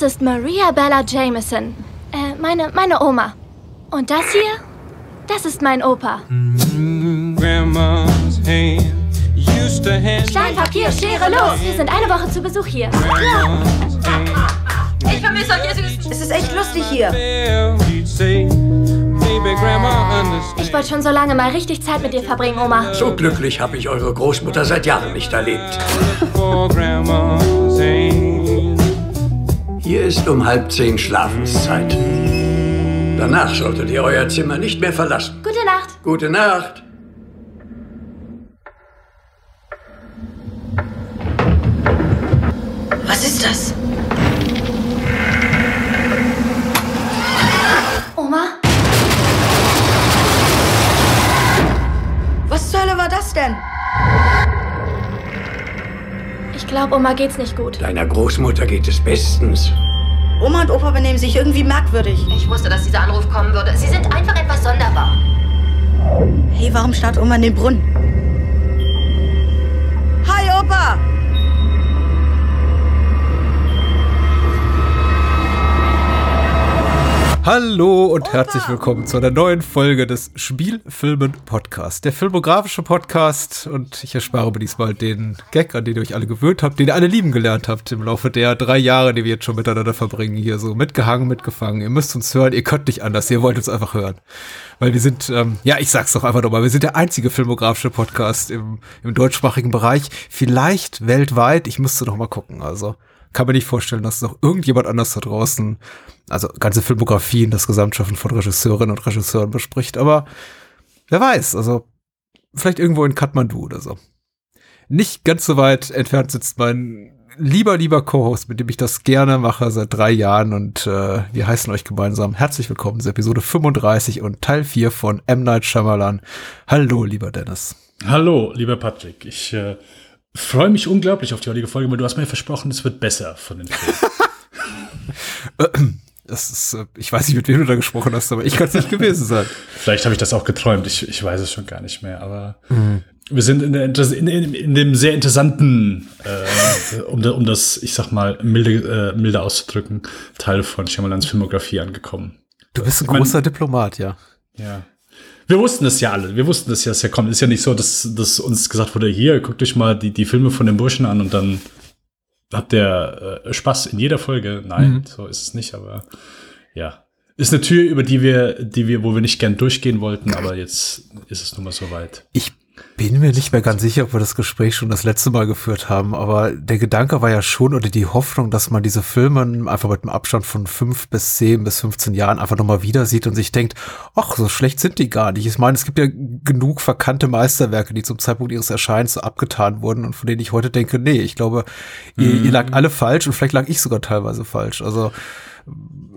Das ist Maria Bella Jameson. Äh, meine, meine Oma. Und das hier? Das ist mein Opa. Grandma's hand used to hand Stein, Papier, Schere, los! Wir sind eine Woche zu Besuch hier. Ich vermisse euch, ihr Süßen. Es ist echt lustig hier. Ich wollte schon so lange mal richtig Zeit mit dir verbringen, Oma. So glücklich habe ich eure Großmutter seit Jahren nicht erlebt. Hier ist um halb zehn Schlafenszeit. Danach solltet ihr euer Zimmer nicht mehr verlassen. Gute Nacht. Gute Nacht. Was ist das? Oma? Was zur Hölle war das denn? Ich glaube, Oma geht's nicht gut. Deiner Großmutter geht es bestens. Oma und Opa benehmen sich irgendwie merkwürdig. Ich wusste, dass dieser Anruf kommen würde. Sie sind einfach etwas sonderbar. Hey, warum starrt Oma in den Brunnen? Hi, Opa! Hallo und herzlich willkommen zu einer neuen Folge des Spielfilmen Podcast. Der filmografische Podcast. Und ich erspare mir diesmal den Gag, an den ihr euch alle gewöhnt habt, den ihr alle lieben gelernt habt im Laufe der drei Jahre, die wir jetzt schon miteinander verbringen, hier so mitgehangen, mitgefangen. Ihr müsst uns hören, ihr könnt nicht anders, ihr wollt uns einfach hören. Weil wir sind, ähm, ja, ich sag's doch einfach nochmal, wir sind der einzige filmografische Podcast im, im deutschsprachigen Bereich, vielleicht weltweit, ich müsste noch mal gucken, also kann mir nicht vorstellen, dass noch irgendjemand anders da draußen, also ganze Filmografien, das Gesamtschaffen von Regisseurinnen und Regisseuren bespricht, aber wer weiß, also vielleicht irgendwo in Kathmandu oder so. Nicht ganz so weit entfernt sitzt mein lieber, lieber Co-Host, mit dem ich das gerne mache seit drei Jahren und äh, wir heißen euch gemeinsam herzlich willkommen zu Episode 35 und Teil 4 von M. Night Shyamalan. Hallo, lieber Dennis. Hallo, lieber Patrick. Ich äh, freue mich unglaublich auf die heutige Folge, weil du hast mir versprochen, es wird besser von den Filmen. Das ist, äh, ich weiß nicht, mit wem du da gesprochen hast, aber ich kann es nicht gewesen sein. Vielleicht habe ich das auch geträumt, ich, ich weiß es schon gar nicht mehr, aber wir sind in, der, in, in, in dem sehr interessanten, äh, um, um das, ich sag mal, milde, äh, milde auszudrücken, Teil von Shyamalans Filmografie angekommen. Du bist ein Ich mein- großer Diplomat, ja. Ja. Wir wussten es ja alle. Wir wussten es ja, dass er kommt. Ist ja nicht so, dass, dass uns gesagt wurde, hier, guckt euch mal die, die Filme von den Burschen an und dann habt ihr äh, Spaß in jeder Folge. Nein, so ist es nicht, aber ja. Ist eine Tür, über die wir, die wir, wo wir nicht gern durchgehen wollten, aber jetzt ist es nun mal soweit. Ich bin mir nicht mehr ganz sicher, ob wir das Gespräch schon das letzte Mal geführt haben, aber der Gedanke war ja schon oder die Hoffnung, dass man diese Filme einfach mit einem Abstand von fünf bis zehn bis 15 Jahren einfach nochmal wieder sieht und sich denkt, ach, so schlecht sind die gar nicht. Ich meine, es gibt ja genug verkannte Meisterwerke, die zum Zeitpunkt ihres Erscheinens so abgetan wurden und von denen ich heute denke, nee, ich glaube, ihr, ihr lag alle falsch und vielleicht lag ich sogar teilweise falsch. Also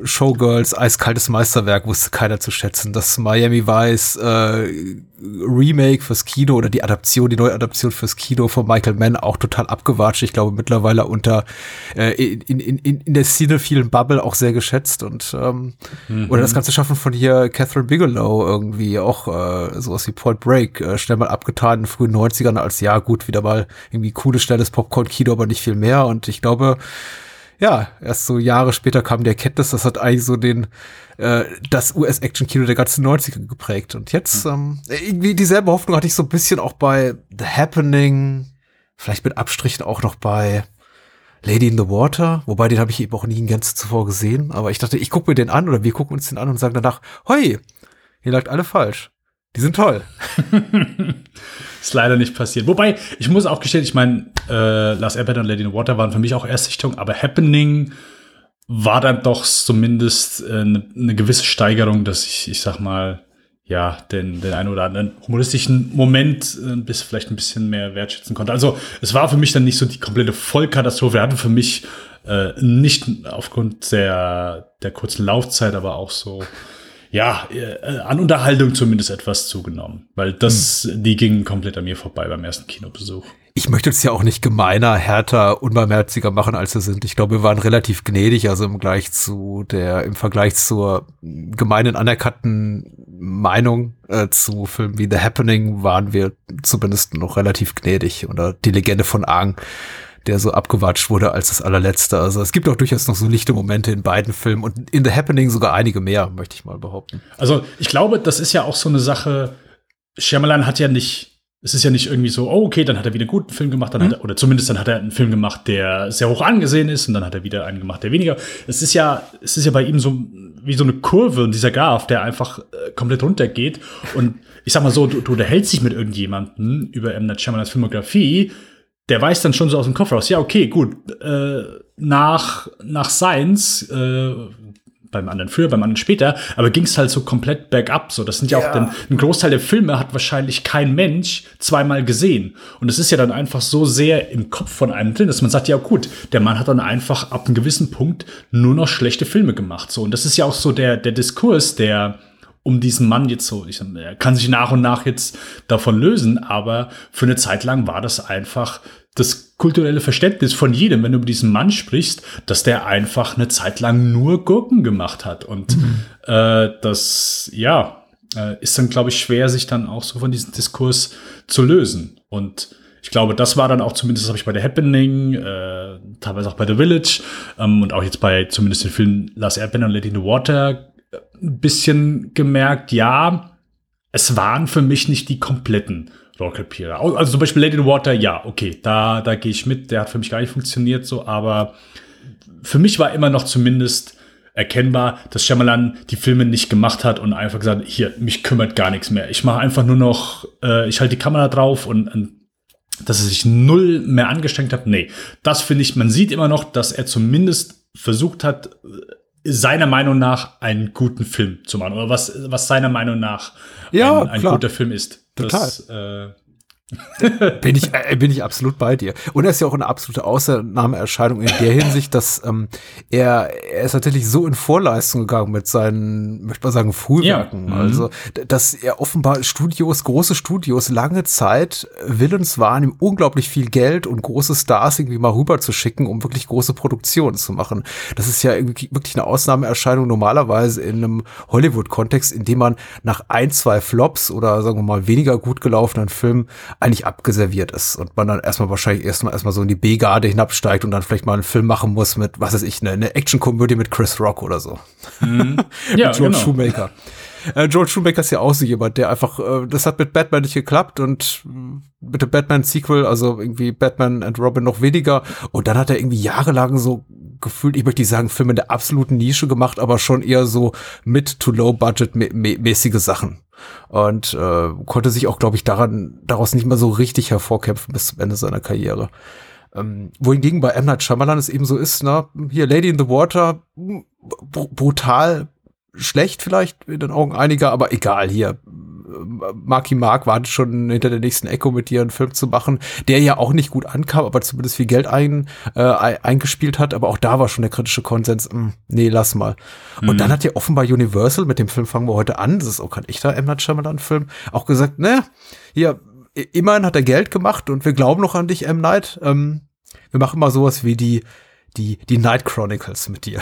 Showgirls, eiskaltes Meisterwerk, wusste keiner zu schätzen. Das Miami Vice äh, Remake fürs Kino oder die Adaption, die neue Adaption fürs Kino von Michael Mann auch total abgewatscht. Ich glaube mittlerweile unter äh, in, in, in, in der cinephilen Bubble auch sehr geschätzt und ähm, oder das ganze Schaffen von hier Catherine Bigelow irgendwie auch äh, sowas wie Point Break äh, schnell mal abgetan in den frühen 90ern als ja gut wieder mal irgendwie cooles schnelles Popcorn-Kino, aber nicht viel mehr und ich glaube ja, erst so Jahre später kam die Erkenntnis, das hat eigentlich so den äh, das US-Action-Kino der ganzen 90er geprägt. Und jetzt ähm, irgendwie dieselbe Hoffnung hatte ich so ein bisschen auch bei The Happening, vielleicht mit Abstrichen auch noch bei Lady in the Water, wobei den habe ich eben auch nie in Gänze zuvor gesehen. Aber ich dachte, ich gucke mir den an oder wir gucken uns den an und sagen danach, hoi, ihr lagt alle falsch. Die sind toll. Ist leider nicht passiert. Wobei, ich muss auch gestehen, ich meine, äh, Last Airbender und Lady in Water waren für mich auch Erstsichtung, aber Happening war dann doch zumindest äh, eine ne gewisse Steigerung, dass ich, ich sag mal, ja, den, den einen oder anderen humoristischen Moment äh, bis vielleicht ein bisschen mehr wertschätzen konnte. Also es war für mich dann nicht so die komplette Vollkatastrophe. Er hatte für mich äh, nicht aufgrund der, der kurzen Laufzeit, aber auch so ja, äh, an Unterhaltung zumindest etwas zugenommen, weil das, die ging komplett an mir vorbei beim ersten Kinobesuch. Ich möchte es ja auch nicht gemeiner, härter, unbarmherziger machen, als wir sind. Ich glaube, wir waren relativ gnädig, also im Vergleich zu der, im Vergleich zur gemeinen anerkannten Meinung äh, zu Filmen wie The Happening waren wir zumindest noch relativ gnädig oder die Legende von Aang. Der so abgewatscht wurde als das allerletzte. Also es gibt auch durchaus noch so lichte Momente in beiden Filmen und in The Happening sogar einige mehr, möchte ich mal behaupten. Also ich glaube, das ist ja auch so eine Sache. Shyamalan hat ja nicht es ist ja nicht irgendwie so, oh, okay, dann hat er wieder einen guten Film gemacht, dann mhm. hat er, oder zumindest dann hat er einen Film gemacht, der sehr hoch angesehen ist und dann hat er wieder einen gemacht, der weniger. Es ist ja, es ist ja bei ihm so wie so eine Kurve und dieser Graph, der einfach äh, komplett runtergeht. Und ich sag mal so, du, du unterhältst dich mit irgendjemandem über M. Night Shyamalans Filmografie, der weiß dann schon so aus dem Kopf raus, ja, okay, gut, äh, nach, nach Science, äh, beim anderen früher, beim anderen später, aber ging es halt so komplett bergab. So, das sind ja, ja. auch den, ein Großteil der Filme hat wahrscheinlich kein Mensch zweimal gesehen. Und es ist ja dann einfach so sehr im Kopf von einem drin, dass man sagt, ja gut, der Mann hat dann einfach ab einem gewissen Punkt nur noch schlechte Filme gemacht. So, und das ist ja auch so der, der Diskurs, der um diesen Mann jetzt so, ich, er kann sich nach und nach jetzt davon lösen, aber für eine Zeit lang war das einfach das kulturelle Verständnis von jedem, wenn du über diesen Mann sprichst, dass der einfach eine Zeit lang nur Gurken gemacht hat. Und mhm. äh, das, ja, äh, ist dann, glaube ich, schwer, sich dann auch so von diesem Diskurs zu lösen. Und ich glaube, das war dann auch zumindest, das habe ich bei The Happening, äh, teilweise auch bei The Village ähm, und auch jetzt bei zumindest den Film Last Airbender und Lady in the Water ein bisschen gemerkt, ja, es waren für mich nicht die kompletten Rohrkrepierer. Also zum Beispiel Lady Water, ja, okay, da, da gehe ich mit, der hat für mich gar nicht funktioniert so, aber für mich war immer noch zumindest erkennbar, dass Shyamalan die Filme nicht gemacht hat und einfach gesagt, hier, mich kümmert gar nichts mehr. Ich mache einfach nur noch, äh, ich halte die Kamera drauf und, und dass er sich null mehr angestrengt hat. Nee, das finde ich, man sieht immer noch, dass er zumindest versucht hat, seiner Meinung nach einen guten Film zu machen. Oder was, was seiner Meinung nach ja, ein, ein guter Film ist. Total. Das, äh, bin ich äh, bin ich absolut bei dir und er ist ja auch eine absolute Ausnahmeerscheinung in der Hinsicht, dass ähm, er er ist natürlich so in Vorleistung gegangen mit seinen möchte man sagen Frühwerken, ja. Mhm. also dass er offenbar Studios große Studios lange Zeit willens waren ihm unglaublich viel Geld und große Stars irgendwie mal rüber zu schicken, um wirklich große Produktionen zu machen. Das ist ja wirklich eine Ausnahmeerscheinung normalerweise in einem Hollywood Kontext, in dem man nach ein zwei Flops oder sagen wir mal weniger gut gelaufenen Filmen eigentlich abgeserviert ist und man dann erstmal wahrscheinlich erstmal erstmal so in die B-Garde hinabsteigt und dann vielleicht mal einen Film machen muss mit, was weiß ich, eine, eine Action-Komödie mit Chris Rock oder so. Mhm. ja, George genau. Shoemaker. Äh, George Shoemaker ist ja auch so jemand, der einfach, äh, das hat mit Batman nicht geklappt und mit dem Batman-Sequel, also irgendwie Batman and Robin noch weniger. Und dann hat er irgendwie jahrelang so gefühlt, ich möchte nicht sagen, Filme in der absoluten Nische gemacht, aber schon eher so mid to low budget mäßige Sachen und äh, konnte sich auch, glaube ich, daran daraus nicht mal so richtig hervorkämpfen bis zum Ende seiner Karriere. Ähm, wohingegen bei M. Night Shyamalan es eben so ist, ne, hier Lady in the Water, br brutal schlecht vielleicht in den Augen einiger, aber egal hier. Marky Mark wartet schon hinter der nächsten Echo mit dir einen Film zu machen, der ja auch nicht gut ankam, aber zumindest viel Geld ein, äh, eingespielt hat. Aber auch da war schon der kritische Konsens, mh, hm, nee, lass mal. Mhm. Und dann hat ja offenbar Universal, mit dem Film fangen wir heute an, das ist auch kein echter M. Night Shyamalan-Film, auch gesagt, ne, hier, immerhin hat er Geld gemacht und wir glauben noch an dich, M. Night. Ähm, wir machen mal sowas wie die, die, die Night Chronicles mit dir.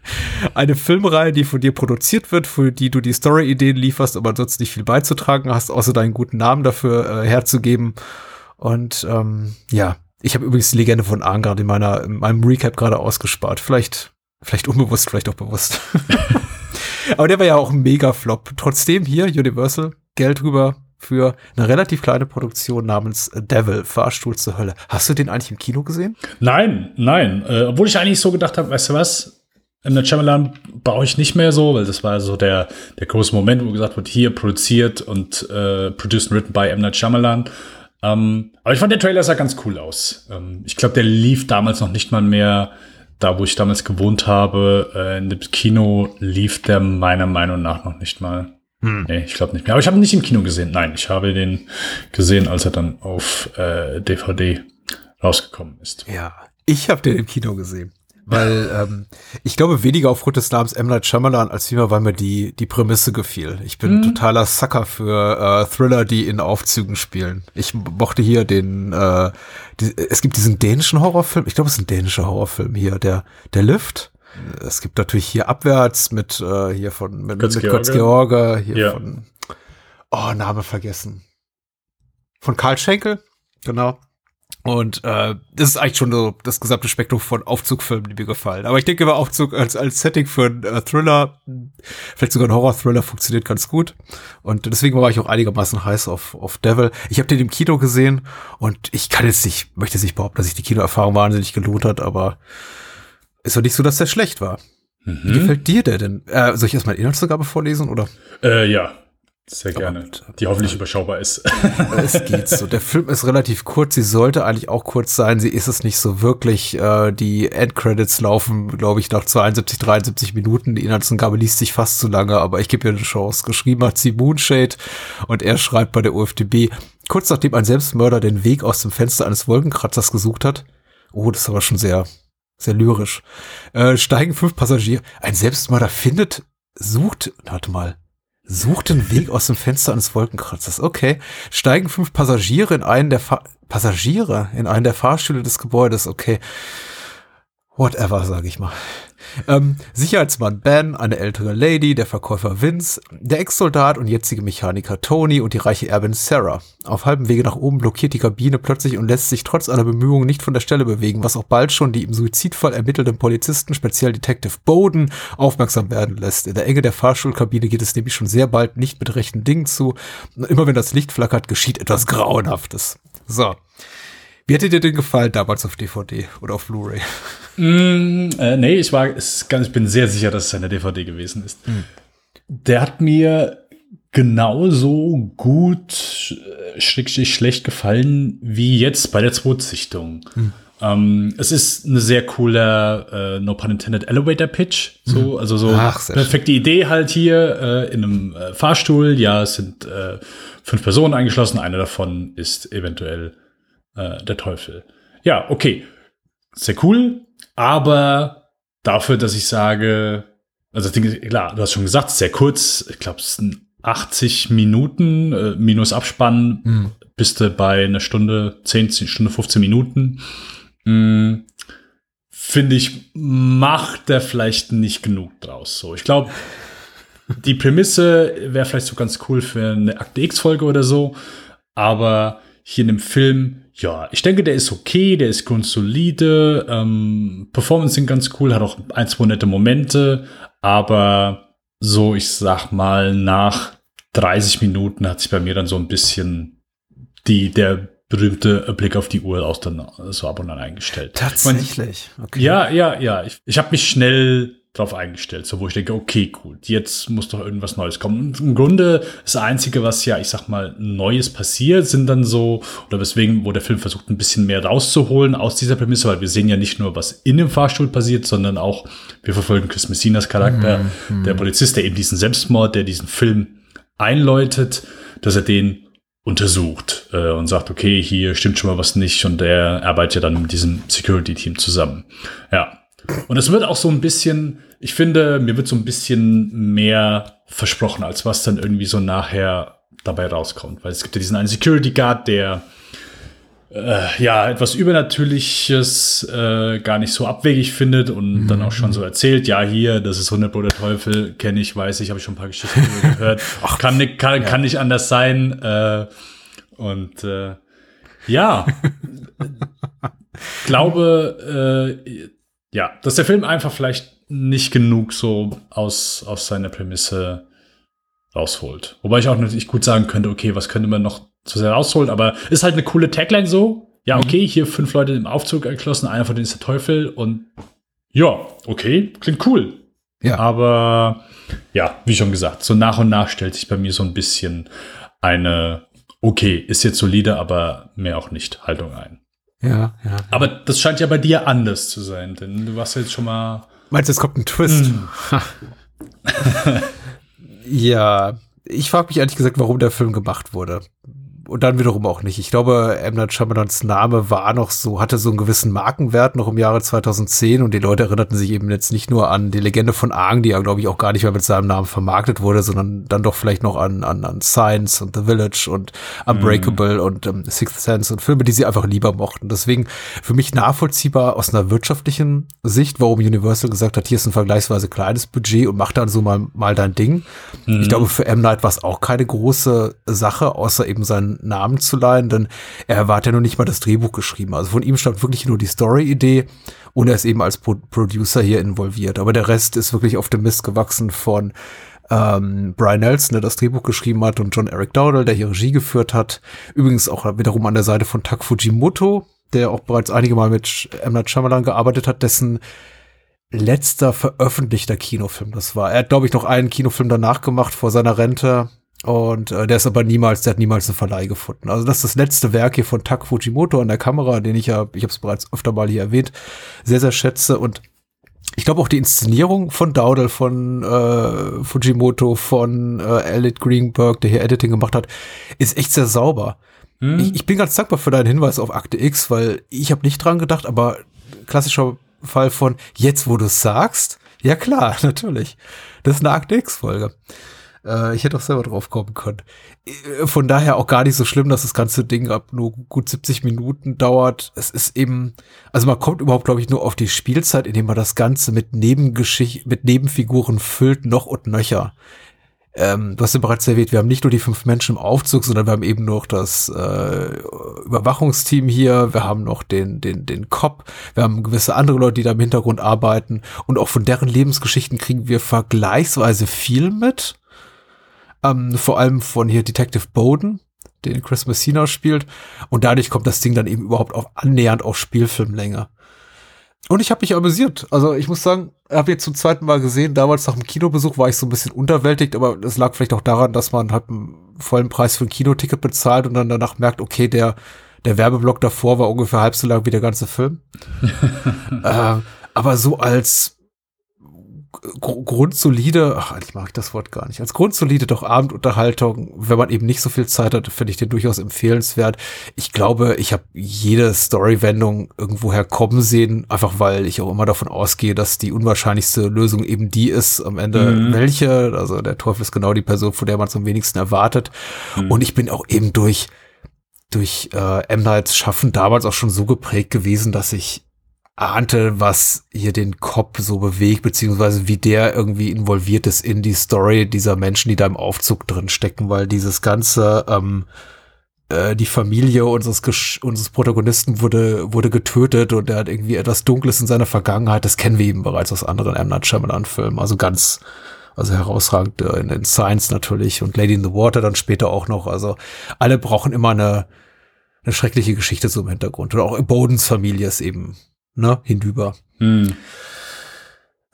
Eine Filmreihe, die von dir produziert wird, für die du die Story-Ideen lieferst, aber ansonsten nicht viel beizutragen hast, außer deinen guten Namen dafür äh, herzugeben. Und ähm, ja, ich habe übrigens die Legende von Ahn gerade in, meiner, in meinem Recap gerade ausgespart. Vielleicht, vielleicht unbewusst, vielleicht auch bewusst. aber der war ja auch ein Mega-Flop. Trotzdem hier, Universal, Geld drüber, für eine relativ kleine Produktion namens Devil, Fahrstuhl zur Hölle. Hast du den eigentlich im Kino gesehen? Nein, nein. Äh, obwohl ich eigentlich so gedacht habe, weißt du was? In der Shyamalan brauche ich nicht mehr so, weil das war so der, der große Moment, wo gesagt wird, hier produziert und äh, produced and written by M. Night. Ähm, aber ich fand, der Trailer sah ganz cool aus. Ähm, ich glaube, der lief damals noch nicht mal mehr da, wo ich damals gewohnt habe. Äh, in dem Kino lief der meiner Meinung nach noch nicht mal. Hm. Nee, ich glaube nicht mehr. Aber ich habe ihn nicht im Kino gesehen. Nein, ich habe den gesehen, als er dann auf äh, DVD rausgekommen ist. Ja, ich habe den im Kino gesehen. Weil ähm, ich glaube weniger aufgrund des Namens M. Night Shyamalan, als vielmehr, weil mir die, die Prämisse gefiel. Ich bin mhm. totaler Sucker für äh, Thriller, die in Aufzügen spielen. Ich mochte hier den, äh, die, es gibt diesen dänischen Horrorfilm, ich glaube, es ist ein dänischer Horrorfilm hier, der, der Lift es gibt natürlich hier abwärts mit äh, hier von mit, Götz mit Götz George, hier ja. von oh, Name vergessen. Von Karl Schenkel, genau. Und äh, das ist eigentlich schon so das gesamte Spektrum von Aufzugfilmen, die mir gefallen. Aber ich denke, über Aufzug als, als Setting für einen äh, Thriller, vielleicht sogar ein Horror-Thriller, funktioniert ganz gut. Und deswegen war ich auch einigermaßen heiß auf, auf Devil. Ich habe den im Kino gesehen und ich kann jetzt nicht, möchte jetzt nicht behaupten, dass sich die Kinoerfahrung wahnsinnig gelohnt hat, aber ist doch nicht so, dass der schlecht war. Wie gefällt dir der denn? Äh, soll ich erstmal Inhaltsangabe vorlesen oder? Äh, ja, sehr gerne. gut. Die hoffentlich überschaubar ist. Es geht so. Der Film ist relativ kurz. Sie sollte eigentlich auch kurz sein. Sie ist es nicht so wirklich. Äh, die Endcredits laufen, glaube ich, nach 72, 73 Minuten. Die Inhaltsangabe liest sich fast zu lange, aber ich gebe ihr eine Chance. Geschrieben hat sie Moonshade und er schreibt bei der UFDB, kurz nachdem ein Selbstmörder den Weg aus dem Fenster eines Wolkenkratzers gesucht hat. Oh, das ist aber schon sehr, sehr lyrisch. Äh, steigen fünf Passagiere. Ein Selbstmörder findet, sucht, warte mal, Sucht den Weg aus dem Fenster eines Wolkenkratzers. Okay. Steigen fünf Passagiere in einen der Fa Passagiere in einen der Fahrstühle des Gebäudes. Okay. Whatever, sage ich mal. Ähm, Sicherheitsmann Ben, eine ältere Lady, der Verkäufer Vince, der Ex-Soldat und jetzige Mechaniker Tony und die reiche Erbin Sarah. Auf halbem Wege nach oben blockiert die Kabine plötzlich und lässt sich trotz aller Bemühungen nicht von der Stelle bewegen, was auch bald schon die im Suizidfall ermittelnden Polizisten, speziell Detective Bowden, aufmerksam werden lässt. In der Enge der Fahrstuhlkabine geht es nämlich schon sehr bald nicht mit rechten Dingen zu. Immer wenn das Licht flackert, geschieht etwas Grauenhaftes. So. Wie hätte dir denn gefallen damals auf DVD oder auf Blu-ray? Mm, äh, nee, ich war, ich bin sehr sicher, dass es eine DVD gewesen ist. Der hat mir genauso gut, äh, schrägstrich schlecht gefallen, wie jetzt bei der Zweitsichtung. Ähm, es ist eine sehr cooler, äh, no pun intended, Elevator Pitch. So, also so Ach, perfekte Idee halt hier äh, in einem äh, Fahrstuhl. Ja, es sind äh, fünf Personen eingeschlossen. Eine davon ist eventuell äh, der Teufel. Ja, okay. Sehr cool, aber dafür, dass ich sage, also das Ding ist, klar, du hast schon gesagt, sehr kurz, ich glaube, es sind 80 Minuten äh, minus Abspann, bist du bei einer Stunde, 10, 10 Stunde 15 Minuten. Mm, Finde ich, macht der vielleicht nicht genug draus. So, ich glaube, die Prämisse wäre vielleicht so ganz cool für eine Akte X-Folge oder so, aber hier in dem Film, ja, ich denke, der ist okay, der ist grundsolide, ähm, Performance sind ganz cool, hat auch ein, zwei nette Momente, aber so, ich sag mal, nach 30 Minuten hat sich bei mir dann so ein bisschen die, der berühmte Blick auf die Uhr auch dann so ab und an eingestellt. Tatsächlich. Okay. Ja, ja, ja. Ich, ich habe mich schnell drauf eingestellt, so wo ich denke, okay, gut, jetzt muss doch irgendwas Neues kommen. Und im Grunde das Einzige, was ja, ich sag mal, Neues passiert, sind dann so, oder weswegen, wo der Film versucht, ein bisschen mehr rauszuholen aus dieser Prämisse, weil wir sehen ja nicht nur, was in dem Fahrstuhl passiert, sondern auch, wir verfolgen Chris Messinas Charakter, der Polizist, der eben diesen Selbstmord, der diesen Film einläutet, dass er den untersucht äh, und sagt, okay, hier stimmt schon mal was nicht und er arbeitet ja dann mit diesem Security-Team zusammen. Ja. Und es wird auch so ein bisschen, ich finde, mir wird so ein bisschen mehr versprochen, als was dann irgendwie so nachher dabei rauskommt. Weil es gibt ja diesen einen Security Guard, der äh, ja etwas Übernatürliches äh, gar nicht so abwegig findet und dann auch schon so erzählt, ja, hier, das ist 100 der Teufel, kenne ich, weiß ich, habe ich schon ein paar Geschichten gehört. kann, nicht, kann, kann nicht anders sein. Äh, und äh, ja, glaube, äh, ja, dass der Film einfach vielleicht nicht genug so aus, aus seiner Prämisse rausholt. Wobei ich auch natürlich gut sagen könnte, okay, was könnte man noch zu sehr rausholen, aber ist halt eine coole Tagline so. Ja, okay, hier fünf Leute im Aufzug erschlossen, einer von denen ist der Teufel und ja, okay, klingt cool. Ja. Aber ja, wie schon gesagt, so nach und nach stellt sich bei mir so ein bisschen eine, okay, ist jetzt solide, aber mehr auch nicht Haltung ein. Ja, ja. Aber das scheint ja bei dir anders zu sein, denn du warst ja jetzt schon mal. Meinst du, es kommt ein Twist? Ha. ja, ich frage mich ehrlich gesagt, warum der Film gemacht wurde. Und dann wiederum auch nicht. Ich glaube, M. Night Shyamalans Name war noch so, hatte so einen gewissen Markenwert noch im Jahre 2010 und die Leute erinnerten sich eben jetzt nicht nur an die Legende von Aang, die ja, glaube ich, auch gar nicht mehr mit seinem Namen vermarktet wurde, sondern dann doch vielleicht noch an, an, an Science und The Village und Unbreakable und ähm, Sixth Sense und Filme, die sie einfach lieber mochten. Deswegen für mich nachvollziehbar aus einer wirtschaftlichen Sicht, warum Universal gesagt hat, hier ist ein vergleichsweise kleines Budget und mach dann so mal, mal dein Ding. Ich glaube, für M. Night war es auch keine große Sache, außer eben sein Namen zu leihen, denn er hat ja noch nicht mal das Drehbuch geschrieben. Also von ihm stammt wirklich nur die Story-Idee und er ist eben als Pro Producer hier involviert. Aber der Rest ist wirklich auf dem Mist gewachsen von ähm, Brian Nelson, der das Drehbuch geschrieben hat, und John Eric Dowdle, der hier Regie geführt hat. Übrigens auch wiederum an der Seite von Tak Fujimoto, der auch bereits einige Mal mit M. Night gearbeitet hat, dessen letzter veröffentlichter Kinofilm das war. Er hat, glaube ich, noch einen Kinofilm danach gemacht vor seiner Rente. Und äh, der ist aber niemals, der hat niemals einen Verleih gefunden. Also das ist das letzte Werk hier von Tak Fujimoto an der Kamera, den ich ja, ich habe es bereits öfter mal hier erwähnt, sehr, sehr schätze. Und ich glaube auch die Inszenierung von Dowdle, von äh, Fujimoto, von äh, Elliot Greenberg, der hier Editing gemacht hat, ist echt sehr sauber. Mhm. Ich, ich bin ganz dankbar für deinen Hinweis auf Akte X, weil ich habe nicht dran gedacht, aber klassischer Fall von jetzt, wo du es sagst, ja klar, natürlich. Das ist eine Akte X-Folge. Äh, ich hätte auch selber drauf kommen können. Äh, von daher auch gar nicht so schlimm, dass das ganze Ding ab nur gut 70 Minuten dauert. Es ist eben, also man kommt überhaupt, glaube ich, nur auf die Spielzeit, indem man das Ganze mit Nebengeschichten, mit Nebenfiguren füllt, noch und nöcher ähm, du hast ja bereits erwähnt, wir haben nicht nur die fünf Menschen im Aufzug, sondern wir haben eben noch das äh, Überwachungsteam hier, wir haben noch den, den, den Cop, wir haben gewisse andere Leute, die da im Hintergrund arbeiten und auch von deren Lebensgeschichten kriegen wir vergleichsweise viel mit. Ähm, vor allem von hier Detective Bowden, den Chris Messina spielt. Und dadurch kommt das Ding dann eben überhaupt auf annähernd auf Spielfilmlänge. Und ich habe mich amüsiert. Also ich muss sagen, habe jetzt zum zweiten Mal gesehen, damals nach dem Kinobesuch war ich so ein bisschen unterwältigt, aber das lag vielleicht auch daran, dass man halt einen vollen Preis für ein Kinoticket bezahlt und dann danach merkt, okay, der, der Werbeblock davor war ungefähr halb so lang wie der ganze Film. äh, aber so als grundsolide, ach, eigentlich mag ich das Wort gar nicht, als grundsolide doch Abendunterhaltung, wenn man eben nicht so viel Zeit hat, finde ich den durchaus empfehlenswert. Ich glaube, ich habe jede Storywendung irgendwoher kommen sehen, einfach weil ich auch immer davon ausgehe, dass die unwahrscheinlichste Lösung eben die ist, am Ende mhm. welche, also der Teufel ist genau die Person, von der man es am wenigsten erwartet. Mhm. Und ich bin auch eben durch durch äh, M. Nights Schaffen damals auch schon so geprägt gewesen, dass ich ahnte, was hier den Kopf so bewegt, beziehungsweise wie der irgendwie involviert ist in die Story dieser Menschen, die da im Aufzug drin stecken, weil dieses ganze, ähm, äh, die Familie unseres, unseres Protagonisten wurde, wurde getötet und er hat irgendwie etwas Dunkles in seiner Vergangenheit. Das kennen wir eben bereits aus anderen M. Night Shyamalan-Filmen. Also ganz, also herausragend äh, in, in Science natürlich und Lady in the Water dann später auch noch. Also alle brauchen immer eine, eine schreckliche Geschichte so im Hintergrund. Und auch Bodens Familie ist eben ne, hinüber. Hm.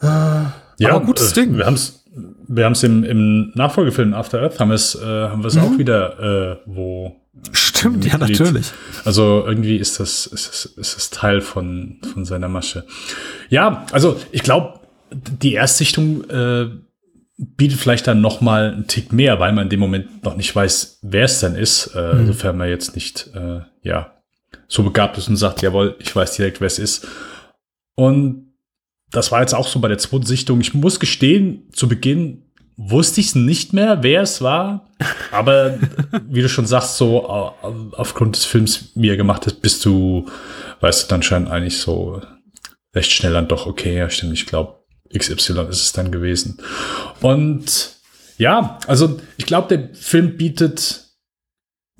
Äh, ja, aber gutes äh, Ding. Wir haben es wir haben's im, im Nachfolgefilm After Earth haben, es, äh, haben wir es mhm. auch wieder, äh, wo Stimmt, ja, natürlich. Also irgendwie ist das, ist das, ist das Teil von, von seiner Masche. Ja, also ich glaube, die Erstsichtung äh, bietet vielleicht dann noch mal einen Tick mehr, weil man in dem Moment noch nicht weiß, wer es denn ist, äh, mhm. sofern man jetzt nicht, äh, ja, so begabt ist und sagt, jawohl, ich weiß direkt, wer es ist. Und das war jetzt auch so bei der zweiten Sichtung. Ich muss gestehen, zu Beginn wusste ich es nicht mehr, wer es war. Aber wie du schon sagst, so aufgrund des Films, wie er gemacht ist, bist du, weißt du dann schon eigentlich so recht schnell dann doch, okay, ja, stimmt, ich glaube, XY ist es dann gewesen. Und ja, also ich glaube, der Film bietet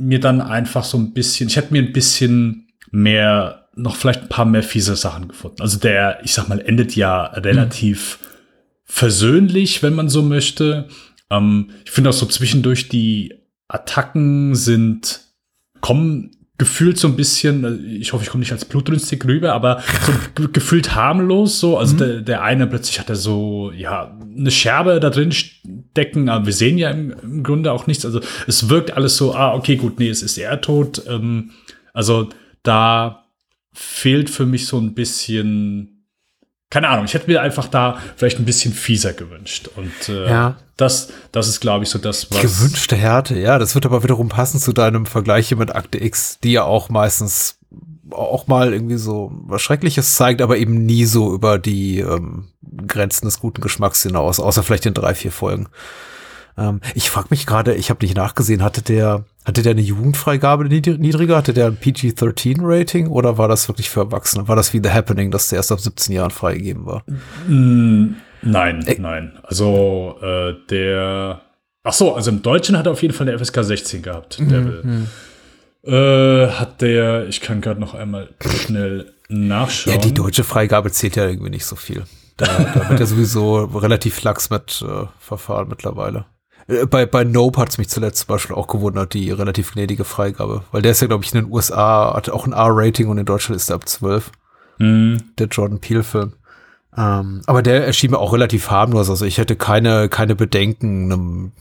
mir dann einfach so ein bisschen, ich hätte mir ein bisschen mehr, noch vielleicht ein paar mehr fiese Sachen gefunden. Also der, ich sag mal, endet ja relativ mhm. versöhnlich, wenn man so möchte. Ähm, ich finde auch so zwischendurch die Attacken sind, kommen gefühlt so ein bisschen, ich hoffe, ich komme nicht als blutrünstig rüber, aber so gefühlt harmlos so. Also mhm. der, der eine plötzlich hat er so, ja, eine Scherbe da drin stecken, aber wir sehen ja im, im, Grunde auch nichts. Also es wirkt alles so, ah, okay, gut, nee, es ist er tot. Ähm, also da fehlt für mich so ein bisschen keine Ahnung, ich hätte mir einfach da vielleicht ein bisschen fieser gewünscht. Und äh, ja. das, das ist, glaube ich, so das, was. Gewünschte Härte, ja, das wird aber wiederum passen zu deinem Vergleich hier mit Akte X, die ja auch meistens auch mal irgendwie so was Schreckliches zeigt, aber eben nie so über die ähm, Grenzen des guten Geschmacks hinaus, außer vielleicht in drei, vier Folgen. Ähm, ich frage mich gerade, ich habe nicht nachgesehen, hatte der, hatte der eine Jugendfreigabe niedriger? Hatte der ein PG-13-Rating oder war das wirklich für Erwachsene? War das wie The Happening, dass der erst ab 17 Jahren freigegeben war? Mm, nein, Ä nein. Also äh, der Ach so, also im Deutschen hat er auf jeden Fall eine FSK 16 gehabt. Mhm, Äh, hat der, ich kann gerade noch einmal schnell nachschauen. Ja, die deutsche Freigabe zählt ja irgendwie nicht so viel. Da, da wird ja sowieso relativ lax mit äh, Verfahren mittlerweile. Äh, Bei, bei Nope hat es mich zuletzt zum Beispiel auch gewundert, die relativ gnädige Freigabe. Weil der ist ja, glaube ich, in den USA, hat auch ein R-Rating und in Deutschland ist er ab 12. Hm. Der Jordan Peele-Film. Ähm, aber der erschien mir auch relativ harmlos. Also ich hätte keine, keine Bedenken, einem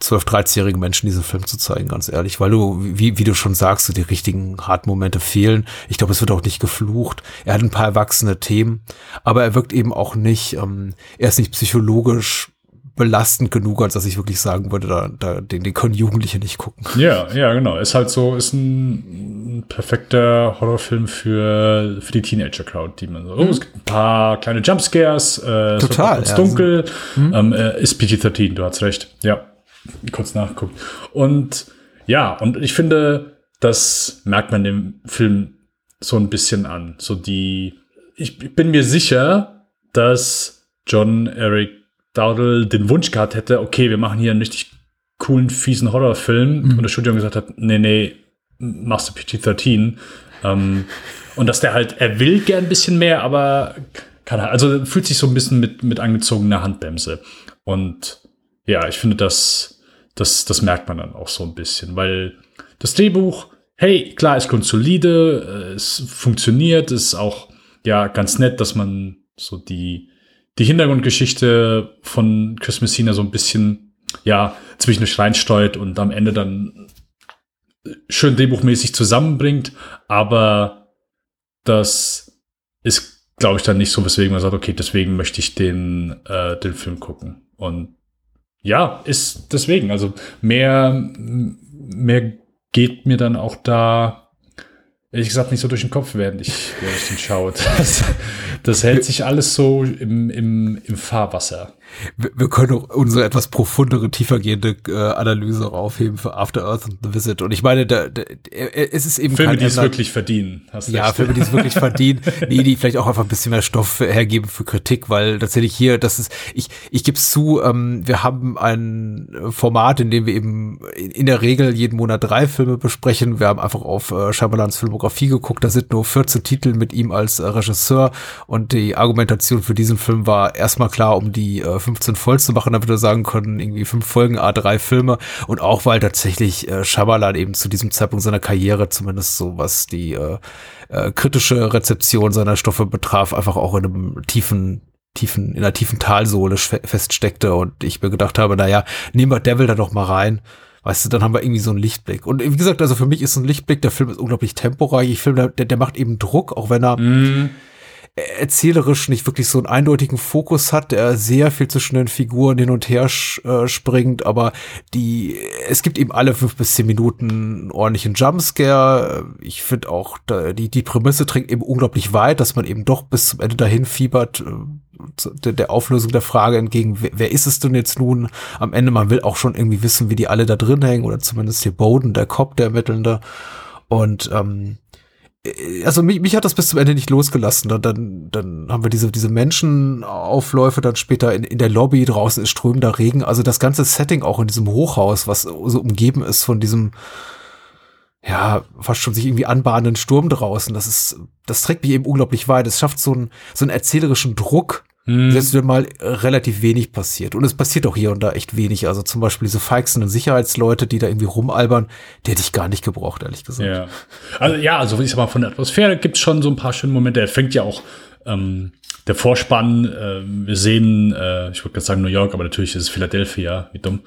12-, 13-jährigen Menschen diesen Film zu zeigen, ganz ehrlich. Weil du, wie, wie du schon sagst, so die richtigen harten Momente fehlen. Ich glaube, es wird auch nicht geflucht. Er hat ein paar erwachsene Themen, aber er wirkt eben auch nicht, ähm, er ist nicht psychologisch belastend genug, als dass ich wirklich sagen würde, da, da, den, den können Jugendliche nicht gucken. Ja, ja, genau. Ist halt so, ist ein, ein perfekter Horrorfilm für, für die Teenager-Crowd, die man so, oh, es gibt ein paar kleine Jumpscares, äh, es wird Total, auch kurz ja, dunkel, ähm, äh, ist PG-13, du hast recht. Ja, kurz nachguckt. Und ja, und ich finde, das merkt man dem Film so ein bisschen an. So die, ich bin mir sicher, dass John Eric Dowdle den Wunsch gehabt hätte, okay, wir machen hier einen richtig coolen, fiesen Horrorfilm und das Studio gesagt hat, nee, nee, machst du PG-13. Ähm, und dass der halt, er will gern ein bisschen mehr, aber kann halt, also fühlt sich so ein bisschen mit, mit angezogener Handbremse. Und ja, ich finde, das, das, das merkt man dann auch so ein bisschen, weil das Drehbuch, hey, klar, ist grundsolide, äh, es funktioniert, ist auch, ja, ganz nett, dass man so die, die Hintergrundgeschichte von Chris Messina so ein bisschen, ja, zwischendurch reinsteuert und am Ende dann schön drehbuchmäßig zusammenbringt, aber das ist, glaube ich, dann nicht so, weswegen man sagt, okay, deswegen möchte ich den, äh, den Film gucken. Und ja, ist deswegen, also mehr, mehr geht mir dann auch da, ehrlich gesagt, nicht so durch den Kopf, während ich, während ich den schaue. das hält sich alles so im, im, im Fahrwasser. Wir, können auch unsere etwas profundere, tiefergehende äh, Analyse aufheben für After Earth and The Visit. Und ich meine, da, da, äh, es ist eben Filme, die es wirklich verdienen. Hast Ja, recht. Filme, die es wirklich verdienen. Nee, die vielleicht auch einfach ein bisschen mehr Stoff hergeben für Kritik, weil tatsächlich hier, das ist, ich, ich gebe es zu, ähm, wir haben ein Format, in dem wir eben in, der Regel jeden Monat drei Filme besprechen. Wir haben einfach auf äh, Scheiberlands Filmografie geguckt, da sind nur 14 Titel mit ihm als äh, Regisseur und die Argumentation für diesen Film war erstmal klar, um die äh, 15 voll zu machen, damit wir sagen können, irgendwie fünf Folgen, A3 Filme und auch weil tatsächlich äh, Shyamalan eben zu diesem Zeitpunkt seiner Karriere, zumindest so was die äh, äh, kritische Rezeption seiner Stoffe betraf, einfach auch in einem tiefen tiefen, in einer tiefen Talsohle fe- feststeckte und ich mir gedacht habe, naja, nehmen wir Devil da doch mal rein. Weißt du, dann haben wir irgendwie so einen Lichtblick. Und wie gesagt, also für mich ist ein Lichtblick, der Film ist unglaublich temporeich. Ich finde, der, der macht eben Druck, auch wenn er Mhm. Erzählerisch nicht wirklich so einen eindeutigen Fokus hat, der sehr viel zwischen den Figuren hin und her äh, springt, aber die, es gibt eben alle fünf bis zehn Minuten einen ordentlichen Jumpscare. Ich finde auch, die, die Prämisse trägt eben unglaublich weit, dass man eben doch bis zum Ende dahin fiebert, äh, der, Auflösung der Frage entgegen, wer, wer ist es denn jetzt nun? Am Ende, man will auch schon irgendwie wissen, wie die alle da drin hängen, oder zumindest hier Bowden, der Cop, der Ermittelnde. Und ähm, also mich, mich hat das bis zum Ende nicht losgelassen. Dann, dann, dann haben wir diese, diese Menschenaufläufe dann später in, in der Lobby, draußen ist strömender Regen. Also das ganze Setting auch in diesem Hochhaus, was so umgeben ist von diesem, ja, fast schon sich irgendwie anbahnenden Sturm draußen. Das ist, das trägt mich eben unglaublich weit. Es schafft so einen, so einen erzählerischen Druck, Mhm. selbst wenn mal äh, relativ wenig passiert. Und es passiert auch hier und da echt wenig. Also zum Beispiel diese feixenden Sicherheitsleute, die da irgendwie rumalbern, die hätte ich gar nicht gebraucht, ehrlich gesagt. Ja. Also ja, also ich sag mal, von der Atmosphäre gibt es schon so ein paar schöne Momente. Er fängt ja auch ähm, der Vorspann, äh, wir sehen, äh, ich wollte gerade sagen New York, aber natürlich ist es Philadelphia, wie dumm.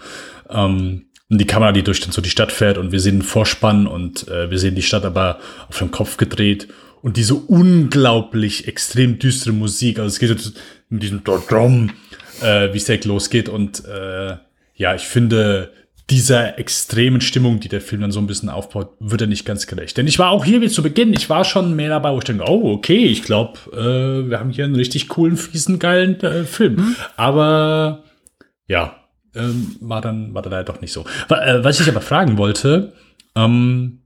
Ähm, und die Kamera, die durch dann so die Stadt fährt und wir sehen den Vorspann und äh, wir sehen die Stadt aber auf dem Kopf gedreht und diese unglaublich extrem düstere Musik. Also es geht mit diesem Drum, äh, wie es direkt losgeht und äh, ja, ich finde, dieser extremen Stimmung, die der Film dann so ein bisschen aufbaut, wird er nicht ganz gerecht. Denn ich war auch hier wie zu Beginn, ich war schon mehr dabei, wo ich denke, oh, okay, ich glaube, äh, wir haben hier einen richtig coolen, fiesen, geilen äh, Film. Aber ja, ähm, war dann war dann leider doch nicht so. Äh, Was ich aber fragen wollte, ähm,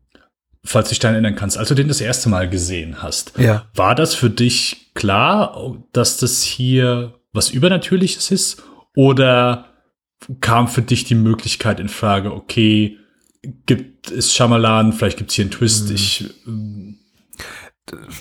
falls du dich daran erinnern kannst, als du den das erste Mal gesehen hast, Ja. war das für dich klar, dass das hier was Übernatürliches ist? Oder kam für dich die Möglichkeit in Frage, okay, gibt es Shyamalan, vielleicht gibt es hier einen Twist. Mhm. Ich ähm,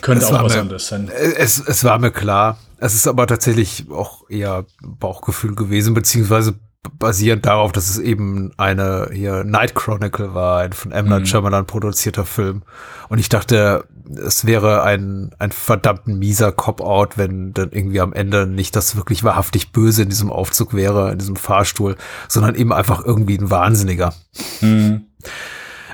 könnte Es auch was mir- anderes sein. Es, es war mir klar. Es ist aber tatsächlich auch eher Bauchgefühl gewesen, beziehungsweise basierend darauf, dass es eben eine hier Night Chronicle war, ein von M. Night Shyamalan produzierter Film. Und ich dachte, es wäre ein, ein verdammt mieser Cop-Out, wenn dann irgendwie am Ende nicht das wirklich wahrhaftig Böse in diesem Aufzug wäre, in diesem Fahrstuhl, sondern eben einfach irgendwie ein Wahnsinniger. Hm.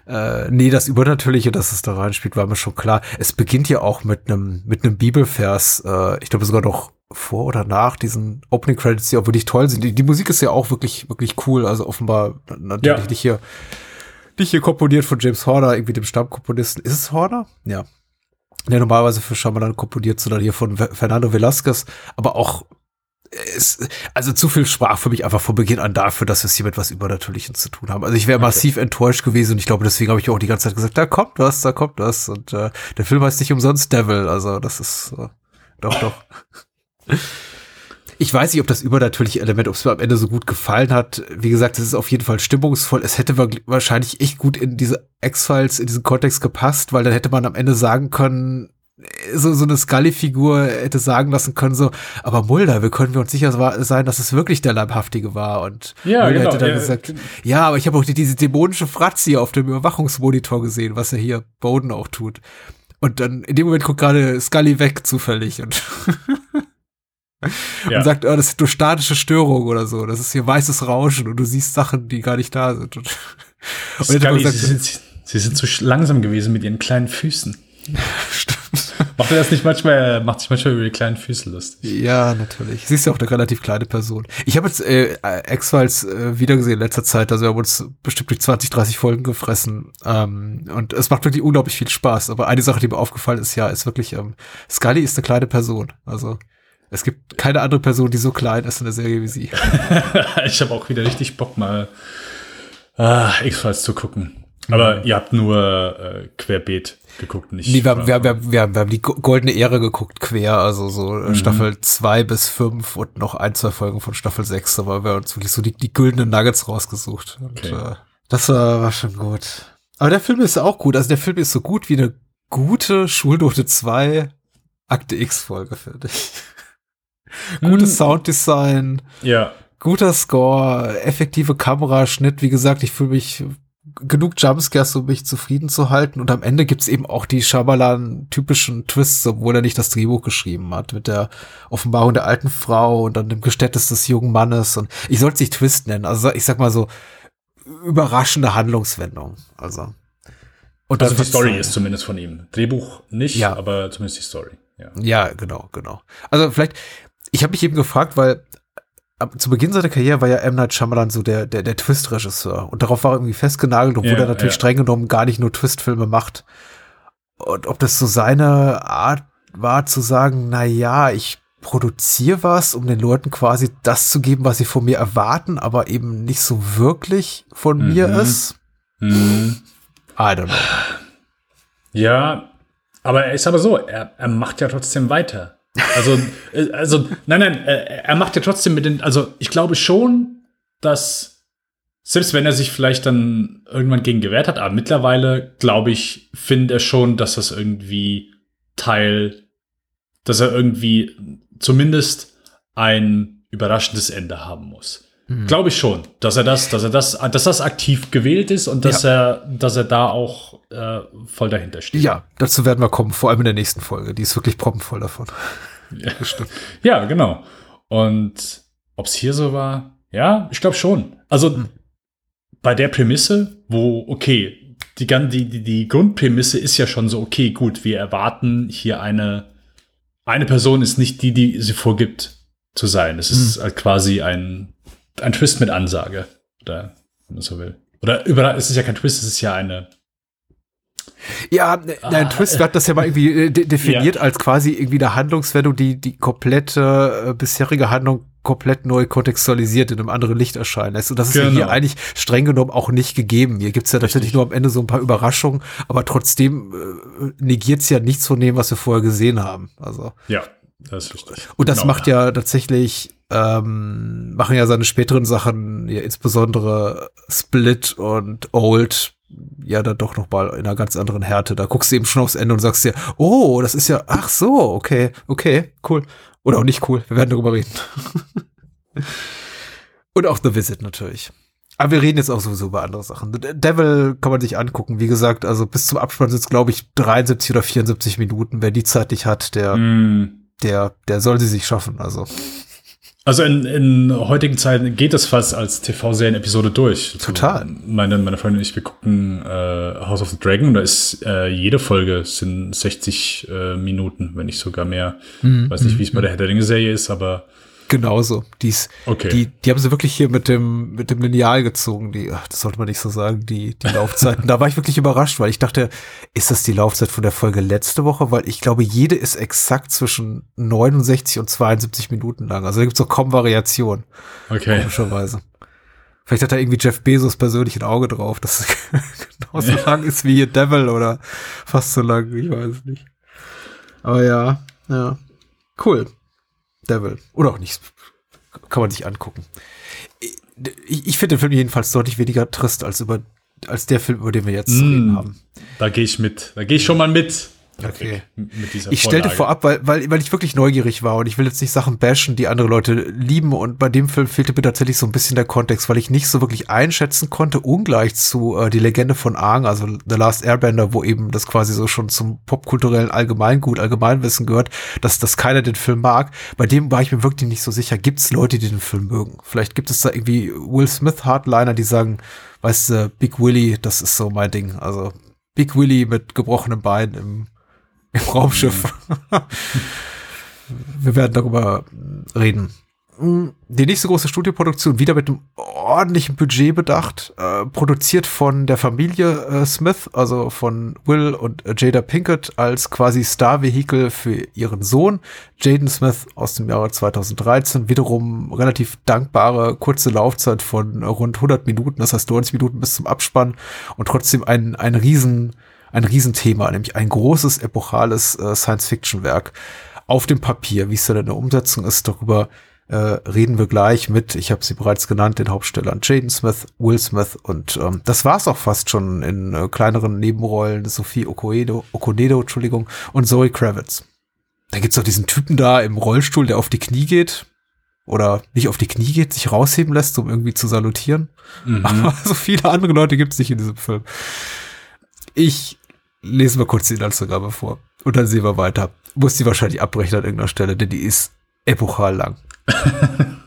Äh, nee, das Übernatürliche, dass es da reinspielt, war mir schon klar. Es beginnt ja auch mit einem mit einem Bibelvers. Äh, ich glaube sogar noch vor oder nach diesen Opening Credits, die auch wirklich toll sind. Die, die Musik ist ja auch wirklich wirklich cool. Also offenbar natürlich Ja. nicht hier nicht hier komponiert von James Horner, irgendwie dem Stammkomponisten. Ist es Horner? Ja. Der normalerweise für Shyamalan komponiert, sondern hier von Fernando Velasquez. Aber auch es, also zu viel sprach für mich einfach von Beginn an dafür, dass wir es hier mit was Übernatürlichem zu tun haben. Also ich wäre massiv enttäuscht gewesen und ich glaube, deswegen habe ich auch die ganze Zeit gesagt, da kommt was, da kommt was. Und äh, der Film heißt nicht umsonst Devil, also das ist äh, doch, doch. Ich weiß nicht, ob das übernatürliche Element, ob es mir am Ende so gut gefallen hat. Wie gesagt, es ist auf jeden Fall stimmungsvoll. Es hätte wa- wahrscheinlich echt gut in diese X-Files, in diesen Kontext gepasst, weil dann hätte man am Ende sagen können, so, so eine Scully-Figur hätte sagen lassen können, so, aber Mulder, wir können wir uns sicher sein, dass es wirklich der Leibhaftige war. Und Ja, Mulder genau, hätte dann ja, gesagt, ja, aber ich habe auch die, diese dämonische Fratze auf dem Überwachungsmonitor gesehen, was er hier Bowden auch tut. Und dann in dem Moment guckt gerade Scully weg zufällig und, Ja. und sagt, oh, das ist nur statische Störung oder so. Das ist hier weißes Rauschen und du siehst Sachen, die gar nicht da sind. Und, Scully, gesagt, sie, sind, sie sind zu langsam gewesen mit ihren kleinen Füßen. stimmt. Macht er das nicht manchmal, macht sich manchmal über die kleinen Füße lustig. Ja, natürlich. Sie ist ja auch eine relativ kleine Person. Ich habe jetzt äh, X-Files äh, wiedergesehen in letzter Zeit. Also wir haben uns bestimmt durch 20, 30 Folgen gefressen. Ähm, und es macht wirklich unglaublich viel Spaß. Aber eine Sache, die mir aufgefallen ist, ja, ist wirklich, ähm, Scully ist eine kleine Person. Also es gibt keine andere Person, die so klein ist in der Serie wie sie. ich habe auch wieder richtig Bock, mal ah, X-Files zu gucken. Aber ihr habt nur äh, querbeet geguckt, nicht. Nee, wir, haben- wir, haben- wir, haben- wir, haben- die go- goldene Ära geguckt, quer, also so äh, Staffel 2 bis 5 und noch ein, zwei Folgen von Staffel 6, aber wir haben uns wirklich so die, die güldenen Nuggets rausgesucht. Und, Okay. äh, das war, war schon gut. Aber der Film ist auch gut. Also der Film ist so gut wie eine gute Schulnote 2 Akte X-Folge, finde ich. Gutes Hm. Sounddesign, ja, guter Score, effektive Kameraschnitt. Wie gesagt, ich fühle mich genug Jumpscares, um mich zufrieden zu halten. Und am Ende gibt's eben auch die Shyamalan-typischen Twists, obwohl er nicht das Drehbuch geschrieben hat, mit der Offenbarung der alten Frau und dann dem Geständnis des jungen Mannes. Und ich sollte es nicht Twist nennen. Also ich sag mal so, überraschende Handlungswendung. Also. Und also die Story verzeihen. ist zumindest von ihm. Drehbuch nicht, Ja. aber zumindest die Story. Ja. Ja, genau, genau. Also vielleicht, ich habe mich eben gefragt, weil ab, zu Beginn seiner Karriere war ja M. Night Shyamalan so der, der, der Twist-Regisseur. Und darauf war er irgendwie festgenagelt, obwohl Ja, er natürlich ja. streng genommen gar nicht nur Twist-Filme macht. Und ob das so seine Art war zu sagen, na ja, ich produziere was, um den Leuten quasi das zu geben, was sie von mir erwarten, aber eben nicht so wirklich von mir Mhm. ist. Mhm. I don't know. Ja, aber er ist aber so, er, er macht ja trotzdem weiter. Also, äh, also, nein, nein, äh, er macht ja trotzdem mit den, also ich glaube schon, dass selbst wenn er sich vielleicht dann irgendwann gegen gewehrt hat, aber mittlerweile, glaube ich, findet er schon, dass das irgendwie Teil, dass er irgendwie zumindest ein überraschendes Ende haben muss. Glaube ich schon, dass er das, dass er das, dass das aktiv gewählt ist und dass er, dass er da auch äh, voll dahinter steht. Ja, dazu werden wir kommen, vor allem in der nächsten Folge. Die ist wirklich proppenvoll davon. Ja, ja genau. Und ob es hier so war, ja, ich glaube schon. Also bei der Prämisse, wo, okay, die, die, die, Grundprämisse ist ja schon so, okay, gut, wir erwarten hier eine, eine Person ist nicht die, die sie vorgibt zu sein. Es ist halt quasi ein, ein Twist mit Ansage. Oder, wenn man so will. Oder überall, es ist ja kein Twist, es ist ja eine, Ja, ne- nein, Twist wird das ja mal irgendwie äh, de definiert Ja. als quasi irgendwie eine Handlungswendung, die die komplette äh, bisherige Handlung komplett neu kontextualisiert in einem anderen Licht erscheinen lässt. Und das ist ja Genau. hier eigentlich streng genommen auch nicht gegeben. Hier gibt's ja tatsächlich nur am Ende so ein paar Überraschungen, aber trotzdem äh, negiert's ja nichts von dem, was wir vorher gesehen haben. Also ja, das ist richtig. und das Genau. macht ja tatsächlich, ähm, machen ja seine späteren Sachen, ja, insbesondere Split und Old, ja dann doch noch mal in einer ganz anderen Härte. Da guckst du eben schon aufs Ende und sagst dir, oh, das ist ja, ach so, okay, okay, cool. Oder auch nicht cool, wir werden darüber reden. und auch The Visit natürlich. Aber wir reden jetzt auch sowieso über andere Sachen. The Devil kann man sich angucken. Wie gesagt, also bis zum Abspann sind es, glaube ich, 73 oder 74 Minuten. Wer die Zeit nicht hat, der, Mm. der, der soll sie sich schaffen. Also Also in, in heutigen Zeiten geht es fast als TV-Serien-Episode durch. Total. So, meine, meine Freundin und ich, wir gucken äh, House of the Dragon. Da ist äh, jede Folge sind 60 äh, Minuten, wenn nicht sogar mehr. Weiß nicht, wie es bei der Herr der Ringe-Serie ist, aber genauso. Dies, Okay. die, die haben sie wirklich hier mit dem, mit dem Lineal gezogen. Die, ach, das sollte man nicht so sagen, die, die Laufzeiten. da war ich wirklich überrascht, weil ich dachte, ist das die Laufzeit von der Folge letzte Woche? Weil ich glaube, jede ist exakt zwischen 69 und 72 Minuten lang. Also da gibt's auch kaum Variation, okay. komischerweise. Vielleicht hat da irgendwie Jeff Bezos persönlich ein Auge drauf, dass es genauso lang ist wie hier Devil oder fast so lang, ich weiß nicht. Aber ja, ja. Cool. Devil. Oder auch nicht. Kann man sich angucken. Ich, ich finde den Film jedenfalls deutlich weniger trist als über als der Film, über den wir jetzt zu reden Mm. haben. Da gehe ich mit. Da gehe ich schon mal mit. Okay. Mit dieser Ich stellte vorab, weil, weil, weil ich wirklich neugierig war und ich will jetzt nicht Sachen bashen, die andere Leute lieben und bei dem Film fehlte mir tatsächlich so ein bisschen der Kontext, weil ich nicht so wirklich einschätzen konnte, ungleich zu äh, die Legende von Aang, also The Last Airbender, wo eben das quasi so schon zum popkulturellen Allgemeingut, Allgemeinwissen gehört, dass, dass keiner den Film mag. Bei dem war ich mir wirklich nicht so sicher, gibt es Leute, die den Film mögen? Vielleicht gibt es da irgendwie Will Smith Hardliner, die sagen, weißt du, Big Willy, das ist so mein Ding. Also Big Willy mit gebrochenem Bein im im Raumschiff. Wir werden darüber reden. Die nächste große Studioproduktion, wieder mit einem ordentlichen Budget bedacht, äh, produziert von der Familie äh, Smith, also von Will und äh, Jada Pinkett als quasi Star-Vehikel für ihren Sohn, Jaden Smith aus dem Jahre 2013. Wiederum relativ dankbare kurze Laufzeit von rund 100 Minuten, das heißt 90 Minuten bis zum Abspann und trotzdem ein, ein riesen ein Riesenthema, nämlich ein großes epochales äh, Science-Fiction-Werk auf dem Papier. Wie es dann in der Umsetzung ist, darüber äh, reden wir gleich mit, ich habe sie bereits genannt, den Hauptstellern Jaden Smith, Will Smith und ähm, das war's auch fast schon in äh, kleineren Nebenrollen, Sophie Okonedo, Okonedo, Entschuldigung, und Zoe Kravitz. Da gibt's noch diesen Typen da im Rollstuhl, der auf die Knie geht oder nicht auf die Knie geht, sich rausheben lässt, um irgendwie zu salutieren. Aber so viele andere Leute gibt's nicht in diesem Film. Ich lese mal kurz die Inhaltsangabe vor und dann sehen wir weiter. Muss die wahrscheinlich abbrechen an irgendeiner Stelle, denn die ist epochal lang.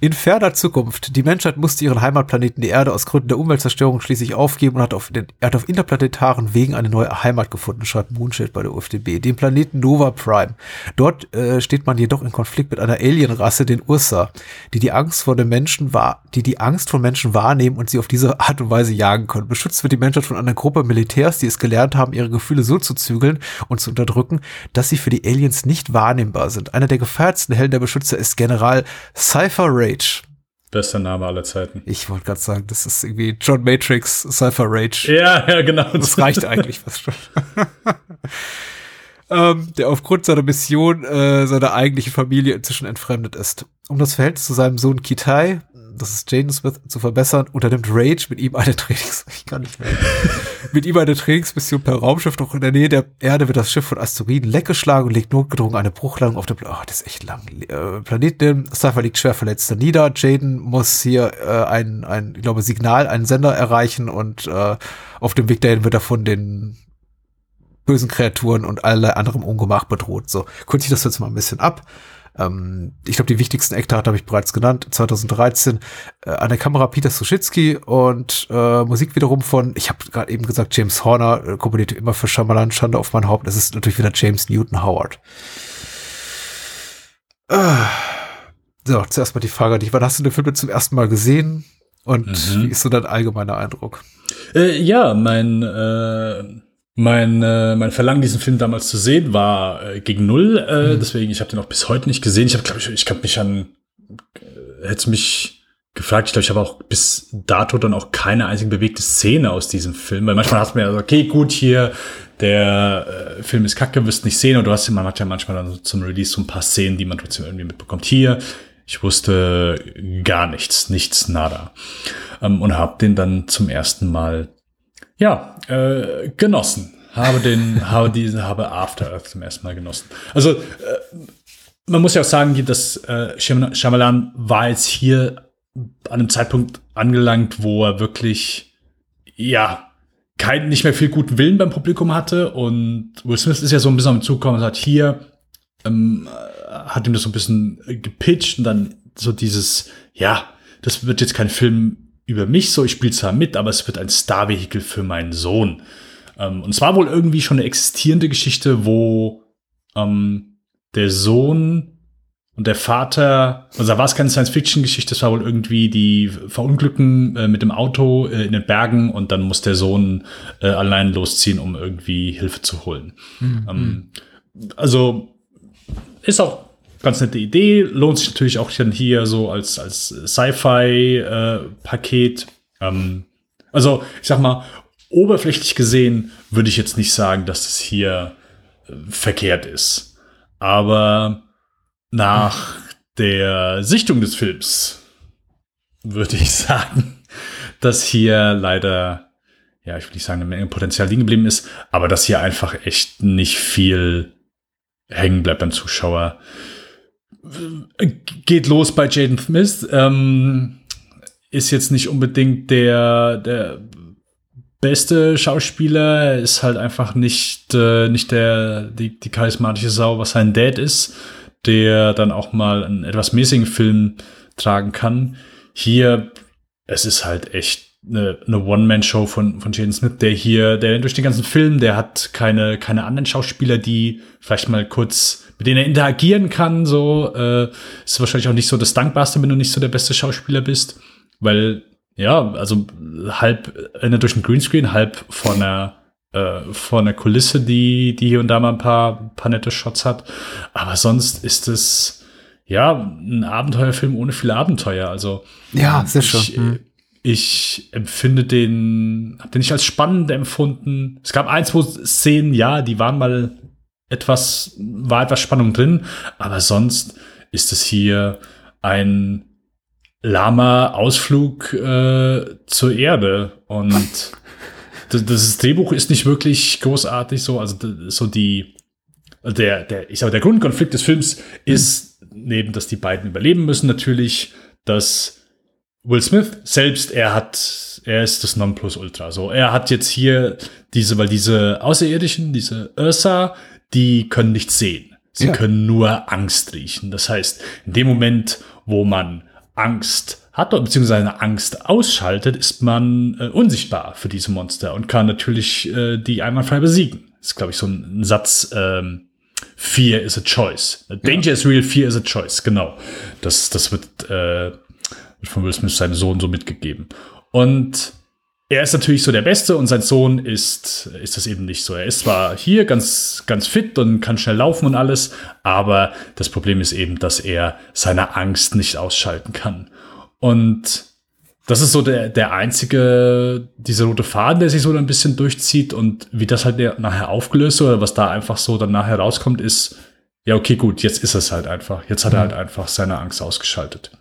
In ferner Zukunft, die Menschheit musste ihren Heimatplaneten, die Erde, aus Gründen der Umweltzerstörung schließlich aufgeben und hat auf, den, hat auf interplanetaren Wegen eine neue Heimat gefunden, schreibt Moonshield bei der UFDB, den Planeten Nova Prime. Dort äh, steht man jedoch in Konflikt mit einer Alienrasse, den Ursa, die die Angst vor den Menschen wahr, die die Angst vor Menschen wahrnehmen und sie auf diese Art und Weise jagen können. Beschützt wird die Menschheit von einer Gruppe Militärs, die es gelernt haben, ihre Gefühle so zu zügeln und zu unterdrücken, dass sie für die Aliens nicht wahrnehmbar sind. Einer der gefeiertsten Helden der Beschützer ist General Cypher Rage. Bester Name aller Zeiten. Ich wollte gerade sagen, das ist irgendwie John Matrix, Cypher Rage. Ja, ja, genau. Das reicht eigentlich fast schon. ähm, der aufgrund seiner Mission äh, seiner eigentlichen Familie inzwischen entfremdet ist. Um das Verhältnis zu seinem Sohn Kitai, das ist Jaden Smith, zu verbessern, unternimmt Rage mit ihm eine Trainings, ich kann nicht mehr, mit ihm eine Trainingsmission per Raumschiff. Doch in der Nähe der Erde wird das Schiff von Asteroiden leckgeschlagen und legt notgedrungen eine Bruchlandung auf dem, Pla oh, das ist echt lang, äh, Planeten. Cypher liegt schwer verletzt nieder. Jaden muss hier äh, ein, ein, ich glaube, Signal, einen Sender erreichen und äh, auf dem Weg dahin wird er von den bösen Kreaturen und allerlei anderem Ungemach bedroht. So, kurz ich das jetzt mal ein bisschen ab. Ähm, ich glaube, die wichtigsten Eckdaten habe ich bereits genannt. 2013 äh, an der Kamera Peter Suschitzky und äh, Musik wiederum von, ich habe gerade eben gesagt, James Horner, äh, komponiert immer für Shyamalan, Schande auf mein Haupt. Das ist natürlich wieder James Newton Howard. Äh, so, zuerst mal die Frage an dich. Wann hast du den Film zum ersten Mal gesehen? Und Mhm. wie ist so dein allgemeiner Eindruck? Äh, ja, mein, äh, mein, äh, mein Verlangen, diesen Film damals zu sehen, war äh, gegen null. Äh, Deswegen, ich habe den auch bis heute nicht gesehen. Ich habe, glaube ich, ich kann mich an, äh, hätte mich gefragt, ich glaube, ich habe auch bis dato dann auch keine einzige bewegte Szene aus diesem Film, weil manchmal hat man ja so, okay, gut, hier, der äh, Film ist kacke, wirst nicht sehen, und du hast, man hat ja manchmal dann so zum Release so ein paar Szenen, die man trotzdem irgendwie mitbekommt. Hier, ich wusste gar nichts, nichts, nada. Ähm, und habe den dann zum ersten Mal Ja, äh, genossen. Habe den, habe diese, habe After Earth zum ersten Mal genossen. Also, äh, man muss ja auch sagen, dass äh, Shyam- Shyamalan war jetzt hier an einem Zeitpunkt angelangt, wo er wirklich, ja, kein, nicht mehr viel guten Willen beim Publikum hatte. Und Will Smith ist ja so ein bisschen am Zug gekommen und sagt, hier, ähm, äh, hat ihm das so ein bisschen gepitcht und dann so dieses, ja, das wird jetzt kein Film über mich, so ich spiele zwar mit, aber es wird ein Star-Vehikel für meinen Sohn. Ähm, und zwar wohl irgendwie schon eine existierende Geschichte, wo ähm, der Sohn und der Vater, also da war es keine Science-Fiction-Geschichte, das war wohl irgendwie die verunglücken äh, mit dem Auto äh, in den Bergen und dann muss der Sohn äh, allein losziehen, um irgendwie Hilfe zu holen. Ähm, also ist auch ganz nette Idee, lohnt sich natürlich auch dann hier so als, als Sci-Fi-Paket. ähm, also, ich sag mal, oberflächlich gesehen würde ich jetzt nicht sagen, dass es hier äh, verkehrt ist. Aber nach der Sichtung des Films würde ich sagen, dass hier leider, ja, ich will nicht sagen, eine Menge Potenzial liegen geblieben ist, aber dass hier einfach echt nicht viel hängen bleibt beim Zuschauer. Geht los bei Jaden Smith. Ähm, ist jetzt nicht unbedingt der, der beste Schauspieler. Er ist halt einfach nicht, äh, nicht der, die, die charismatische Sau, was sein Dad ist, der dann auch mal einen etwas mäßigen Film tragen kann. Hier, es ist halt echt eine, eine One-Man-Show von, von Jaden Smith, der hier, der durch den ganzen Film, der hat keine, keine anderen Schauspieler, die vielleicht mal kurz, mit denen er interagieren kann, so, äh, ist wahrscheinlich auch nicht so das Dankbarste, wenn du nicht so der beste Schauspieler bist, weil, ja, also halb, äh, durch den Greenscreen, halb vor einer, äh, vor einer Kulisse, die, die hier und da mal ein paar, paar nette Shots hat, aber sonst ist es, ja, ein Abenteuerfilm ohne viele Abenteuer, also. Ja, sehr schön. Ich, Mhm. ich empfinde den, hab den nicht als spannend empfunden. Es gab ein, zwei Szenen, ja, die waren mal etwas, war etwas Spannung drin, aber sonst ist es hier ein lahmer Ausflug äh, zur Erde und das, das Drehbuch ist nicht wirklich großartig so, also so die der, der, ich sag, mal, der Grundkonflikt des Films ist, neben, dass die beiden überleben müssen, natürlich, dass Will Smith selbst, er hat, er ist das Nonplusultra. So, er hat jetzt hier diese, weil diese Außerirdischen, diese Ursa, die können nichts sehen. Sie Ja. können nur Angst riechen. Das heißt, in dem Moment, wo man Angst hat, beziehungsweise eine Angst ausschaltet, ist man äh, unsichtbar für diese Monster und kann natürlich äh, die einwandfrei besiegen. Das ist, glaube ich, so ein, ein Satz, ähm, Fear is a choice. Danger is real, fear is a choice. Genau. Das, das wird, äh, wird von Will Smith seinem Sohn so mitgegeben. Und er ist natürlich so der Beste und sein Sohn ist, ist das eben nicht so. Er ist zwar hier ganz, ganz fit und kann schnell laufen und alles, aber das Problem ist eben, dass er seine Angst nicht ausschalten kann. Und das ist so der, der einzige, dieser rote Faden, der sich so ein bisschen durchzieht und wie das halt nachher aufgelöst wird oder was da einfach so dann nachher rauskommt, ist, ja, okay, gut, jetzt ist es halt einfach. Jetzt hat er halt einfach seine Angst ausgeschaltet.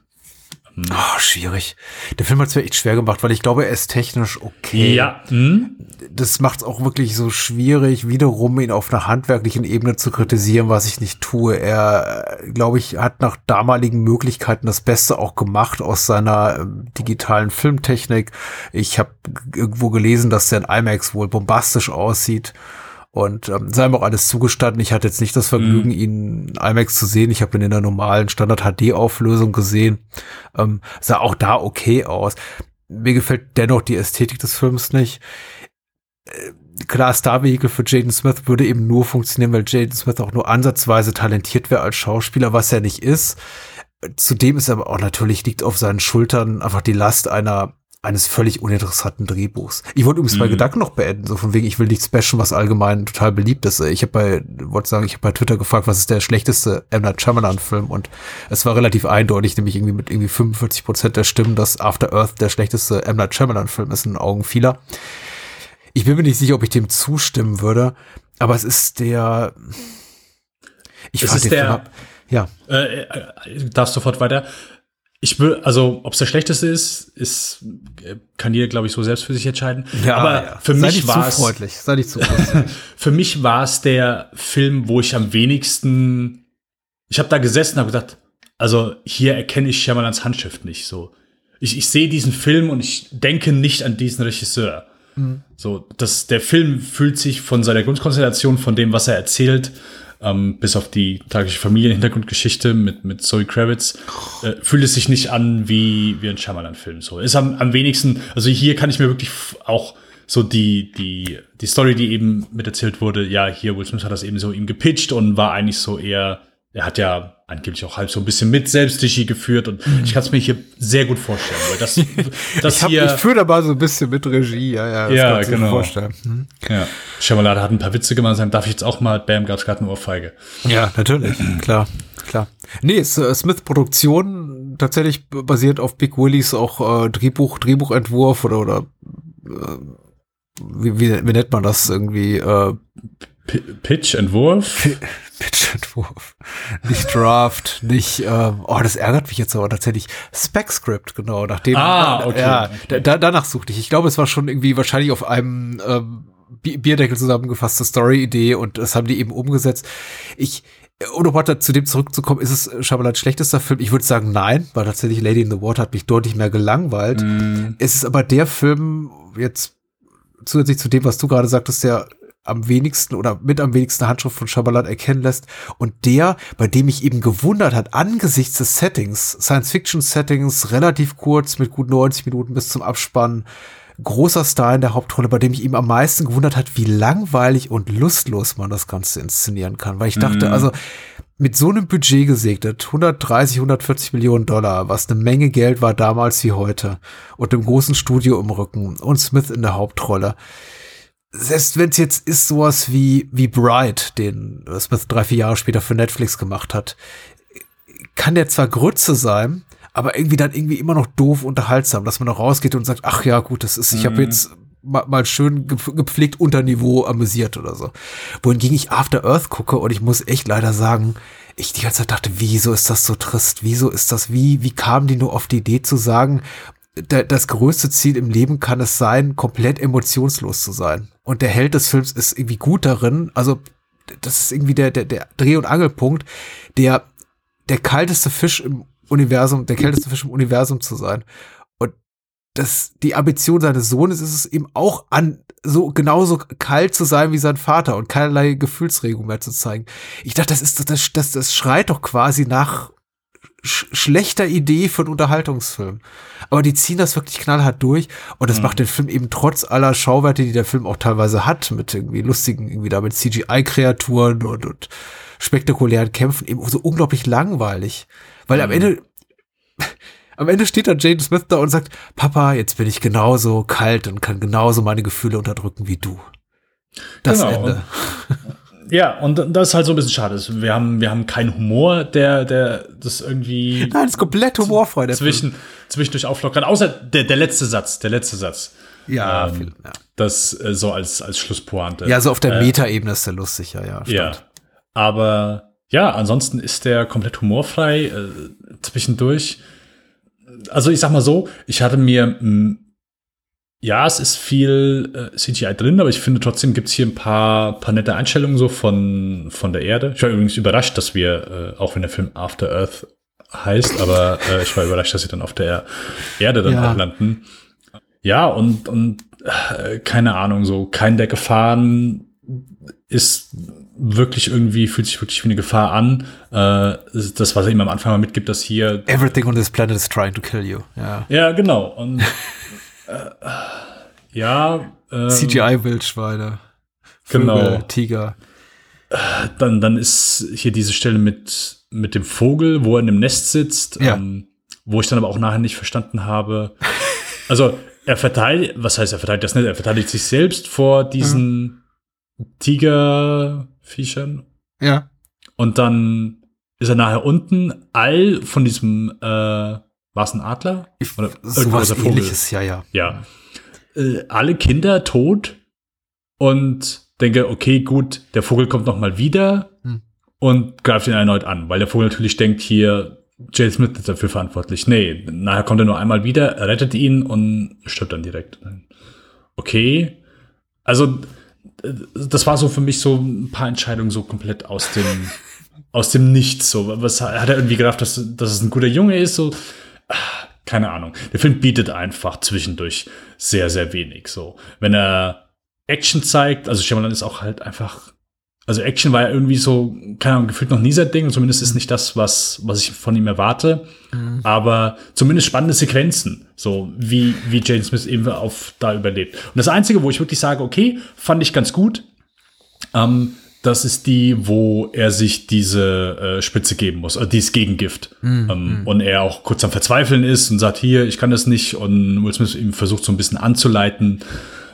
Oh, schwierig. Der Film hat es mir echt schwer gemacht, weil ich glaube, er ist technisch okay. Ja, hm? Das macht es auch wirklich so schwierig, wiederum ihn auf einer handwerklichen Ebene zu kritisieren, was ich nicht tue. Er, äh, glaube ich, hat nach damaligen Möglichkeiten das Beste auch gemacht aus seiner ähm, digitalen Filmtechnik. Ich habe irgendwo gelesen, dass der in IMAX wohl bombastisch aussieht. Und ähm, sei mir auch alles zugestanden, ich hatte jetzt nicht das Vergnügen, ihn in IMAX zu sehen. Ich habe ihn in der normalen Standard-HD-Auflösung gesehen. Ähm, sah auch da okay aus. Mir gefällt dennoch die Ästhetik des Films nicht. Äh, Klar, Star-Vehikel für Jaden Smith würde eben nur funktionieren, weil Jaden Smith auch nur ansatzweise talentiert wäre als Schauspieler, was er nicht ist. Zudem ist aber auch natürlich liegt auf seinen Schultern einfach die Last einer eines völlig uninteressanten Drehbuchs. Ich wollte übrigens Mhm. zwei Gedanken noch beenden, so von wegen, ich will nichts bashen, was allgemein total beliebt ist. Ich habe bei, wollte sagen, ich habe bei Twitter gefragt, was ist der schlechteste M. Night Shyamalan-Film und es war relativ eindeutig, nämlich irgendwie mit irgendwie 45 Prozent der Stimmen, dass After Earth der schlechteste M. Night Shyamalan-Film ist in den Augen vieler. Ich bin mir nicht sicher, ob ich dem zustimmen würde, aber es ist der, ich Es fand ist den der- Film ab- ja, Äh, äh, darfst sofort weiter. Ich will, also, ob es der schlechteste ist, ist, äh, kann jeder, glaube ich, so selbst für sich entscheiden. Ja, Aber ja. für Sei mich war es, freundlich. Sei nicht zu freundlich. für mich war es der Film, wo ich am wenigsten, ich habe da gesessen und habe gedacht, also hier erkenne ich Shyamalans Handschrift nicht so. Ich, ich sehe diesen Film und ich denke nicht an diesen Regisseur. So, das, der Film fühlt sich von seiner Grundkonstellation, von dem, was er erzählt, ähm, bis auf die tragische Familienhintergrundgeschichte mit, mit Zoe Kravitz, äh, fühlt es sich nicht an wie, wie ein Shyamalan-Film. So, ist am, am wenigsten, also hier kann ich mir wirklich auch so die, die, die Story, die eben mit erzählt wurde, ja, hier Will Smith hat das eben so ihm gepitcht und war eigentlich so eher, er hat ja angeblich auch halb so ein bisschen mit Selbstregie geführt und ich kann es mir hier sehr gut vorstellen, weil das, das ich, hab, hier. ich führe da mal so ein bisschen mit Regie. Ja, ja, das Ja, kannst genau. vorstellen. Hm? Ja. Shyamalan hat ein paar Witze gemacht, dann darf ich jetzt auch mal, bam, gab's gerade eine Ohrfeige. Ja, natürlich. klar, klar. Nee, äh, Smith Produktion tatsächlich basiert auf Big Willys auch äh, Drehbuch, Drehbuchentwurf oder oder äh, wie, wie, wie nennt man das irgendwie? Äh, P Pitch, Entwurf. Pitch-Entwurf. Nicht Draft, nicht, ähm, oh, das ärgert mich jetzt aber tatsächlich. Spec-Script, genau, nachdem, Ah, okay, ja, okay. Da, da, danach suchte ich. Ich glaube, es war schon irgendwie wahrscheinlich auf einem ähm, Bi- Bierdeckel zusammengefasste Story-Idee und das haben die eben umgesetzt. Ich, und um weiter zu dem zurückzukommen, ist es Shyamalan's schlechtester Film? Ich würde sagen, nein, weil tatsächlich Lady in the Water hat mich deutlich mehr gelangweilt. Mm. Es ist aber der Film, jetzt zusätzlich zu dem, was du gerade sagtest, der am wenigsten oder mit am wenigsten Handschrift von Shyamalan erkennen lässt und der, bei dem mich eben gewundert hat, angesichts des Settings, Science-Fiction-Settings, relativ kurz mit gut 90 Minuten bis zum Abspann, großer Star in der Hauptrolle, bei dem ich ihm am meisten gewundert hat, wie langweilig und lustlos man das Ganze inszenieren kann, weil ich dachte, also mit so einem Budget gesegnet, 130, 140 Millionen Dollar, was eine Menge Geld war damals wie heute, und dem großen Studio im Rücken und Smith in der Hauptrolle. Selbst wenn es jetzt ist sowas wie, wie Bright, den Smith drei, vier Jahre später für Netflix gemacht hat, kann der zwar Grütze sein, aber irgendwie dann irgendwie immer noch doof unterhaltsam, dass man noch rausgeht und sagt, ach ja, gut, das ist, ich habe jetzt mal, mal schön gep- gepflegt unter Niveau amüsiert oder so. Wohingegen ich After Earth gucke und ich muss echt leider sagen, ich die ganze Zeit dachte, wieso ist das so trist? Wieso ist das, wie, wie kamen die nur auf die Idee zu sagen, das größte Ziel im Leben kann es sein, komplett emotionslos zu sein. Und der Held des Films ist irgendwie gut darin, also das ist irgendwie der, der, der Dreh- und Angelpunkt, der, der kalteste Fisch im Universum, der kälteste Fisch im Universum zu sein. Und das, die Ambition seines Sohnes ist es eben auch an, so genauso kalt zu sein wie sein Vater und keinerlei Gefühlsregung mehr zu zeigen. Ich dachte, das ist, das, das, das schreit doch quasi nach sch schlechter Idee für einen Unterhaltungsfilm. Aber die ziehen das wirklich knallhart durch und das macht den Film eben trotz aller Schauwerte, die der Film auch teilweise hat, mit irgendwie lustigen, irgendwie da mit CGI-Kreaturen und, und spektakulären Kämpfen eben so unglaublich langweilig. Weil am Ende, am Ende steht dann Jane Smith da und sagt, Papa, jetzt bin ich genauso kalt und kann genauso meine Gefühle unterdrücken wie du. Das Genau. Ende. Ja, und das ist halt so ein bisschen schade. Wir haben, wir haben keinen Humor, der, der das irgendwie Nein, das ist komplett humorfrei, Film. zwischen, zwischendurch auflockern. Außer der, der letzte Satz, der letzte Satz. Ja, ähm, viel, ja. Das äh, so als, als Schlusspointe. ja, so auf der Äh, Meta-Ebene ist der lustig, ja, ja. Ja. stimmt. Aber ja, ansonsten ist der komplett humorfrei äh, zwischendurch. Also ich sag mal so, ich hatte mir, ja, es ist viel äh, CGI drin, aber ich finde trotzdem gibt's hier ein paar, paar nette Einstellungen so von, von der Erde. Ich war übrigens überrascht, dass wir, äh, auch wenn der Film After Earth heißt, aber äh, ich war überrascht, dass sie dann auf der Erde dann Ja. landen. Ja, und, und äh, keine Ahnung, so kein der Gefahren ist wirklich irgendwie, fühlt sich wirklich wie eine Gefahr an. Äh, das, was er ihm am Anfang mal mitgibt, dass hier. Everything on this planet is trying to kill you. Ja. Ja, genau. Und äh, ja, ähm, CGI-Wildschweine. Genau. Vögel, Tiger. dann, dann ist hier diese Stelle mit, mit dem Vogel, wo er in dem Nest sitzt, Ja. ähm, wo ich dann aber auch nachher nicht verstanden habe. Also, er verteidigt, was heißt er verteidigt das nicht? Er verteidigt sich selbst vor diesen Tigerviechern. Ja. Und dann ist er nachher unten, all von diesem, äh, war es ein Adler? Oder Sowas irgendwas ähnliches, ja, ja. Ja. Äh, alle Kinder tot und denke, okay, gut, der Vogel kommt noch mal wieder Hm. und greift ihn erneut an, weil der Vogel natürlich denkt hier, Jay Smith ist dafür verantwortlich. Nee, nachher kommt er nur einmal wieder, rettet ihn und stirbt dann direkt. Okay. Also, äh, das war so für mich so ein paar Entscheidungen so komplett aus dem, aus dem Nichts. So, was hat er irgendwie gedacht, dass, dass es ein guter Junge ist? So, keine Ahnung. Der Film bietet einfach zwischendurch sehr, sehr wenig. So, wenn er Action zeigt, also Shyamalan ist auch halt einfach also Action war ja irgendwie so, keine Ahnung, gefühlt noch nie sein Ding. Und zumindest ist nicht das, was, was ich von ihm erwarte. Mhm. Aber zumindest spannende Sequenzen. So, wie, wie Jane Smith eben auf da überlebt. Und das Einzige, wo ich wirklich sage, okay, fand ich ganz gut. Ähm, das ist die, wo er sich diese äh, Spitze geben muss, also dieses Gegengift. Mhm. Ähm, mhm. und er auch kurz am Verzweifeln ist und sagt, hier, ich kann das nicht. Und Will Smith ihm versucht so ein bisschen anzuleiten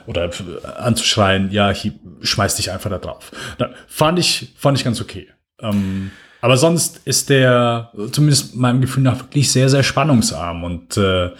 oder anzuschreien, ja, hier, schmeiß dich einfach da drauf. Da, fand ich, fand ich ganz okay. Ähm, aber sonst ist der, zumindest meinem Gefühl nach, wirklich sehr, sehr spannungsarm und äh,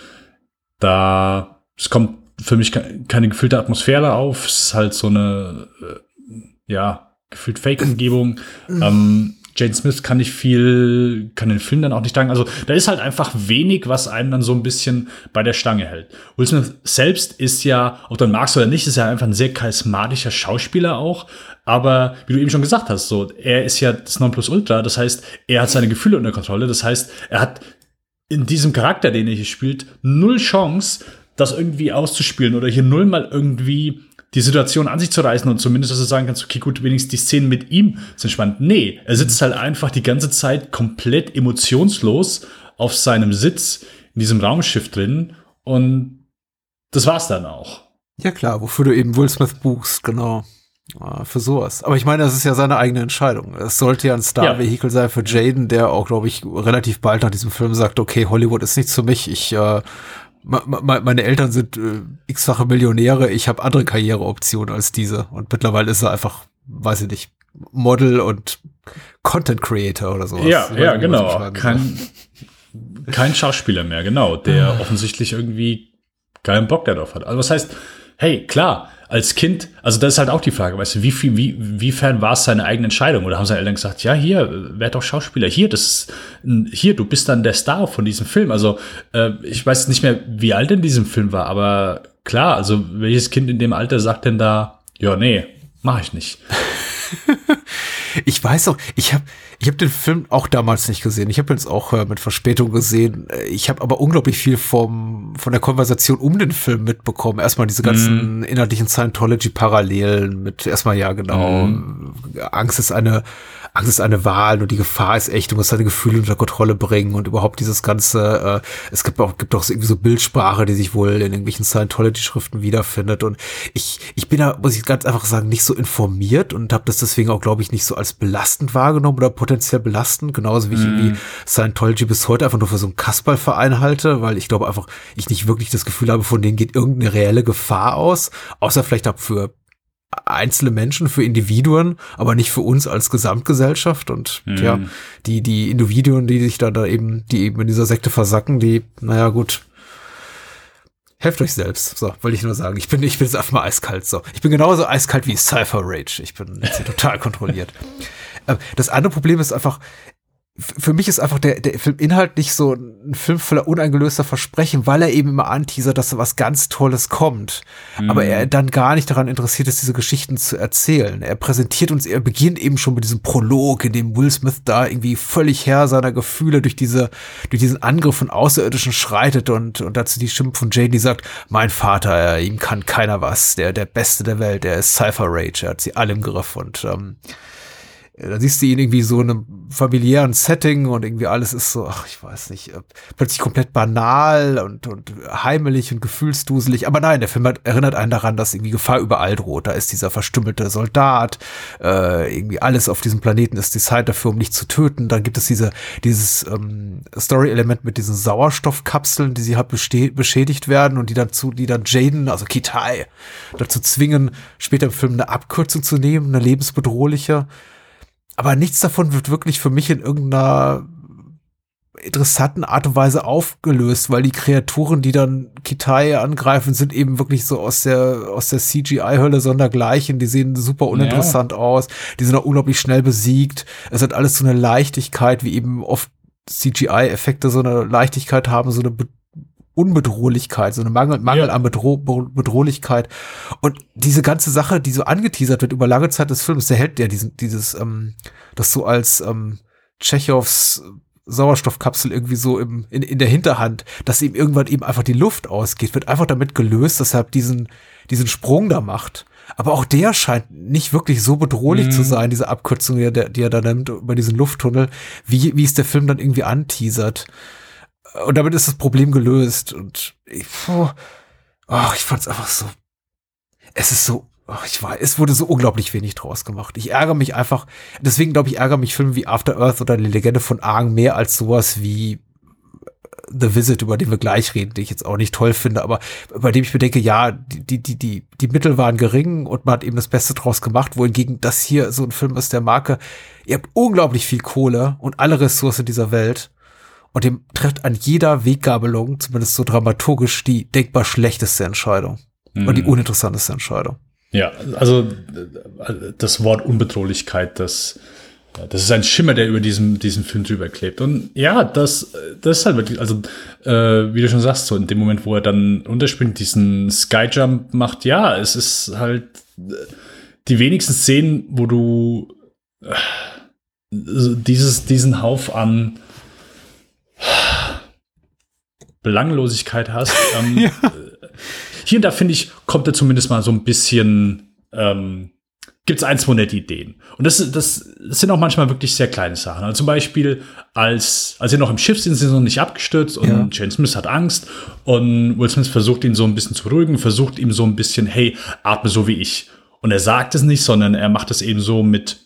da, es kommt für mich keine gefühlte Atmosphäre auf, es ist halt so eine, äh, ja, gefühlt Fake-Umgebung. ähm, Jane Smith kann nicht viel, kann den Film dann auch nicht danken. Also da ist halt einfach wenig, was einen dann so ein bisschen bei der Stange hält. Will Smith selbst ist ja, ob du ihn magst oder nicht, ist ja einfach ein sehr charismatischer Schauspieler auch. Aber wie du eben schon gesagt hast, so, er ist ja das Nonplusultra. Das heißt, er hat seine Gefühle unter Kontrolle. Das heißt, er hat in diesem Charakter, den er hier spielt, null Chance, das irgendwie auszuspielen oder hier null mal irgendwie die Situation an sich zu reißen und zumindest, dass du sagen kannst, okay, gut, wenigstens die Szenen mit ihm sind spannend. Nee, er sitzt halt einfach die ganze Zeit komplett emotionslos auf seinem Sitz in diesem Raumschiff drin und das war's dann auch. Ja klar, wofür du eben Will Smith buchst, genau. Für sowas. Aber ich meine, das ist ja seine eigene Entscheidung. Es sollte ja ein Star-Vehikel ja. sein für Jaden, der auch, glaube ich, relativ bald nach diesem Film sagt, okay, Hollywood ist nichts für mich, ich äh, meine Eltern sind äh, x-fache Millionäre, ich habe andere Karriereoptionen als diese. Und mittlerweile ist er einfach, weiß ich nicht, Model und Content Creator oder sowas. Ja, ja, genau. Kein, kein Schauspieler mehr, genau, der ah. offensichtlich irgendwie keinen Bock darauf hat. Also was heißt, hey, klar, als Kind, also das ist halt auch die Frage, weißt du, wie viel, wie, wiefern war es seine eigene Entscheidung? Oder haben seine Eltern gesagt, ja, hier, werd doch Schauspieler, hier, das hier, du bist dann der Star von diesem Film. Also, äh, ich weiß nicht mehr, wie alt in diesem Film war, aber klar, also welches Kind in dem Alter sagt denn da, ja, nee, mach ich nicht. ich weiß auch, ich habe ich hab den Film auch damals nicht gesehen. Ich habe jetzt auch äh, mit Verspätung gesehen. Ich habe aber unglaublich viel vom, von der Konversation um den Film mitbekommen. Erstmal diese ganzen mm. inhaltlichen Scientology-Parallelen mit erstmal, ja genau, mm. Angst ist eine Angst ist eine Wahl und die Gefahr ist echt, du musst deine Gefühle unter Kontrolle bringen und überhaupt dieses ganze, äh, es gibt auch, gibt auch irgendwie so Bildsprache, die sich wohl in irgendwelchen Scientology-Schriften wiederfindet. Und ich, ich bin da, muss ich ganz einfach sagen, nicht so informiert und habe das deswegen auch, glaube ich, nicht so als belastend wahrgenommen oder potenziell belastend, genauso wie ich irgendwie mhm. Scientology bis heute einfach nur für so einen Kasperlverein halte, weil ich glaube einfach, ich nicht wirklich das Gefühl habe, von denen geht irgendeine reelle Gefahr aus, außer vielleicht auch für einzelne Menschen, für Individuen, aber nicht für uns als Gesamtgesellschaft. Und mhm. ja, die, die Individuen, die sich da, da eben, die eben in dieser Sekte versacken, die, naja, gut, helft euch selbst. So, wollte ich nur sagen. Ich bin, ich bin jetzt einfach mal eiskalt. So, ich bin genauso eiskalt wie Cypher Rage. Ich bin total kontrolliert. Ähm, das andere Problem ist einfach, für mich ist einfach der, der Film inhaltlich so ein Film voller uneingelöster Versprechen, weil er eben immer anteasert, dass da was ganz Tolles kommt. Mhm. Aber er dann gar nicht daran interessiert ist, diese Geschichten zu erzählen. Er präsentiert uns, er beginnt eben schon mit diesem Prolog, in dem Will Smith da irgendwie völlig Herr seiner Gefühle durch diese, durch diesen Angriff von Außerirdischen schreitet und, und dazu die Stimme von Jane, die sagt, mein Vater, ihm kann keiner was, der, der Beste der Welt, der ist Cypher Rage, er hat sie alle im Griff und, ähm, da siehst du ihn irgendwie so in einem familiären Setting und irgendwie alles ist so, ach, ich weiß nicht, äh, plötzlich komplett banal und, und heimelig und gefühlsduselig. Aber nein, der Film hat, erinnert einen daran, dass irgendwie Gefahr überall droht. Da ist dieser verstümmelte Soldat, äh, irgendwie alles auf diesem Planeten ist designt dafür, um nicht zu töten. Dann gibt es diese, dieses ähm, Story-Element mit diesen Sauerstoffkapseln, die sie halt beschädigt werden und die dann zu, die dann Jaden, also Kitai, dazu zwingen, später im Film eine Abkürzung zu nehmen, eine lebensbedrohliche aber nichts davon wird wirklich für mich in irgendeiner interessanten Art und Weise aufgelöst, weil die Kreaturen, die dann Kitai angreifen, sind eben wirklich so aus der aus der CGI-Hölle sondergleichen. Die sehen super uninteressant ja. aus. Die sind auch unglaublich schnell besiegt. Es hat alles so eine Leichtigkeit, wie eben oft CGI-Effekte so eine Leichtigkeit haben, so eine Be Unbedrohlichkeit, so eine Mangel, Mangel Ja. an Bedroh Bedrohlichkeit. Und diese ganze Sache, die so angeteasert wird über lange Zeit des Films, der hält ja diesen, dieses, ähm, das so als ähm, Tschechows Sauerstoffkapsel irgendwie so im, in, in der Hinterhand, dass ihm irgendwann eben einfach die Luft ausgeht, wird einfach damit gelöst, dass er diesen, diesen Sprung da macht. Aber auch der scheint nicht wirklich so bedrohlich zu sein, diese Abkürzung, die er, die er da nimmt über diesen Lufttunnel, wie, wie es der Film dann irgendwie anteasert. Und damit ist das Problem gelöst. Und ich, puh, oh, ich fand's einfach so. Es ist so, oh, ich war, es wurde so unglaublich wenig draus gemacht. Ich ärgere mich einfach. Deswegen glaube ich, ärgere mich Filme wie After Earth oder die Legende von Aang mehr als sowas wie The Visit, über den wir gleich reden, den ich jetzt auch nicht toll finde, aber bei dem ich mir denke, ja, die, die, die, die Mittel waren gering und man hat eben das Beste draus gemacht, wohingegen das hier so ein Film ist der Marke, ihr habt unglaublich viel Kohle und alle Ressourcen dieser Welt und dem trifft an jeder Weggabelung, zumindest so dramaturgisch, die denkbar schlechteste Entscheidung und die uninteressanteste Entscheidung. Ja, also das Wort Unbedrohlichkeit, das, das ist ein Schimmer, der über diesem, diesem Film drüber klebt. Und ja, das, das ist halt wirklich, also äh, wie du schon sagst, so in dem Moment, wo er dann runterspringt, diesen Skyjump macht, ja, es ist halt äh, die wenigsten Szenen, wo du äh, dieses, diesen Hauf an Belanglosigkeit hast. Ähm, Hier und da finde ich, kommt er zumindest mal so ein bisschen, ähm, gibt es ein, zwei nette Ideen. Und das, das, das sind auch manchmal wirklich sehr kleine Sachen. Also zum Beispiel, als, als sie noch im Schiff sind, sind sie noch nicht abgestürzt und Ja. Jane Smith hat Angst und Will Smith versucht ihn so ein bisschen zu beruhigen, versucht ihm so ein bisschen, hey, atme so wie ich. Und er sagt es nicht, sondern er macht es eben so mit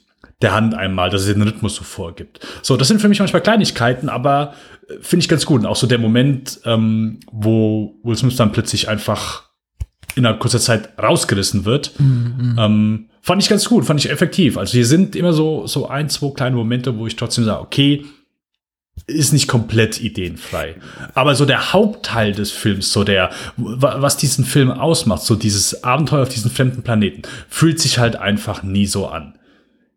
der Hand einmal, dass er den Rhythmus so vorgibt. So, das sind für mich manchmal Kleinigkeiten, aber äh, finde ich ganz gut. Und auch so der Moment, ähm, wo Will Smith dann plötzlich einfach innerhalb kurzer Zeit rausgerissen wird, ähm, fand ich ganz gut, fand ich effektiv. Also hier sind immer so, so ein, zwei kleine Momente, wo ich trotzdem sage, okay, ist nicht komplett ideenfrei. Aber so der Hauptteil des Films, so der, wa- was diesen Film ausmacht, so dieses Abenteuer auf diesen fremden Planeten, fühlt sich halt einfach nie so an.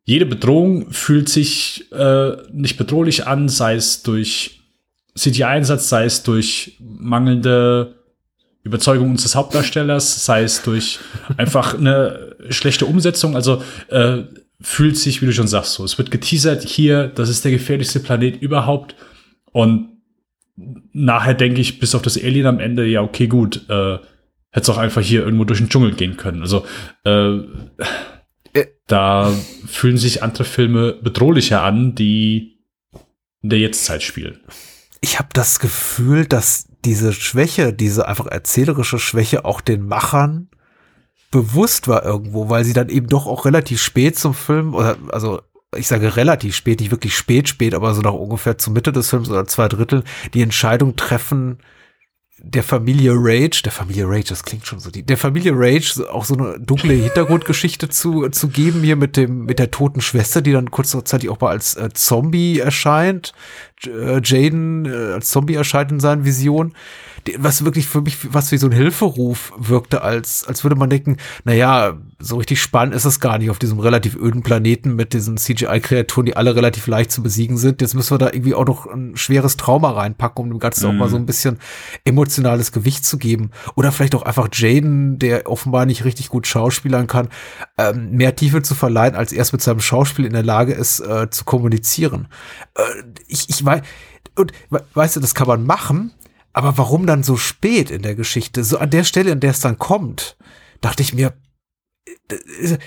Jede Bedrohung fühlt sich äh, nicht bedrohlich an, sei es durch CGI-Einsatz, sei es durch mangelnde Überzeugung unseres Hauptdarstellers, sei es durch einfach eine schlechte Umsetzung. Also äh, fühlt sich, wie du schon sagst, so. Es wird geteasert hier, das ist der gefährlichste Planet überhaupt. Und nachher denke ich, bis auf das Alien am Ende, ja, okay, gut, äh, hätte es auch einfach hier irgendwo durch den Dschungel gehen können. Also äh, da fühlen sich andere Filme bedrohlicher an, die in der Jetztzeit spielen. ich habe das Gefühl, dass diese Schwäche, diese einfach erzählerische Schwäche auch den Machern bewusst war irgendwo, weil sie dann eben doch auch relativ spät zum Film, oder also ich sage relativ spät, nicht wirklich spät, spät, aber so nach ungefähr zur Mitte des Films oder zwei Drittel, die Entscheidung treffen, der Familie Rage, der Familie Rage, das klingt schon so, die, der Familie Rage auch so eine dunkle Hintergrundgeschichte zu, zu geben hier mit dem, mit der toten Schwester, die dann kurzzeitig auch mal als äh, Zombie erscheint, J- äh, Jaden äh, als Zombie erscheint in seinen Visionen, was wirklich für mich was wie so ein Hilferuf wirkte, als, als würde man denken, na ja, so richtig spannend ist es gar nicht auf diesem relativ öden Planeten mit diesen CGI-Kreaturen, die alle relativ leicht zu besiegen sind. Jetzt müssen wir da irgendwie auch noch ein schweres Trauma reinpacken, um dem Ganzen auch mal so ein bisschen emotionales Gewicht zu geben. Oder vielleicht auch einfach Jaden, der offenbar nicht richtig gut schauspielern kann, ähm, mehr Tiefe zu verleihen, als er es mit seinem Schauspiel in der Lage ist, äh, zu kommunizieren. Äh, ich, ich weiß, und we- weißt du, das kann man machen, aber warum dann so spät in der Geschichte? So an der Stelle, an der es dann kommt, dachte ich mir, äh,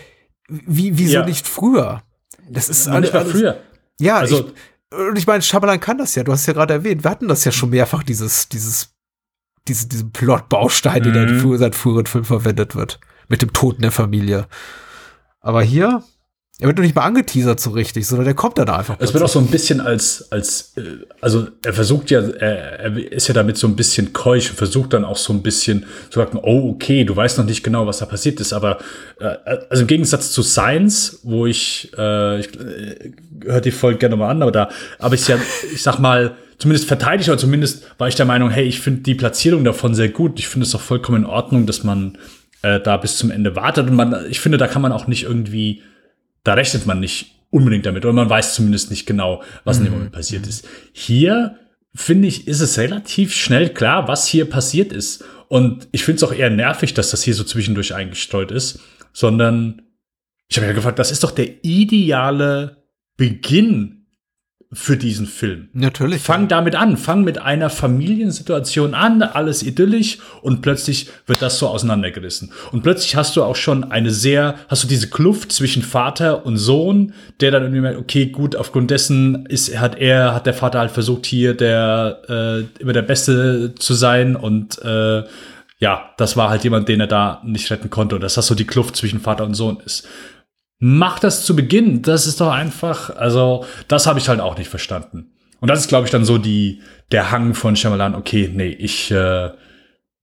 wie, wieso Ja. nicht früher? Das ist Noch nicht mal alles- früher. Ja, Also- ich, und ich meine, Shyamalan kann das ja. Du hast es ja gerade erwähnt. Wir hatten das ja schon mehrfach, dieses, dieses, diese, diesen Plot-Baustein, der Mhm. für seit früheren Filmen verwendet wird. Mit dem Toten der Familie. Aber hier, er wird noch nicht mal angeteasert so richtig, sondern der kommt dann einfach. Es wird auch so ein bisschen als, als, äh, also er versucht ja, er, er ist ja damit so ein bisschen keusch und versucht dann auch so ein bisschen zu sagen, oh, okay, du weißt noch nicht genau, was da passiert ist, aber äh, also im Gegensatz zu Science, wo ich, äh, ich äh, höre die Folge gerne mal an, aber da habe ich ja, ich sag mal, zumindest verteidigt oder zumindest war ich der Meinung, hey, ich finde die Platzierung davon sehr gut. Ich finde es auch vollkommen in Ordnung, dass man äh, da bis zum Ende wartet und man, ich finde, da kann man auch nicht irgendwie da rechnet man nicht unbedingt damit. Oder man weiß zumindest nicht genau, was in dem Moment passiert ist. Hier, finde ich, ist es relativ schnell klar, was hier passiert ist. Und ich finde es auch eher nervig, dass das hier so zwischendurch eingestreut ist, sondern ich habe ja gefragt, das ist doch der ideale Beginn für diesen Film. Natürlich. Fang damit an, fang mit einer Familiensituation an, alles idyllisch und plötzlich wird das so auseinandergerissen. Und plötzlich hast du auch schon eine sehr, hast du diese Kluft zwischen Vater und Sohn, der dann irgendwie merkt, okay, gut, aufgrund dessen ist, hat er, hat der Vater halt versucht, hier der, äh, immer der Beste zu sein und äh, ja, das war halt jemand, den er da nicht retten konnte und dass das so die Kluft zwischen Vater und Sohn ist. Mach das zu Beginn. Das ist doch einfach, also, das habe ich halt auch nicht verstanden. Und das ist, glaube ich, dann so die, der Hang von Shyamalan, okay, nee, ich, äh,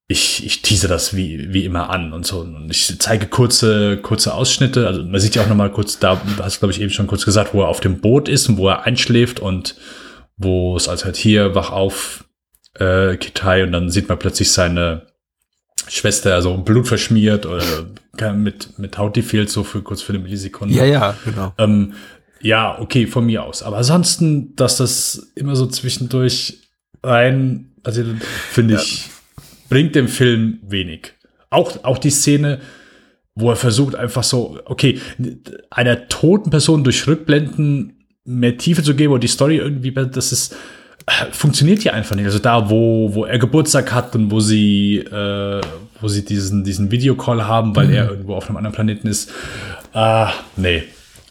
ich, ich tease das wie, wie immer an und so. Und ich zeige kurze, kurze Ausschnitte. Also man sieht ja auch noch mal kurz, da hast du, glaube ich, eben schon kurz gesagt, wo er auf dem Boot ist und wo er einschläft und wo es also halt hier wach auf äh, Kitai und dann sieht man plötzlich seine Schwester, also Blut verschmiert oder mit, mit Haut, die fehlt so für kurz für eine Millisekunde. Ja, ja, genau. Ähm, ja, okay, von mir aus. Aber ansonsten, dass das immer so zwischendurch rein, also finde ich, ja. bringt dem Film wenig. Auch, auch die Szene, wo er versucht, einfach so, okay, einer toten Person durch Rückblenden mehr Tiefe zu geben und die Story irgendwie, das ist, funktioniert hier einfach nicht. Also da, wo, wo er Geburtstag hat und wo sie, äh, wo sie diesen, diesen Videocall haben, weil mhm. er irgendwo auf einem anderen Planeten ist. Ah, nee.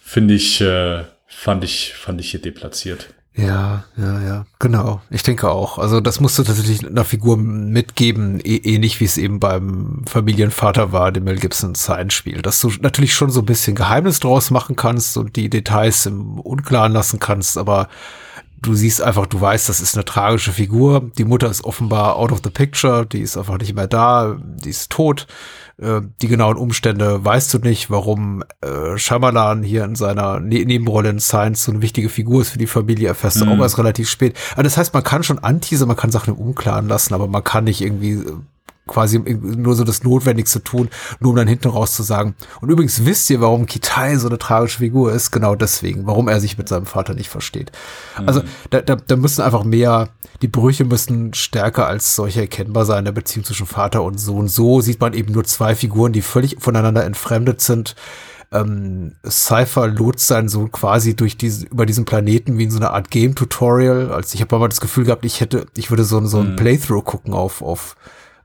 Finde ich, äh, fand ich, fand ich hier deplatziert. Ja, ja, ja, genau. Ich denke auch. Also das musst du tatsächlich einer Figur mitgeben, eh, ähnlich wie es eben beim Familienvater war, dem Mel Gibson Sein spiel, dass du natürlich schon so ein bisschen Geheimnis draus machen kannst und die Details im Unklaren lassen kannst, aber du siehst einfach, du weißt, das ist eine tragische Figur. Die Mutter ist offenbar out of the picture, die ist einfach nicht mehr da, die ist tot. Äh, die genauen Umstände weißt du nicht, warum äh, Shyamalan hier in seiner ne Nebenrolle in Science so eine wichtige Figur ist für die Familie, erfährst du mhm. auch erst relativ spät. Also das heißt, man kann schon anteasen, man kann Sachen im Unklaren lassen, aber man kann nicht irgendwie äh, quasi nur so das Notwendigste tun, nur um dann hinten raus zu sagen. Und übrigens wisst ihr, warum Kitai so eine tragische Figur ist? Genau deswegen, warum er sich mit seinem Vater nicht versteht. Mhm. Also da, da, da müssen einfach mehr, die Brüche müssen stärker als solche erkennbar sein, der Beziehung zwischen Vater und Sohn. So sieht man eben nur zwei Figuren, die völlig voneinander entfremdet sind. Ähm, Cypher lotst seinen Sohn quasi durch diese, über diesen Planeten wie in so einer Art Game-Tutorial. Also ich habe mal das Gefühl gehabt, ich hätte, ich würde so, so ein mhm. Playthrough gucken auf, auf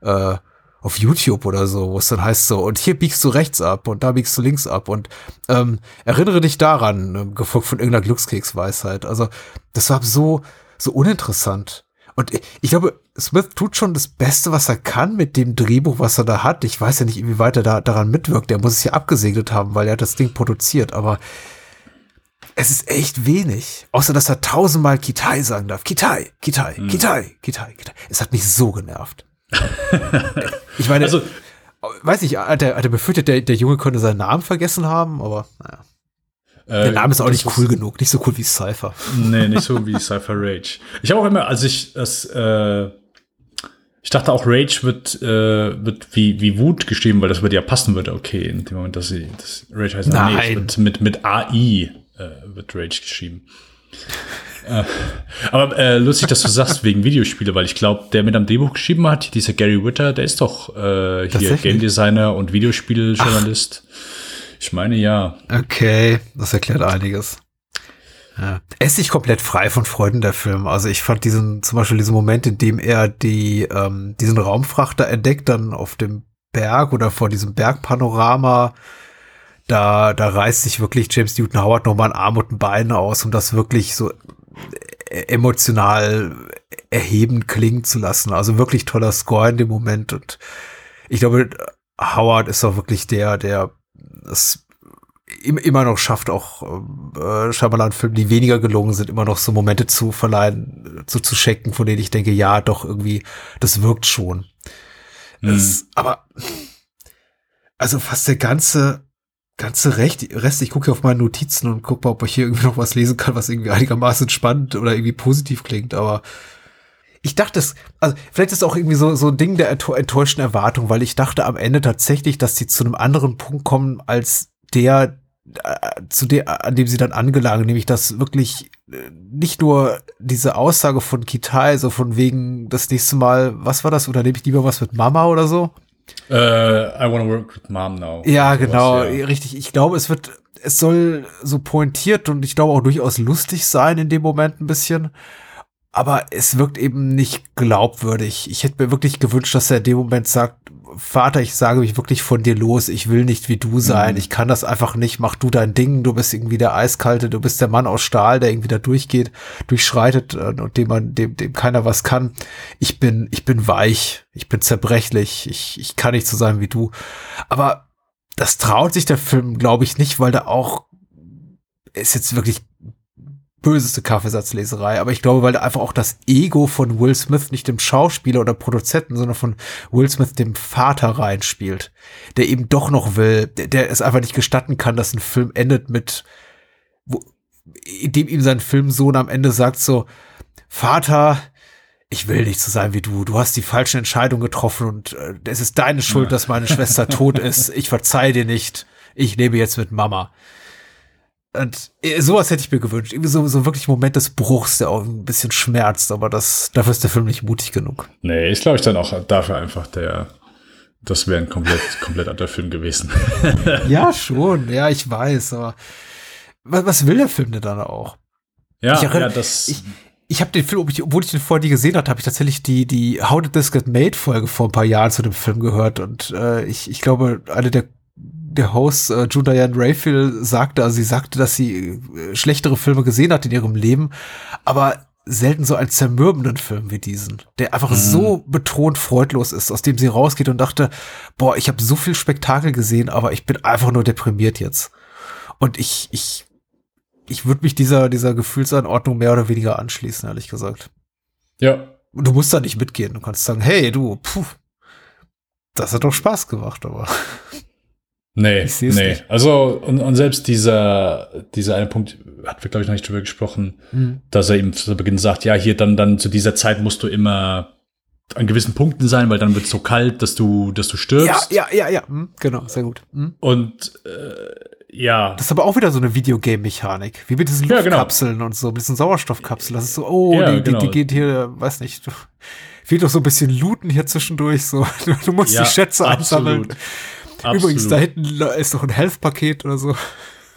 äh, auf YouTube oder so, wo es dann heißt so, und hier biegst du rechts ab und da biegst du links ab und ähm, erinnere dich daran, äh, gefolgt von irgendeiner Glückskeksweisheit. Also das war so, so uninteressant. Und ich glaube, Smith tut schon das Beste, was er kann mit dem Drehbuch, was er da hat. Ich weiß ja nicht, inwieweit er da daran mitwirkt. Er muss es ja abgesegnet haben, weil er das Ding produziert. Aber es ist echt wenig. Außer, dass er tausendmal Kitai sagen darf. Kitai, Kitai, mhm. Kitai, Kitai, Kitai. Es hat mich so genervt. ich meine, also, weiß ich, hat er, hat er befürchtet, der, der Junge könnte seinen Namen vergessen haben, aber naja. Der äh, Name ist auch nicht cool genug, nicht so cool wie Cypher. Nee, nicht so wie Cypher Rage. Ich habe auch immer, als ich das, äh, ich dachte auch Rage wird, äh, wird wie, wie Wut geschrieben, weil das würde ja passen würde. Okay, in dem Moment, dass sie, das Rage heißt, Nein. nee, wird mit, mit AI äh, wird Rage geschrieben. Äh, aber äh, lustig, dass du sagst, wegen Videospiele, weil ich glaube, der mit am Drehbuch geschrieben hat, dieser Gary Witter, der ist doch äh, hier Game Designer und Videospieljournalist. Ich meine ja. Okay, das erklärt einiges. Ja. Er ist nicht komplett frei von Freuden der Film. Also ich fand diesen, zum Beispiel diesen Moment, in dem er die, ähm, diesen Raumfrachter entdeckt, dann auf dem Berg oder vor diesem Bergpanorama, da, da reißt sich wirklich James Newton Howard nochmal ein Arm und ein Bein aus, um das wirklich so emotional erhebend klingen zu lassen. Also wirklich toller Score in dem Moment. Und ich glaube, Howard ist auch wirklich der, der es immer noch schafft, auch äh, Shyamalan-Filme, die weniger gelungen sind, immer noch so Momente zu verleihen, zu, zu checken, von denen ich denke, ja, doch irgendwie, das wirkt schon. Mhm. Es, aber also fast der ganze ganze Recht, Rest, ich gucke hier auf meine Notizen und gucke mal, ob ich hier irgendwie noch was lesen kann, was irgendwie einigermaßen spannend oder irgendwie positiv klingt, aber ich dachte es, also vielleicht ist auch irgendwie so, so ein Ding der enttäuschten Erwartung, weil ich dachte am Ende tatsächlich, dass sie zu einem anderen Punkt kommen als der, äh, zu dem, an dem sie dann angelangen, nämlich dass wirklich äh, nicht nur diese Aussage von Kitai, so von wegen das nächste Mal, was war das, oder nehme ich lieber was mit Mama oder so? Äh, I wanna work with mom now. Ja, genau, Sowas, ja. richtig. Ich glaube, es wird, es soll so pointiert und ich glaube auch durchaus lustig sein in dem Moment ein bisschen. Aber es wirkt eben nicht glaubwürdig. Ich hätte mir wirklich gewünscht, dass er in dem Moment sagt, Vater, ich sage mich wirklich von dir los. Ich will nicht wie du sein. Ich kann das einfach nicht. Mach du dein Ding. Du bist irgendwie der Eiskalte. Du bist der Mann aus Stahl, der irgendwie da durchgeht, durchschreitet äh, und dem man, dem, dem keiner was kann. Ich bin, ich bin weich. Ich bin zerbrechlich. Ich, ich kann nicht so sein wie du. Aber das traut sich der Film, glaube ich, nicht, weil da auch ist jetzt wirklich böseste Kaffeesatzleserei, aber ich glaube, weil einfach auch das Ego von Will Smith nicht dem Schauspieler oder Produzenten, sondern von Will Smith dem Vater reinspielt, der eben doch noch will, der, der es einfach nicht gestatten kann, dass ein Film endet mit, wo, indem ihm sein Filmsohn am Ende sagt so, Vater, ich will nicht so sein wie du. Du hast die falschen Entscheidungen getroffen und äh, es ist deine Schuld, dass meine Schwester tot ist. Ich verzeih dir nicht. Ich lebe jetzt mit Mama. Und äh, sowas hätte ich mir gewünscht. Irgendwie so, so wirklich ein Moment des Bruchs, der auch ein bisschen schmerzt, aber das, dafür ist der Film nicht mutig genug. Nee, ist glaube ich dann auch dafür einfach der, das wäre ein komplett, komplett anderer Film gewesen. Ja, schon. Ja, ich weiß, aber was, was will der Film denn dann auch? ja, Ich erinnere- ja, das, ich- Ich habe den Film, obwohl ich den vorher nie gesehen hatte, habe ich tatsächlich die, die How Did This Get Made Folge vor ein paar Jahren zu dem Film gehört. Und äh, ich, ich glaube, eine der, der Hosts, äh, Diane Raphael, sagte, also sie sagte, dass sie äh, schlechtere Filme gesehen hat in ihrem Leben, aber selten so einen zermürbenden Film wie diesen, der einfach so betont freudlos ist, aus dem sie rausgeht und dachte, boah, ich habe so viel Spektakel gesehen, aber ich bin einfach nur deprimiert jetzt. Und ich, ich, ich würde mich dieser, dieser Gefühlsanordnung mehr oder weniger anschließen, ehrlich gesagt. ja, du musst da nicht mitgehen. Du kannst sagen, hey, du, puh, das hat doch Spaß gemacht, aber. Nee, nee. nicht. Also, und, und selbst dieser, dieser eine Punkt, hat wir, glaube ich, noch nicht drüber gesprochen, Hm. dass er ihm zu Beginn sagt, ja, hier dann, dann zu dieser Zeit musst du immer an gewissen Punkten sein, weil dann wird es so kalt, dass du, dass du Ja, stirbst. ja, ja, ja, hm, genau, sehr gut. Hm. Und äh, ja, Das ist aber auch wieder so eine Videogame-Mechanik, wie mit diesen Ja, genau. Und so, mit diesen Sauerstoffkapseln. Das ist so, oh, Ja, die, die, genau. die geht hier, weiß nicht, fehlt doch so ein bisschen Looten hier zwischendurch, so. Du, du musst Ja, die Schätze absolut. einsammeln. Übrigens, da hinten ist noch ein Health-Paket oder so.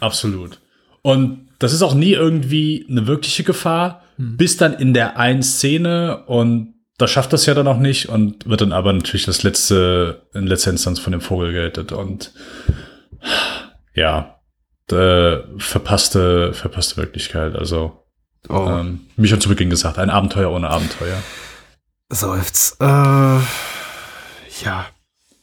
Absolut. Und das ist auch nie irgendwie eine wirkliche Gefahr, Hm. bis dann in der einen Szene und da schafft das ja dann auch nicht und wird dann aber natürlich das letzte, in letzter Instanz von dem Vogel gerettet und ja, äh, verpasste, verpasste Wirklichkeit. Also, Oh. ähm, wie schon zu Beginn gesagt, ein Abenteuer ohne Abenteuer. Seufz. Äh, ja,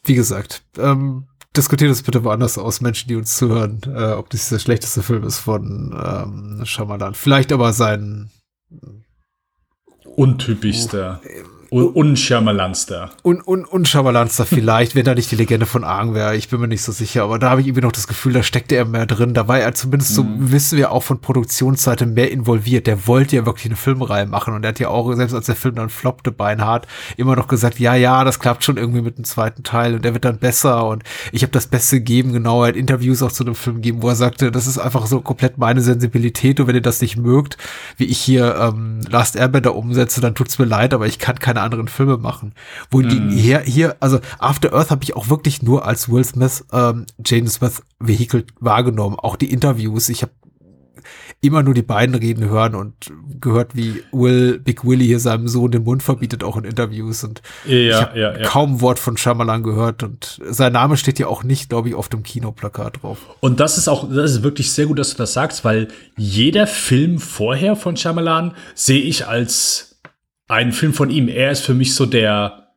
wie gesagt, ähm, diskutiert es bitte woanders aus, Menschen, die uns zuhören, äh, ob das der schlechteste Film ist von ähm, Shyamalan. Vielleicht aber sein Untypischster, un unschamalanster. un un unschamalanster vielleicht, wenn da nicht die Legende von Aang wäre. Ich bin mir nicht so sicher, aber da habe ich irgendwie noch das Gefühl, da steckte er mehr drin. Da war er zumindest so, wissen wir auch von Produktionsseite mehr involviert. Der wollte ja wirklich eine Filmreihe machen und er hat ja auch, selbst als der Film dann floppte, beinhart, immer noch gesagt, ja, ja, das klappt schon irgendwie mit dem zweiten Teil und der wird dann besser und ich habe das Beste gegeben. Genau, er hat Interviews auch zu dem Film gegeben, wo er sagte, das ist einfach so komplett meine Sensibilität und wenn ihr das nicht mögt, wie ich hier ähm, Last Airbender umsetze, dann tut's mir leid, aber ich kann keine anderen Filme machen. Wohingegen hier, hier, also After Earth habe ich auch wirklich nur als Will Smith, ähm, Jaden Smith Vehikel wahrgenommen. Auch die Interviews. Ich habe immer nur die beiden reden hören und gehört, wie Will, Big Willy hier seinem Sohn den Mund verbietet, auch in Interviews. Und Ja, ich habe ja, ja. kaum ein Wort von Shyamalan gehört. Und sein Name steht ja auch nicht, glaube ich, auf dem Kinoplakat drauf. Und das ist auch, das ist wirklich sehr gut, dass du das sagst, weil jeder Film vorher von Shyamalan sehe ich als einen Film von ihm. Er ist für mich so der,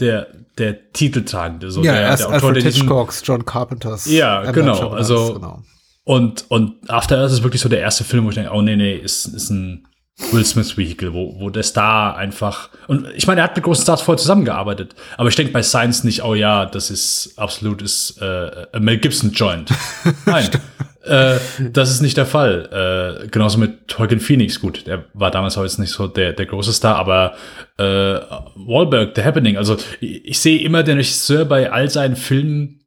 der, der Titeltragende, so ja, der, erst der Autor, Alfred der diesen, Hitchcocks, John Carpenters. Ja, genau, Shyamalans, also- genau. Und, und After Earth ist wirklich so der erste Film, wo ich denke, oh nee, nee, ist, ist ein Will Smith Vehicle, wo, wo der Star einfach, und ich meine, er hat mit großen Stars vorher zusammengearbeitet, aber ich denke bei Science nicht, oh ja, das ist absolut, ist äh, a Mel Gibson Joint. Nein, äh, das ist nicht der Fall. Äh, genauso mit Joaquin Phoenix, gut, der war damals auch jetzt nicht so der, der große Star, aber äh, Wahlberg, The Happening, also ich, ich sehe immer den Regisseur bei all seinen Filmen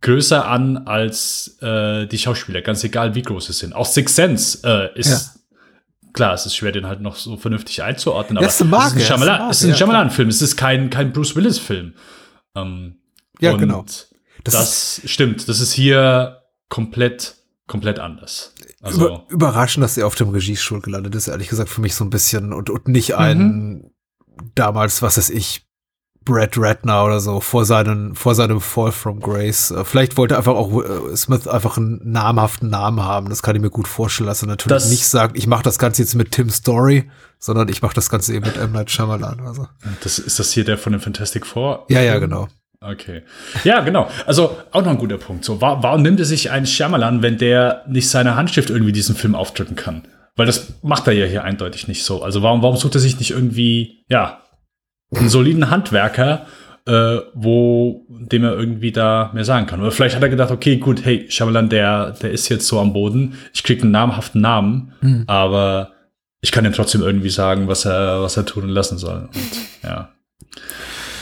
größer an als äh, die Schauspieler, ganz egal wie groß sie sind. Auch Six Sense äh, ist klar, es ist schwer, den halt noch so vernünftig einzuordnen, aber es ist ein Shyamalan- Marke, es ja, Shyamalan-Film, es ist kein, kein Bruce Willis-Film. Ähm, Ja, genau. Das, Das stimmt, das ist hier komplett, komplett anders. Also, Über, überraschend, dass er auf dem Regiestuhl gelandet ist, ehrlich gesagt, für mich so ein bisschen und, und nicht ein Mhm. damals, was weiß ich, Brad Ratner oder so vor seinen, vor seinem Fall from Grace. Äh, Vielleicht wollte einfach auch äh, Smith einfach einen namhaften Namen haben. Das kann ich mir gut vorstellen, dass er natürlich Das- nicht sagt, ich mache das Ganze jetzt mit Tim Story, sondern ich mache das Ganze eben mit M. Night Shyamalan. Also. das, ist das hier der von dem Fantastic Four? Ja, ja, genau. Okay. Ja, genau. Also auch noch ein guter Punkt. So, wa warum nimmt er sich einen Shyamalan, wenn der nicht seine Handschrift irgendwie diesen Film aufdrücken kann? Weil das macht er ja hier eindeutig nicht so. Also warum, warum sucht er sich nicht irgendwie, ja, einen soliden Handwerker, äh, wo dem er irgendwie da mehr sagen kann? Oder vielleicht hat er gedacht, okay, gut, hey, Shyamalan, der, der ist jetzt so am Boden. Ich krieg einen namhaften Namen, aber ich kann ihm trotzdem irgendwie sagen, was er, was er tun und lassen soll. Und ja.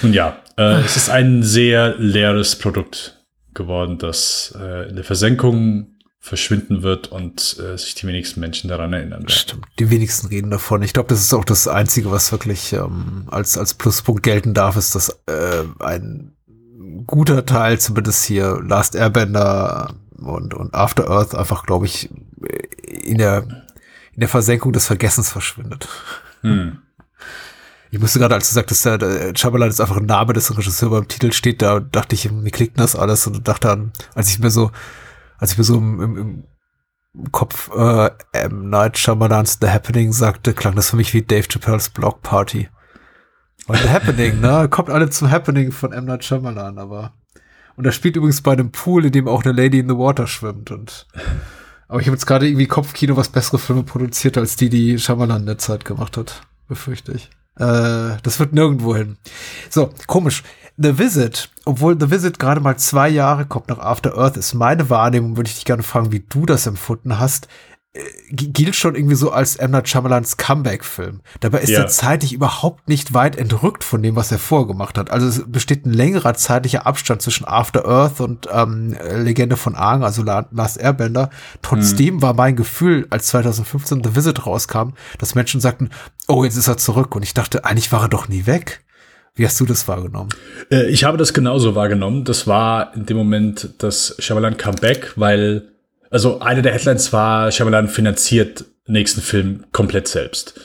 Nun ja, äh, es ist ein sehr leeres Produkt geworden, das äh, in der Versenkung verschwinden wird und äh, sich die wenigsten Menschen daran erinnern werden. Stimmt, die wenigsten reden davon. Ich glaube, das ist auch das Einzige, was wirklich ähm, als, als Pluspunkt gelten darf, ist, dass äh, ein guter Teil, zumindest hier Last Airbender und, und After Earth, einfach, glaube ich, in der, in der Versenkung des Vergessens verschwindet. Hm. Ich musste gerade, als du sagtest, der, der Shyamalan ist einfach ein Name des Regisseurs beim Titel steht, da dachte ich, mir klickt das alles und dachte an, als ich mir so, als ich mir so im, im, im Kopf äh, M. Night Shyamalans The Happening sagte, klang das für mich wie Dave Chappelle's Block Party. Und The Happening, ne? Kommt alle zum Happening von M. Night Shyamalan, aber und er spielt übrigens bei einem Pool, in dem auch eine Lady in the Water schwimmt und aber ich habe jetzt gerade irgendwie Kopfkino, was bessere Filme produziert, als die, die Shyamalan in der Zeit gemacht hat. Befürchte ich. Äh, das wird nirgendwo hin. So, komisch. The Visit, obwohl The Visit gerade mal zwei Jahre kommt nach After Earth, ist meine Wahrnehmung, würde ich dich gerne fragen, wie du das empfunden hast, gilt schon irgendwie so als M. Night Shyamalans Comeback-Film. Dabei ist Ja. er zeitlich überhaupt nicht weit entrückt von dem, was er vorgemacht hat. Also es besteht ein längerer zeitlicher Abstand zwischen After Earth und ähm, Legende von Aang, also La Last Airbender. Trotzdem war mein Gefühl, als 2015 The Visit rauskam, dass Menschen sagten, oh, jetzt ist er zurück. Und ich dachte, eigentlich war er doch nie weg. Wie hast du das wahrgenommen? Äh, ich habe das genauso wahrgenommen. Das war in dem Moment das Shyamalan Comeback, weil, also eine der Headlines war, Shyamalan finanziert nächsten Film komplett selbst.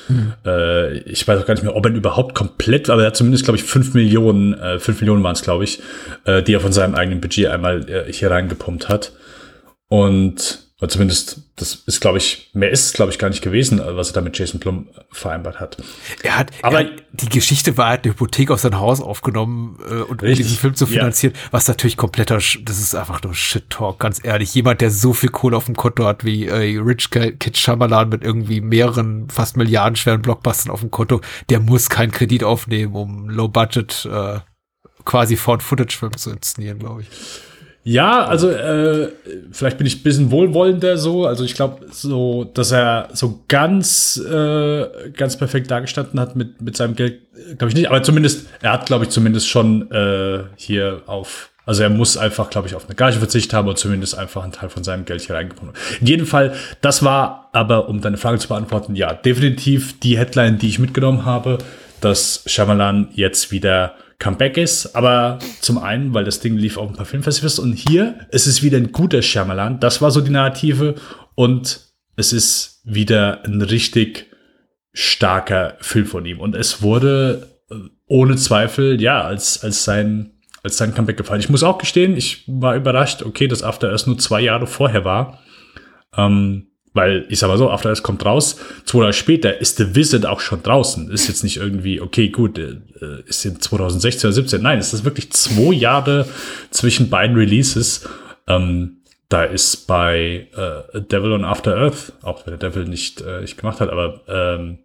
Äh, ich weiß auch gar nicht mehr, ob er überhaupt komplett, aber er hat zumindest, glaube ich, fünf Millionen, äh, fünf Millionen waren es, glaube ich, äh, die er von seinem eigenen Budget einmal äh, hier reingepumpt hat. Und oder zumindest, das ist, glaube ich, mehr ist es, glaube ich, gar nicht gewesen, was er da mit Jason Blum vereinbart hat. Er hat, Aber- er hat die Geschichte war, er hat eine Hypothek auf sein Haus aufgenommen äh, und um Richtig, diesen Film zu ja. finanzieren, was natürlich kompletter, das ist einfach nur Shit-Talk, ganz ehrlich. Jemand, der so viel Kohle auf dem Konto hat wie äh, Rich Kid Shyamalan mit irgendwie mehreren, fast milliardenschweren Blockbustern auf dem Konto, der muss keinen Kredit aufnehmen, um Low-Budget äh, quasi Found-Footage-Film zu inszenieren, glaube ich. Ja, also äh, vielleicht bin ich ein bisschen wohlwollender so. Also ich glaube, so, dass er so ganz, äh, ganz perfekt dargestanden hat mit, mit seinem Geld, glaube ich nicht. Aber zumindest, er hat, glaube ich, zumindest schon äh, hier auf, also er muss einfach, glaube ich, auf eine Gage verzichtet haben und zumindest einfach einen Teil von seinem Geld hier reingebracht. In jedem Fall, das war aber, um deine Frage zu beantworten, ja, definitiv die Headline, die ich mitgenommen habe, dass Shyamalan jetzt wieder Comeback ist, aber zum einen, weil das Ding lief auf ein paar Filmfestivals und hier, es ist wieder ein guter Shyamalan, das war so die Narrative und es ist wieder ein richtig starker Film von ihm und es wurde äh, ohne Zweifel, ja, als, als sein als sein Comeback gefallen. Ich muss auch gestehen, ich war überrascht, okay, dass After erst nur zwei Jahre vorher war. Ähm, weil, ich sag mal so, After Earth kommt raus, zwei Jahre später ist The Visit auch schon draußen. Ist jetzt nicht irgendwie, okay, gut, äh, ist in 2016 oder 17. Nein, es ist wirklich zwei Jahre zwischen beiden Releases. Ähm, da ist bei äh, Devil on After Earth, auch wenn der Devil nicht, äh, nicht gemacht hat, aber ähm,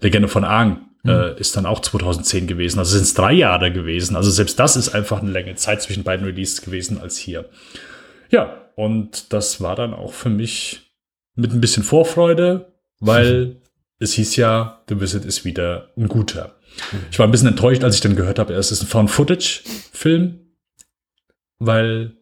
Legende von Aang äh, ist dann auch 2010 gewesen. Also sind es drei Jahre gewesen. Also selbst das ist einfach eine längere Zeit zwischen beiden Releases gewesen als hier. Ja, und das war dann auch für mich mit ein bisschen Vorfreude, weil es hieß ja, The Visit ist wieder ein guter. Ich war ein bisschen enttäuscht, als ich dann gehört habe, es ist ein Found-Footage-Film, weil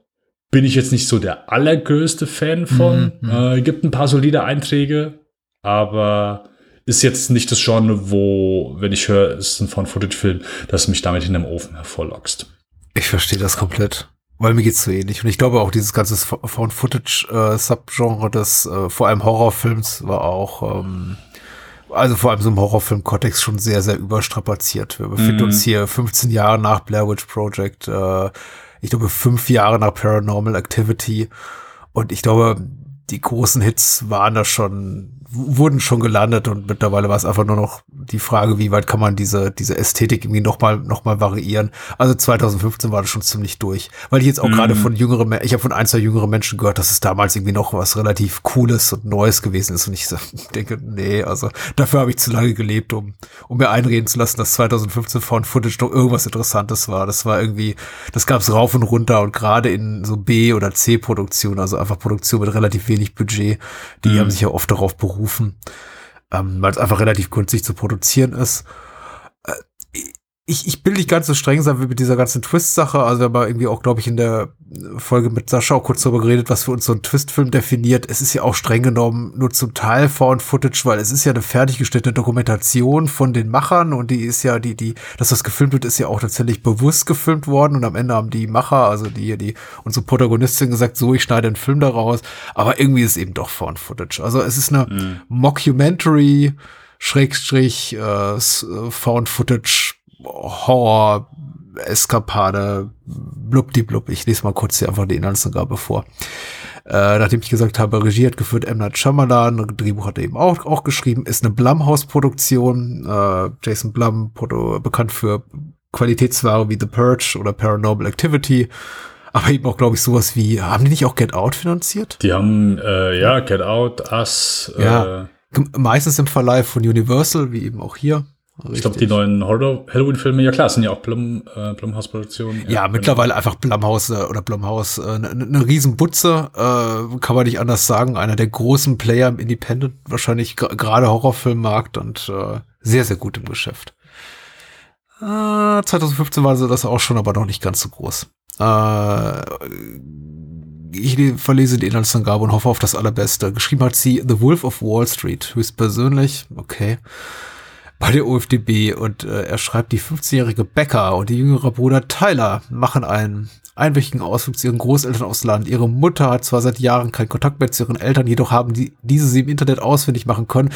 bin ich jetzt nicht so der allergrößte Fan von. Mhm. Äh, gibt ein paar solide Einträge, aber ist jetzt nicht das Genre, wo, wenn ich höre, es ist ein Found-Footage-Film, dass mich damit in dem Ofen hervorlockst. Ich verstehe das komplett. Weil mir geht's so ähnlich. Und ich glaube auch dieses ganze Found-Footage-Subgenre des äh, vor allem Horrorfilms war auch, ähm, also vor allem so im Horrorfilm-Kontext schon sehr, sehr überstrapaziert. Wir befinden Mhm. uns hier 15 Jahre nach Blair Witch Project, äh, ich glaube fünf Jahre nach Paranormal Activity. Und ich glaube, die großen Hits waren da schon, wurden schon gelandet und mittlerweile war es einfach nur noch die Frage, wie weit kann man diese, diese Ästhetik irgendwie nochmal noch mal variieren. Also 2015 war das schon ziemlich durch. Weil ich jetzt auch gerade von jüngeren, ich habe von ein, zwei jüngeren Menschen gehört, dass es damals irgendwie noch was relativ Cooles und Neues gewesen ist. Und ich denke, nee, also dafür habe ich zu lange gelebt, um, um mir einreden zu lassen, dass 2015 Found Footage noch irgendwas Interessantes war. Das war irgendwie, das gab's rauf und runter und gerade in so B- oder C-Produktionen, also einfach Produktion mit relativ wenig Budget, die haben sich ja oft darauf berufen, ähm, weil es einfach relativ günstig zu produzieren ist. Ich, ich will nicht ganz so streng sein wie mit dieser ganzen Twist-Sache. Also wir haben ja irgendwie auch, glaube ich, in der Folge mit Sascha auch kurz darüber geredet, was für uns so ein Twist-Film definiert. Es ist ja auch streng genommen nur zum Teil Found-Footage, weil es ist ja eine fertig geschnittene Dokumentation von den Machern und die ist ja, die, die, dass das gefilmt wird, ist ja auch tatsächlich bewusst gefilmt worden und am Ende haben die Macher, also die, die, unsere Protagonistin gesagt, so, ich schneide einen Film daraus. Aber irgendwie ist es eben doch Found-Footage. Also es ist eine Mockumentary, Schrägstrich, äh, äh, Found-Footage, Horror, Eskapade, blubdiblub. Ich lese mal kurz hier einfach die Inhaltsangabe vor. Äh, nachdem ich gesagt habe, Regie hat geführt M. Night Shyamalan, Drehbuch hat er eben auch, auch geschrieben, ist eine Blumhouse-Produktion. Äh, Jason Blum, Proto, bekannt für Qualitätsware wie The Purge oder Paranormal Activity. Aber eben auch, glaube ich, sowas wie, haben die nicht auch Get Out finanziert? Die haben, äh, ja, Get Out, Us, Ja. äh, Meistens im Verleih von Universal, wie eben auch hier. Ich glaube, die neuen Halloween-Filme, ja klar, sind ja auch Blum, äh, Blumhouse-Produktionen. Ja, mittlerweile einfach Blumhaus äh, oder Blumhaus, eine äh, ne, ne Riesenbutze, äh, kann man nicht anders sagen. Einer der großen Player im Independent, wahrscheinlich gerade Horrorfilmmarkt und äh, sehr, sehr gut im Geschäft. Äh, 2015 war so das auch schon, aber noch nicht ganz so groß. Äh, ich le- verlese die Inhaltsangabe und hoffe auf das Allerbeste. Geschrieben hat sie The Wolf of Wall Street, höchstpersönlich, okay bei der OFDB und äh, er schreibt, die 15-jährige Becca und ihr jüngerer Bruder Tyler machen einen einwöchigen Ausflug zu ihren Großeltern aufs Land. Ihre Mutter hat zwar seit Jahren keinen Kontakt mehr zu ihren Eltern, jedoch haben die, diese sie im Internet ausfindig machen können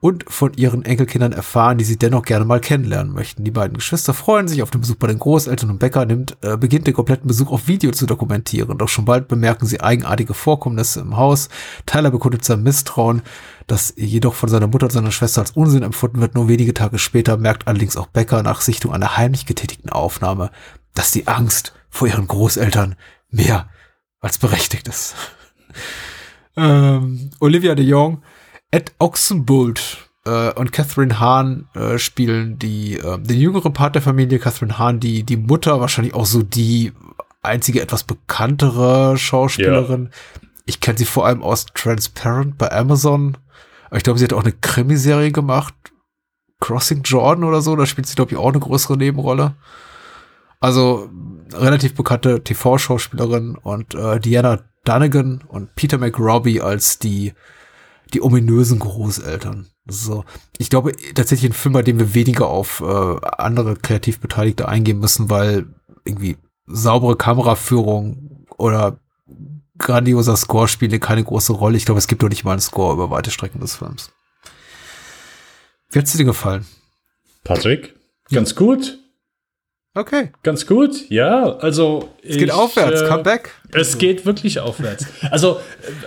und von ihren Enkelkindern erfahren, die sie dennoch gerne mal kennenlernen möchten. Die beiden Geschwister freuen sich auf den Besuch bei den Großeltern und Becca nimmt, äh, beginnt den kompletten Besuch auf Video zu dokumentieren. Doch schon bald bemerken sie eigenartige Vorkommnisse im Haus. Tyler bekundet sein Misstrauen, das jedoch von seiner Mutter und seiner Schwester als Unsinn empfunden wird. Nur wenige Tage später merkt allerdings auch Becker nach Sichtung einer heimlich getätigten Aufnahme, dass die Angst vor ihren Großeltern mehr als berechtigt ist. ähm, Olivia de Jong, Ed Oxenbould äh, und Catherine Hahn äh, spielen die äh, den jüngeren Part der Familie. Catherine Hahn, die die Mutter, wahrscheinlich auch so die einzige etwas bekanntere Schauspielerin. Ich kenne sie vor allem aus Transparent bei Amazon. Ich glaube, sie hat auch eine Krimiserie gemacht. Crossing Jordan oder so. Da spielt sie, glaube ich, auch eine größere Nebenrolle. Also relativ bekannte TV-Schauspielerin und äh, Diana Dunnigan und Peter McRobbie als die die ominösen Großeltern. So, ich glaube tatsächlich ein Film, bei dem wir weniger auf äh, andere kreativ Beteiligte eingehen müssen, weil irgendwie saubere Kameraführung oder grandioser Score spielen keine große Rolle. Ich glaube, es gibt doch nicht mal einen Score über weite Strecken des Films. Wie hat's dir gefallen? Patrick, ganz gut. Okay. Ganz gut, ja. Also Es geht aufwärts, äh, come back. Es geht wirklich aufwärts. Also, äh,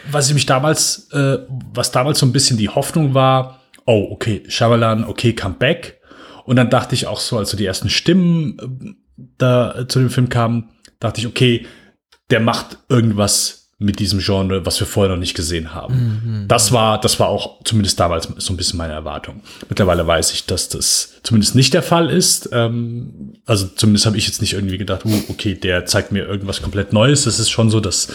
was ich mich damals, äh, was damals so ein bisschen die Hoffnung war, oh, okay, Shyamalan, okay, come back. Und dann dachte ich auch so, als so die ersten Stimmen äh, da äh, zu dem Film kamen, dachte ich, okay, der macht irgendwas mit diesem Genre, was wir vorher noch nicht gesehen haben. Das war, das war auch zumindest damals so ein bisschen meine Erwartung. Mittlerweile weiß ich, dass das zumindest nicht der Fall ist. Ähm, also zumindest habe ich jetzt nicht irgendwie gedacht, uh, okay, der zeigt mir irgendwas komplett Neues. Es ist schon so, dass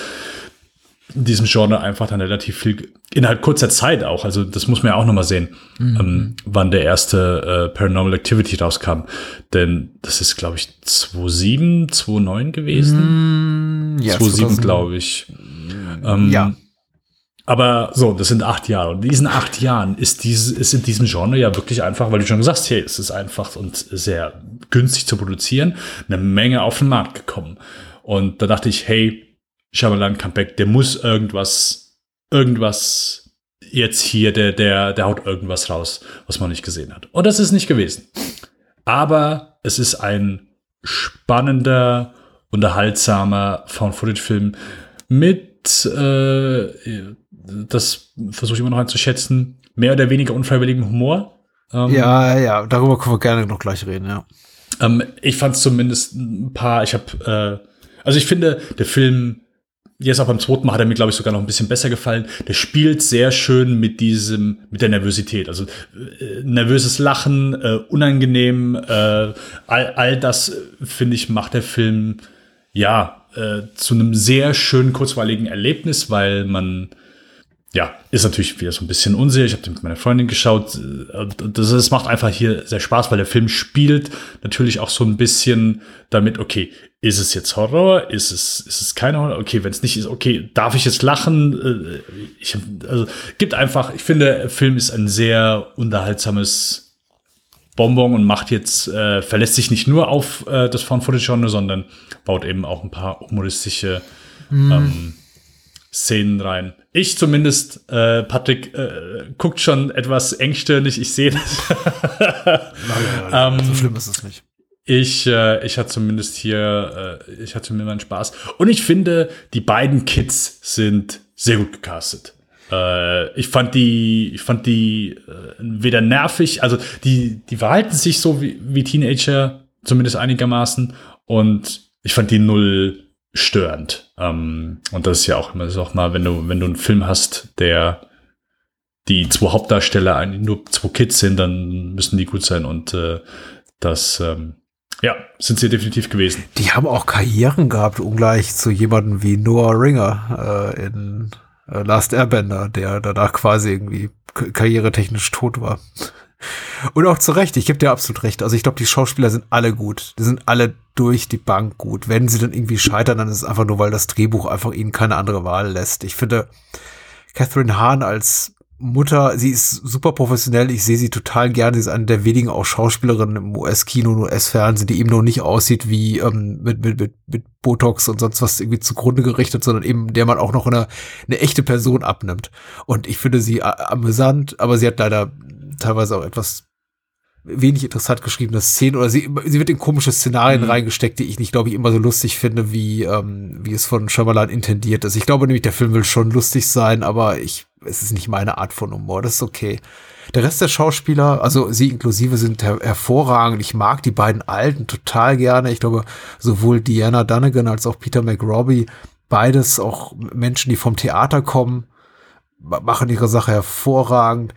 in diesem Genre einfach dann relativ viel innerhalb kurzer Zeit auch, also das muss man ja auch nochmal sehen, ähm, wann der erste äh, Paranormal Activity rauskam. Denn das ist, glaube ich, 2007, 2009 gewesen. Ja, 2007, 2000. glaube ich. Ähm, Ja. Aber so, das sind acht Jahre. Und in diesen acht Jahren ist, dieses, ist in diesem Genre ja wirklich einfach, weil du schon gesagt hast, hey, es ist einfach und sehr günstig zu produzieren, eine Menge auf den Markt gekommen. Und da dachte ich, hey, Shyamalan Comeback, der muss irgendwas, irgendwas jetzt hier, der, der, der haut irgendwas raus, was man nicht gesehen hat. Und das ist nicht gewesen. Aber es ist ein spannender, unterhaltsamer Found-Footage-Film mit, äh, das versuche ich immer noch einzuschätzen, mehr oder weniger unfreiwilligem Humor. Ähm, Ja, ja, darüber können wir gerne noch gleich reden, ja. ähm, ich fand es zumindest ein paar, ich habe, äh, also ich finde, der Film, jetzt auch beim zweiten Mal hat er mir, glaube ich, sogar noch ein bisschen besser gefallen. Der spielt sehr schön mit diesem, mit der Nervosität. Also äh, nervöses Lachen, äh, unangenehm, äh, all, all das, äh, finde ich, macht der Film, ja, äh, zu einem sehr schönen, kurzweiligen Erlebnis, weil man ja, ist natürlich wieder so ein bisschen unsicher. Ich habe den mit meiner Freundin geschaut. Und Das, das macht einfach hier sehr Spaß, weil der Film spielt natürlich auch so ein bisschen damit, okay, ist es jetzt Horror? Ist es, ist es kein Horror? Okay, wenn es nicht ist, okay, darf ich jetzt lachen? Äh, Ich, also, gibt einfach, ich finde, der Film ist ein sehr unterhaltsames Bonbon und macht jetzt, äh, verlässt sich nicht nur auf äh, das Found-Footage-Genre, sondern baut eben auch ein paar humoristische ähm, Szenen rein. Ich zumindest, äh, Patrick, äh, guckt schon etwas engstirnig, ich sehe das. Ähm, so schlimm ist es nicht. Ich, äh, ich hatte zumindest hier, äh, ich hatte mir meinen Spaß. Und ich finde, die beiden Kids sind sehr gut gecastet. Äh, ich fand die, ich fand die äh, weder nervig, also die, die verhalten sich so wie, wie Teenager, zumindest einigermaßen. Und ich fand die null störend. Ähm, und das ist ja auch immer, auch mal, wenn du, wenn du einen Film hast, der die zwei Hauptdarsteller eigentlich nur zwei Kids sind, dann müssen die gut sein. Und äh, das, ähm, ja, sind sie definitiv gewesen. Die haben auch Karrieren gehabt, ungleich zu jemandem wie Noah Ringer äh, in äh, Last Airbender, der danach quasi irgendwie karrieretechnisch tot war. Und auch zu Recht, ich gebe dir absolut recht. Also ich glaube, die Schauspieler sind alle gut. Die sind alle durch die Bank gut. Wenn sie dann irgendwie scheitern, dann ist es einfach nur, weil das Drehbuch einfach ihnen keine andere Wahl lässt. Ich finde, Catherine Hahn als Mutter, sie ist super professionell. Ich sehe sie total gerne. Sie ist eine der wenigen auch Schauspielerinnen im US-Kino und US-Fernsehen, die eben noch nicht aussieht wie ähm, mit, mit, mit, mit Botox und sonst was irgendwie zugrunde gerichtet, sondern eben der man auch noch eine, eine echte Person abnimmt. Und ich finde sie amüsant, aber sie hat leider teilweise auch etwas wenig interessant geschriebene Szenen oder sie, sie wird in komische Szenarien reingesteckt, die ich nicht, glaube ich, immer so lustig finde, wie, ähm, wie es von Shyamalan intendiert ist. Ich glaube nämlich, der Film will schon lustig sein, aber ich, es ist nicht meine Art von Humor. Das ist okay. Der Rest der Schauspieler, also sie inklusive, sind her hervorragend. Ich mag die beiden Alten total gerne. Ich glaube, sowohl Diana Dunnigan als auch Peter McRobbie, beides auch Menschen, die vom Theater kommen, ma- machen ihre Sache hervorragend.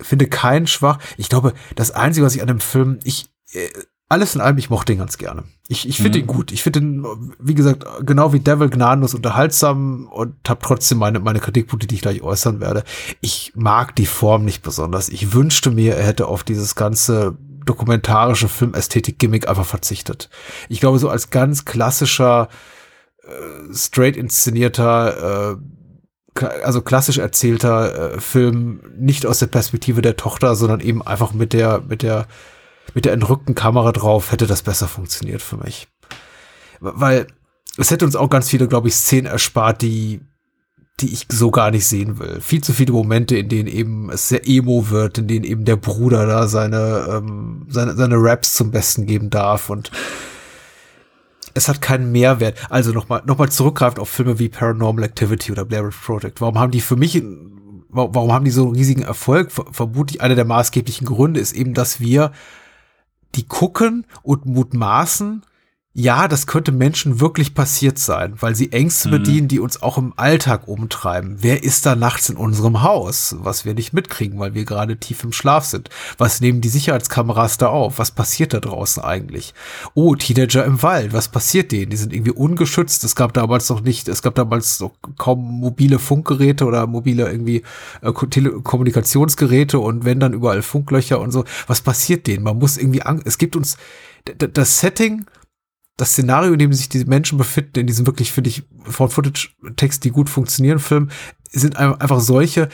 Finde keinen schwach. Ich glaube, das Einzige, was ich an dem Film, ich, äh, alles in allem, ich mochte ihn ganz gerne. Ich, ich finde ihn gut. Ich finde ihn, wie gesagt, genau wie Devil gnadenlos unterhaltsam und habe trotzdem meine, meine Kritikpunkte, die ich gleich äußern werde. Ich mag die Form nicht besonders. Ich wünschte mir, er hätte auf dieses ganze dokumentarische Filmästhetik-Gimmick einfach verzichtet. Ich glaube, so als ganz klassischer, äh, straight inszenierter, äh, also klassisch erzählter äh, Film, nicht aus der Perspektive der Tochter, sondern eben einfach mit der, mit der, mit der entrückten Kamera drauf, hätte das besser funktioniert für mich. Weil es hätte uns auch ganz viele, glaube ich, Szenen erspart, die, die ich so gar nicht sehen will. Viel zu viele Momente, in denen eben es sehr emo wird, in denen eben der Bruder da seine, ähm, seine, seine Raps zum Besten geben darf und es hat keinen Mehrwert. Also nochmal noch mal zurückgreift auf Filme wie Paranormal Activity oder Blair Witch Project. Warum haben die für mich, warum haben die so einen riesigen Erfolg? Ver- Vermutlich einer der maßgeblichen Gründe ist eben, dass wir die gucken und mutmaßen, ja, das könnte Menschen wirklich passiert sein, weil sie Ängste bedienen, die uns auch im Alltag umtreiben. Wer ist da nachts in unserem Haus, was wir nicht mitkriegen, weil wir gerade tief im Schlaf sind? Was nehmen die Sicherheitskameras da auf? Was passiert da draußen eigentlich? Oh, Teenager im Wald, was passiert denen? Die sind irgendwie ungeschützt. Es gab damals noch nicht, es gab damals noch kaum mobile Funkgeräte oder mobile irgendwie äh, Ko- Telekommunikationsgeräte und wenn dann überall Funklöcher und so. Was passiert denen? Man muss irgendwie, Ang es gibt uns das Setting das Szenario, in dem sich diese Menschen befinden, in diesem wirklich, finde ich, Found-Footage-Text, die gut funktionieren, Film, sind einfach solche,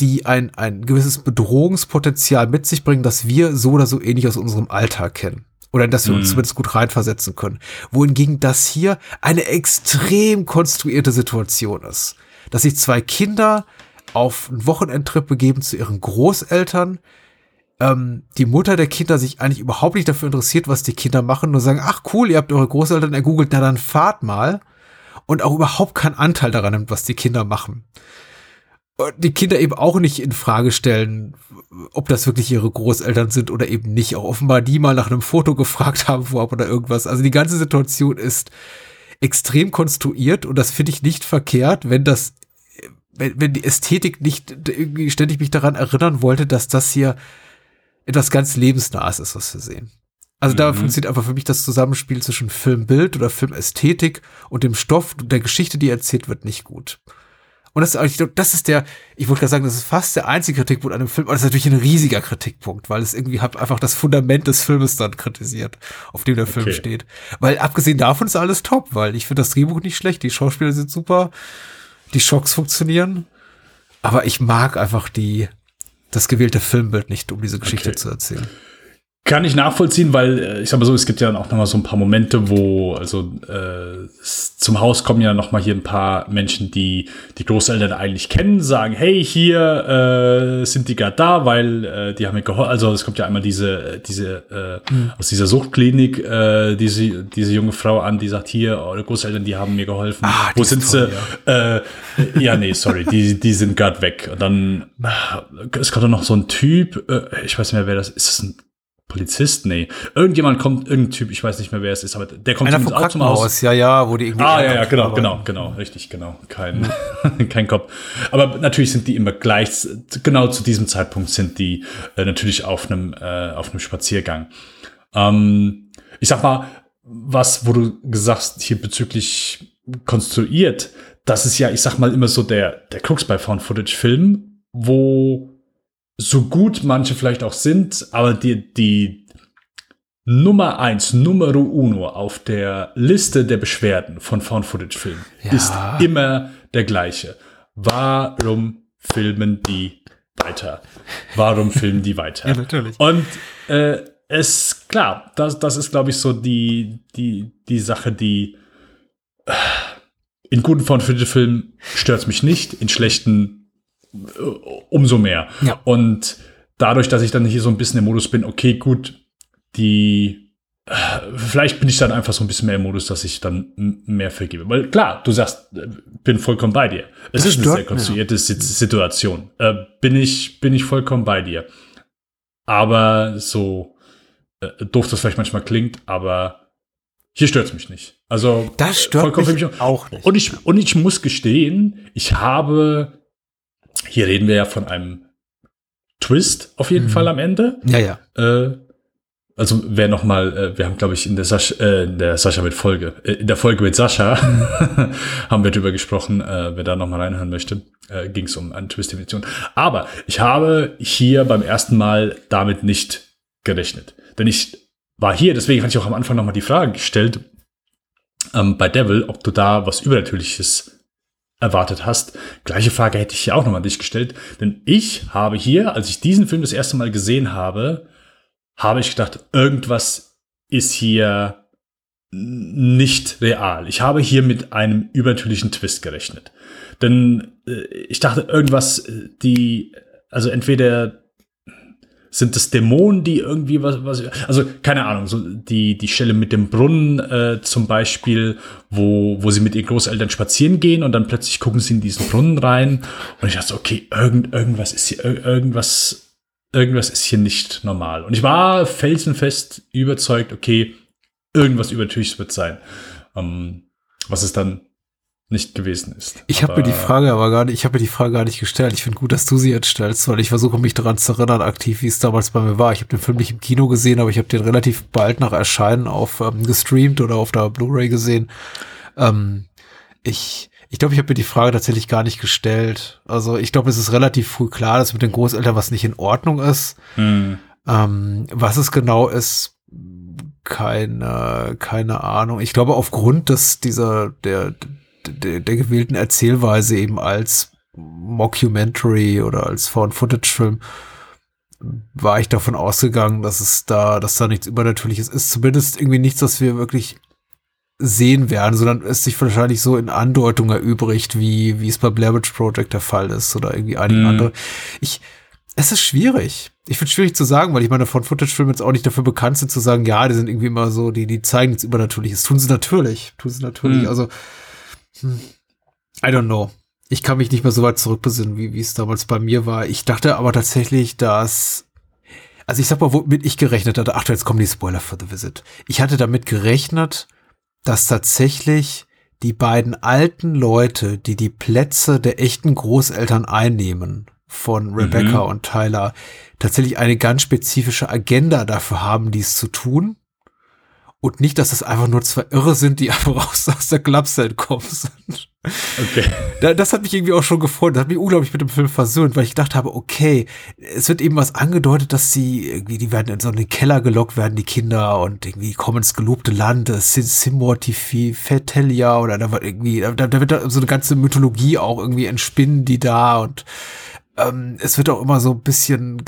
die ein, ein gewisses Bedrohungspotenzial mit sich bringen, das wir so oder so ähnlich aus unserem Alltag kennen. Oder dass wir uns Mhm. zumindest gut reinversetzen können. Wohingegen das hier eine extrem konstruierte Situation ist. Dass sich zwei Kinder auf einen Wochenendtrip begeben zu ihren Großeltern, ähm, die Mutter der Kinder sich eigentlich überhaupt nicht dafür interessiert, was die Kinder machen, nur sagen, ach cool, ihr habt eure Großeltern ergoogelt, na dann fahrt mal. Und auch überhaupt keinen Anteil daran nimmt, was die Kinder machen. Und die Kinder eben auch nicht in Frage stellen, ob das wirklich ihre Großeltern sind oder eben nicht. Auch offenbar die mal nach einem Foto gefragt haben vorab oder irgendwas. Also die ganze Situation ist extrem konstruiert und das finde ich nicht verkehrt, wenn das, wenn, wenn die Ästhetik nicht irgendwie ständig mich daran erinnern wollte, dass das hier etwas ganz lebensnahes ist, was wir sehen. Also da Mhm. funktioniert einfach für mich das Zusammenspiel zwischen Filmbild oder Filmästhetik und dem Stoff und der Geschichte, die erzählt wird, nicht gut. Und das, ist eigentlich- das ist der, ich wollte gerade sagen, das ist fast der einzige Kritikpunkt an dem Film, aber das ist natürlich ein riesiger Kritikpunkt, weil es irgendwie hat einfach das Fundament des Filmes dann kritisiert, auf dem der Film Okay. steht. Weil abgesehen davon ist alles top, weil ich finde das Drehbuch nicht schlecht, die Schauspieler sind super, die Schocks funktionieren, aber ich mag einfach die, das gewählte Filmbild nicht, um diese Geschichte Okay. zu erzählen. Kann ich nachvollziehen, weil äh, ich sag mal so, es gibt ja auch noch mal so ein paar Momente, wo also äh, zum Haus kommen ja noch mal hier ein paar Menschen, die die Großeltern eigentlich kennen, sagen, hey, hier äh, sind die gerade da, weil äh, die haben mir geholfen. Also es kommt ja einmal diese diese äh, aus dieser Suchtklinik äh, diese diese junge Frau an, die sagt, hier eure Großeltern, die haben mir geholfen. Ah, wo sind toll, sie? Äh, ja, nee, sorry, die, die sind gerade weg. Und dann, es kommt dann noch so ein Typ, äh, ich weiß nicht mehr, wer das ist. Ist das ein Polizist? Nee. Irgendjemand kommt, irgendein Typ, ich weiß nicht mehr, wer es ist, aber der kommt Einer vom. Krankenhaus, ja, ja, wo die irgendwie. Ah, ja, ja, genau, genau, genau, richtig, genau. Kein, kein Kopf. Aber natürlich sind die immer gleich, genau zu diesem Zeitpunkt sind die äh, natürlich auf einem, äh, auf einem Spaziergang. Ähm, ich sag mal, was, wo du gesagt hast, hier bezüglich konstruiert, das ist ja, ich sag mal, immer so der, der Krux bei Found-Footage-Filmen, wo so gut manche vielleicht auch sind, aber die, die Nummer eins, Numero uno auf der Liste der Beschwerden von Found-Footage-Filmen Ja. ist immer der gleiche. Warum filmen die weiter? Warum filmen die weiter? Ja, natürlich. Und äh, es, klar, das, das ist, glaube ich, so die, die, die Sache, die äh, in guten Found-Footage-Filmen stört es mich nicht, in schlechten umso mehr. Ja. Und dadurch, dass ich dann hier so ein bisschen im Modus bin, okay, gut, die äh, vielleicht bin ich dann einfach so ein bisschen mehr im Modus, dass ich dann mehr vergebe. Weil klar, du sagst, äh, bin vollkommen bei dir. Es Das ist eine sehr konstruierte Si- Situation. Äh, bin ich, bin ich vollkommen bei dir. Aber so äh, doof das vielleicht manchmal klingt, aber hier stört es mich nicht. Also Das stört vollkommen mich mich. auch nicht. Und ich, und ich muss gestehen, ich habe, hier reden wir ja von einem Twist auf jeden Mhm. Fall am Ende. Ja, ja. Äh, also wer noch mal, äh, wir haben glaube ich in der Sascha, äh, in der Sascha mit Folge, äh, in der Folge mit Sascha haben wir drüber gesprochen, äh, wer da noch mal reinhören möchte, äh, ging es um eine Twist-Definition. Aber ich habe hier beim ersten Mal damit nicht gerechnet, denn ich war hier, deswegen hatte ich auch am Anfang noch mal die Frage gestellt ähm, bei Devil, ob du da was Übernatürliches erwartet hast. Gleiche Frage hätte ich hier auch noch mal an dich gestellt, denn ich habe hier, als ich diesen Film das erste Mal gesehen habe, habe ich gedacht, irgendwas ist hier nicht real. Ich habe hier mit einem übernatürlichen Twist gerechnet. Denn äh, ich dachte, irgendwas, äh, die, also entweder sind es Dämonen, die irgendwie was, was also keine Ahnung, so die, die Stelle mit dem Brunnen äh, zum Beispiel, wo, wo sie mit ihren Großeltern spazieren gehen und dann plötzlich gucken sie in diesen Brunnen rein und ich dachte, so, okay, irgend, irgendwas ist hier, ir- irgendwas, irgendwas ist hier nicht normal. Und ich war felsenfest überzeugt, okay, irgendwas Übertürliches wird sein. Ähm, was es dann nicht gewesen ist. Ich habe mir die Frage aber gar nicht, ich habe mir die Frage gar nicht gestellt. Ich finde gut, dass du sie jetzt stellst, weil ich versuche mich daran zu erinnern, aktiv, wie es damals bei mir war. Ich habe den Film nicht im Kino gesehen, aber ich habe den relativ bald nach Erscheinen auf ähm, gestreamt oder auf der Blu-ray gesehen. Ähm, ich ich glaube, ich habe mir die Frage tatsächlich gar nicht gestellt. Also ich glaube, es ist relativ früh klar, dass mit den Großeltern was nicht in Ordnung ist. Hm. Ähm, was es genau ist, keine, keine Ahnung. Ich glaube, aufgrund des, dieser, der, der, der gewählten Erzählweise eben als Mockumentary oder als Found-Footage-Film war ich davon ausgegangen, dass es da, dass da nichts Übernatürliches ist. Zumindest irgendwie nichts, was wir wirklich sehen werden, sondern es sich wahrscheinlich so in Andeutung erübrigt, wie, wie es bei Blair Witch Project der Fall ist oder irgendwie einige Mhm. andere. Ich, es ist schwierig. Ich finde es schwierig zu sagen, weil ich meine, von Footage-Filmen jetzt auch nicht dafür bekannt sind, zu sagen, ja, die sind irgendwie immer so, die, die zeigen nichts Übernatürliches. Tun sie natürlich. Tun sie natürlich. Mhm. Also, hm, I don't know. Ich kann mich nicht mehr so weit zurückbesinnen, wie, wie es damals bei mir war. Ich dachte aber tatsächlich, dass also ich sag mal, womit ich gerechnet hatte, ach, jetzt kommen die Spoiler für The Visit. Ich hatte damit gerechnet, dass tatsächlich die beiden alten Leute, die die Plätze der echten Großeltern einnehmen, von Rebecca Mhm. und Tyler, tatsächlich eine ganz spezifische Agenda dafür haben, dies zu tun. Und nicht, dass das einfach nur zwei Irre sind, die einfach aus, aus der Clubcell entkommen sind. Okay. Da- Das hat mich irgendwie auch schon gefreut. Das hat mich unglaublich mit dem Film versöhnt, weil ich gedacht habe, okay, es wird eben was angedeutet, dass sie irgendwie, die werden in so einen Keller gelockt werden, die Kinder, und irgendwie kommen ins gelobte Land, äh, Sim Simortifi, Fetelia, oder da wird irgendwie, da, da wird da so eine ganze Mythologie auch irgendwie entspinnen, die da, und ähm, es wird auch immer so ein bisschen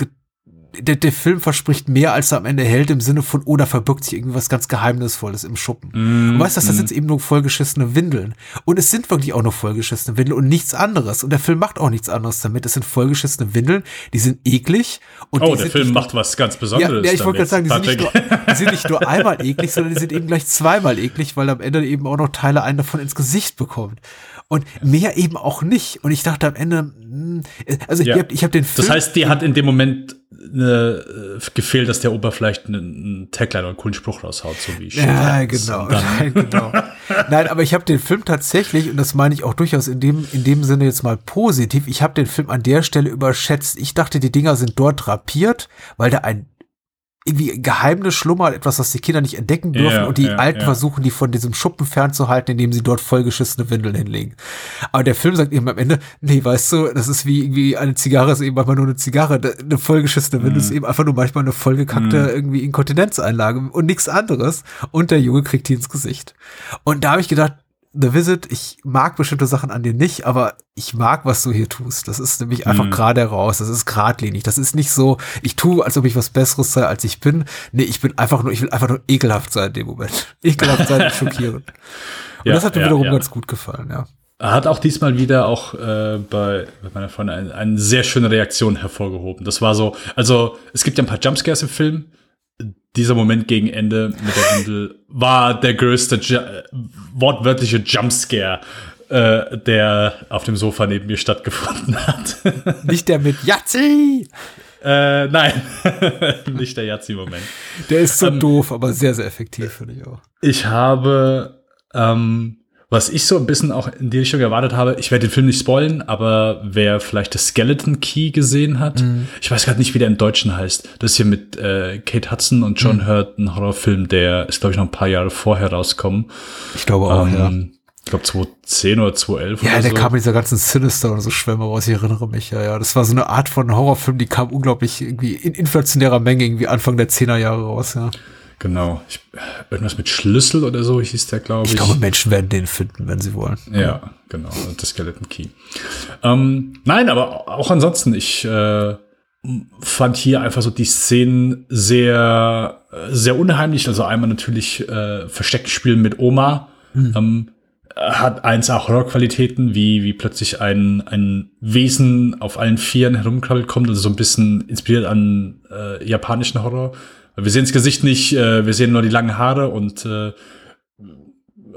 der, der Film verspricht mehr, als er am Ende hält, im Sinne von, oh, da verbirgt sich irgendwie was ganz Geheimnisvolles im Schuppen. Mm, Und weißt du, das mm. sind eben nur vollgeschissene Windeln. Und es sind wirklich auch nur vollgeschissene Windeln und nichts anderes. Und der Film macht auch nichts anderes damit. Es sind vollgeschissene Windeln, die sind eklig. Und Oh, die der Film macht was ganz ja, Besonderes. ja, ich wollte gerade sagen, die sind, nur, die sind nicht nur einmal eklig, sondern die sind eben gleich zweimal eklig, weil am Ende eben auch noch Teile einen davon ins Gesicht bekommt. Und mehr eben auch nicht. Und ich dachte am Ende, hm, also Ja. ich habe hab den Film. Das heißt, dir hat in dem Moment eine, äh, gefehlt, dass der Ober vielleicht einen, Tagline oder einen coolen Spruch raushaut, so wie Ja, Shit genau. Nein, genau. Nein, aber ich habe den Film tatsächlich, und das meine ich auch durchaus in dem, in dem Sinne jetzt mal positiv, ich habe den Film an der Stelle überschätzt. Ich dachte, die Dinger sind dort drapiert, weil da ein irgendwie Geheimnis schlummert, etwas, was die Kinder nicht entdecken dürfen Ja, und die ja, Alten ja. versuchen, die von diesem Schuppen fernzuhalten, indem sie dort vollgeschissene Windeln hinlegen. Aber der Film sagt eben am Ende, nee, weißt du, das ist wie irgendwie eine Zigarre ist eben manchmal nur eine Zigarre, eine vollgeschissene Windel ist eben einfach nur manchmal eine vollgekackte irgendwie Inkontinenzeinlage und nichts anderes und der Junge kriegt die ins Gesicht. Und da habe ich gedacht, The Visit, ich mag bestimmte Sachen an dir nicht, aber ich mag, was du hier tust. Das ist nämlich einfach Mhm. gerade raus. Das ist geradlinig. Das ist nicht so, ich tue, als ob ich was Besseres sei, als ich bin. Nee, ich bin einfach nur, ich will einfach nur ekelhaft sein in dem Moment. Ekelhaft sein und schockierend. Und Ja, das hat mir ja, wiederum ja. ganz gut gefallen, ja. Er hat auch diesmal wieder auch äh, bei, bei meiner Freundin eine, eine sehr schöne Reaktion hervorgehoben. Das war so, also es gibt ja ein paar Jumpscares im Film. Dieser Moment gegen Ende mit der Windel war der größte, Ju wortwörtliche Jumpscare, äh, der auf dem Sofa neben mir stattgefunden hat. Nicht der mit Yazzi! äh, nein, nicht der Yazzi-Moment. Der ist Ähm, so doof, aber sehr, sehr effektiv, finde ich auch. Ich habe, ähm, was ich so ein bisschen auch in die Richtung erwartet habe, ich werde den Film nicht spoilen, aber wer vielleicht das Skeleton Key gesehen hat, ich weiß gerade nicht, wie der im Deutschen heißt. Das ist hier mit äh, Kate Hudson und John Hurt, ein Horrorfilm, der ist, glaube ich, noch ein paar Jahre vorher rausgekommen. Ich glaube auch, ja. Ähm, Ich glaube 2010 oder 2011 Ja, oder der so. kam mit dieser ganzen Sinister und so Schwämme raus, ich erinnere mich, ja, ja. Das war so eine Art von Horrorfilm, die kam unglaublich irgendwie in inflationärer Menge irgendwie Anfang der 10er Jahre raus, ja. Genau. Ich, irgendwas mit Schlüssel oder so hieß der, glaube ich. Ich glaube, Menschen werden den finden, wenn sie wollen. Ja, genau. Das Skeleton Key. Ähm, nein, aber auch ansonsten, ich äh, fand hier einfach so die Szenen sehr, sehr unheimlich. Also einmal natürlich äh, verstecktes Spielen mit Oma. Ähm, hat eins auch Horrorqualitäten, wie, wie plötzlich ein, ein Wesen auf allen Vieren herumkrabbelt kommt, also so ein bisschen inspiriert an äh, japanischen Horror. Wir sehen das Gesicht nicht, äh, wir sehen nur die langen Haare und äh,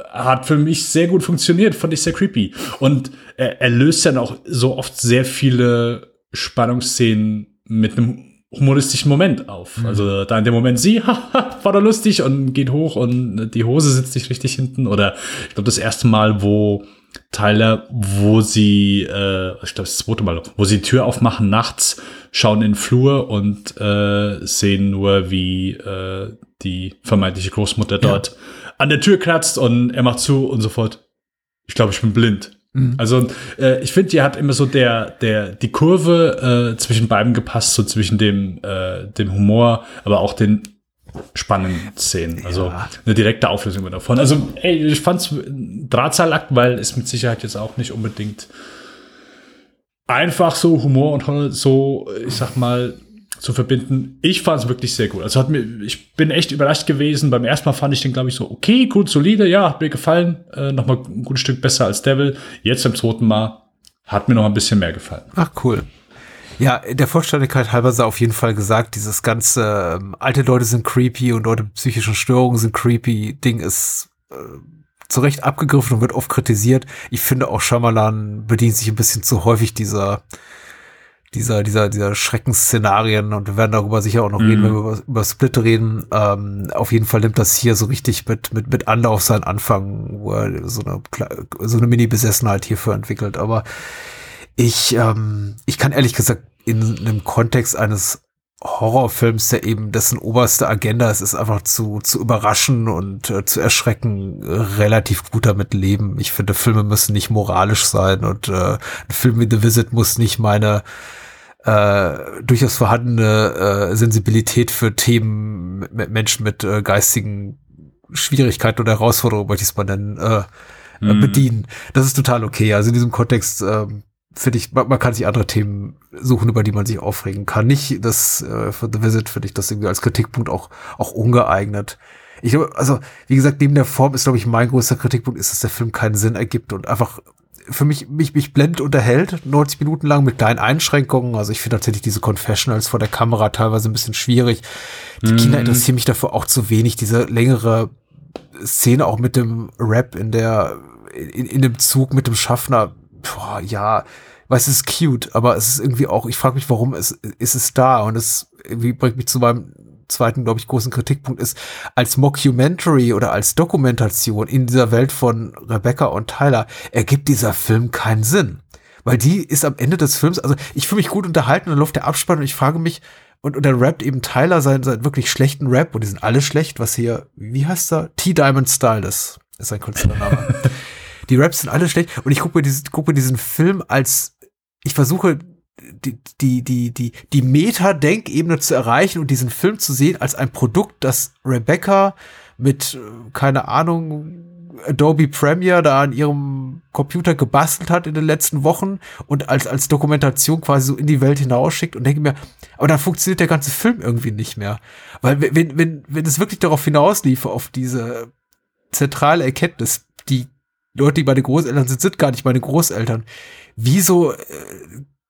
hat für mich sehr gut funktioniert, fand ich sehr creepy. Und er, er löst dann auch so oft sehr viele Spannungsszenen mit einem humoristischen Moment auf. Also da in dem Moment sie, haha, war doch lustig und geht hoch und die Hose sitzt nicht richtig hinten. Oder ich glaube das erste Mal, wo Tyler, wo sie, äh, ich glaube das zweite Mal, wo sie die Tür aufmachen nachts, schauen in den Flur und äh, sehen nur, wie äh, die vermeintliche Großmutter dort an der Tür kratzt und er macht zu und sofort, ich glaube, ich bin blind. Also äh, ich finde, die hat immer so der, der, die Kurve äh, zwischen beiden gepasst, so zwischen dem, äh, dem Humor, aber auch den spannenden Szenen. Also eine direkte Auflösung davon. Also, ey, ich fand's ein Drahtseilakt, weil es mit Sicherheit jetzt auch nicht unbedingt einfach so Humor und so, ich sag mal, zu verbinden. Ich fand es wirklich sehr gut. Also hat mir, ich bin echt überrascht gewesen. Beim ersten Mal fand ich den, glaube ich, so okay, gut, solide, ja, hat mir gefallen. Äh, Nochmal ein gutes Stück besser als Devil. Jetzt beim zweiten Mal hat mir noch ein bisschen mehr gefallen. Ach, cool. Ja, der Vollständigkeit halber sei auf jeden Fall gesagt, dieses ganze ähm, alte Leute sind creepy und Leute mit psychischen Störungen sind creepy Ding ist äh, zu Recht abgegriffen und wird oft kritisiert. Ich finde auch Shyamalan bedient sich ein bisschen zu häufig dieser dieser, dieser, dieser Schreckensszenarien und wir werden darüber sicher auch noch reden, wenn wir über, über Split reden. Ähm, auf jeden Fall nimmt das hier so richtig mit, mit, mit Anlauf seinen Anfang, wo er so eine, so eine Mini-Besessenheit hierfür entwickelt. Aber ich, ähm, ich kann ehrlich gesagt in einem Kontext eines Horrorfilms, der eben dessen oberste Agenda ist, ist einfach zu, zu überraschen und äh, zu erschrecken, äh, relativ gut damit leben. Ich finde, Filme müssen nicht moralisch sein und äh, ein Film wie The Visit muss nicht meine äh, durchaus vorhandene äh, Sensibilität für Themen mit Menschen mit äh, geistigen Schwierigkeiten oder Herausforderungen, möchte ich es mal nennen, äh, mhm. bedienen. Das ist total okay. Also in diesem Kontext äh, finde ich, man, man, kann sich andere Themen suchen, über die man sich aufregen kann. Nicht das äh, für The Visit finde ich das irgendwie als Kritikpunkt auch auch ungeeignet. Ich glaube, also wie gesagt, neben der Form ist glaube ich mein größter Kritikpunkt ist, dass der Film keinen Sinn ergibt und einfach für mich mich mich blend unterhält 90 Minuten lang mit kleinen Einschränkungen. Also ich finde tatsächlich diese Confessionals vor der Kamera teilweise ein bisschen schwierig. Die mm. Kinder interessieren mich dafür auch zu wenig. Diese längere Szene auch mit dem Rap in der in, in dem Zug mit dem Schaffner boah, ja, weiß es ist cute, aber es ist irgendwie auch, ich frage mich, warum es ist es da und es irgendwie bringt mich zu meinem zweiten, glaube ich, großen Kritikpunkt ist, als Mockumentary oder als Dokumentation in dieser Welt von Rebecca und Tyler ergibt dieser Film keinen Sinn. Weil die ist am Ende des Films, also ich fühle mich gut unterhalten und dann läuft der Abspann und ich frage mich, und, und dann rappt eben Tyler seinen, seinen wirklich schlechten Rap und die sind alle schlecht, was hier, wie heißt er? T-Diamond Style, das ist ein Künstlername. die Raps sind alle schlecht und ich gucke mir, diesen, guck mir diesen Film als, ich versuche die, die, die, die, die Meta-Denkebene zu erreichen und diesen Film zu sehen als ein Produkt, das Rebecca mit, äh, keine Ahnung, Adobe Premiere da an ihrem Computer gebastelt hat in den letzten Wochen und als, als Dokumentation quasi so in die Welt hinausschickt und denke mir, aber dann funktioniert der ganze Film irgendwie nicht mehr. Weil wenn, wenn, wenn es wirklich darauf hinausliefe, auf diese zentrale Erkenntnis, die Leute, die meine Großeltern sind, sind gar nicht meine Großeltern. Wieso äh,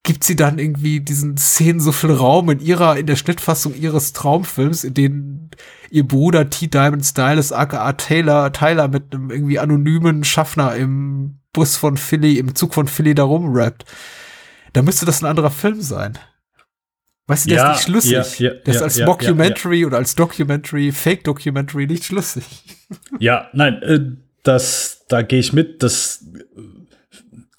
gibt sie dann irgendwie diesen Szenen so viel Raum in ihrer, in der Schnittfassung ihres Traumfilms, in denen ihr Bruder T. Diamond Stylus, aka Taylor, Tyler mit einem irgendwie anonymen Schaffner im Bus von Philly, im Zug von Philly da rumrappt. Da müsste das ein anderer Film sein. Weißt du, der ja, ist nicht schlüssig. Ja, ja, der ist als Mockumentary oder als Documentary, Fake Documentary nicht schlüssig. Ja, nein, äh, das, da gehe ich mit. Das,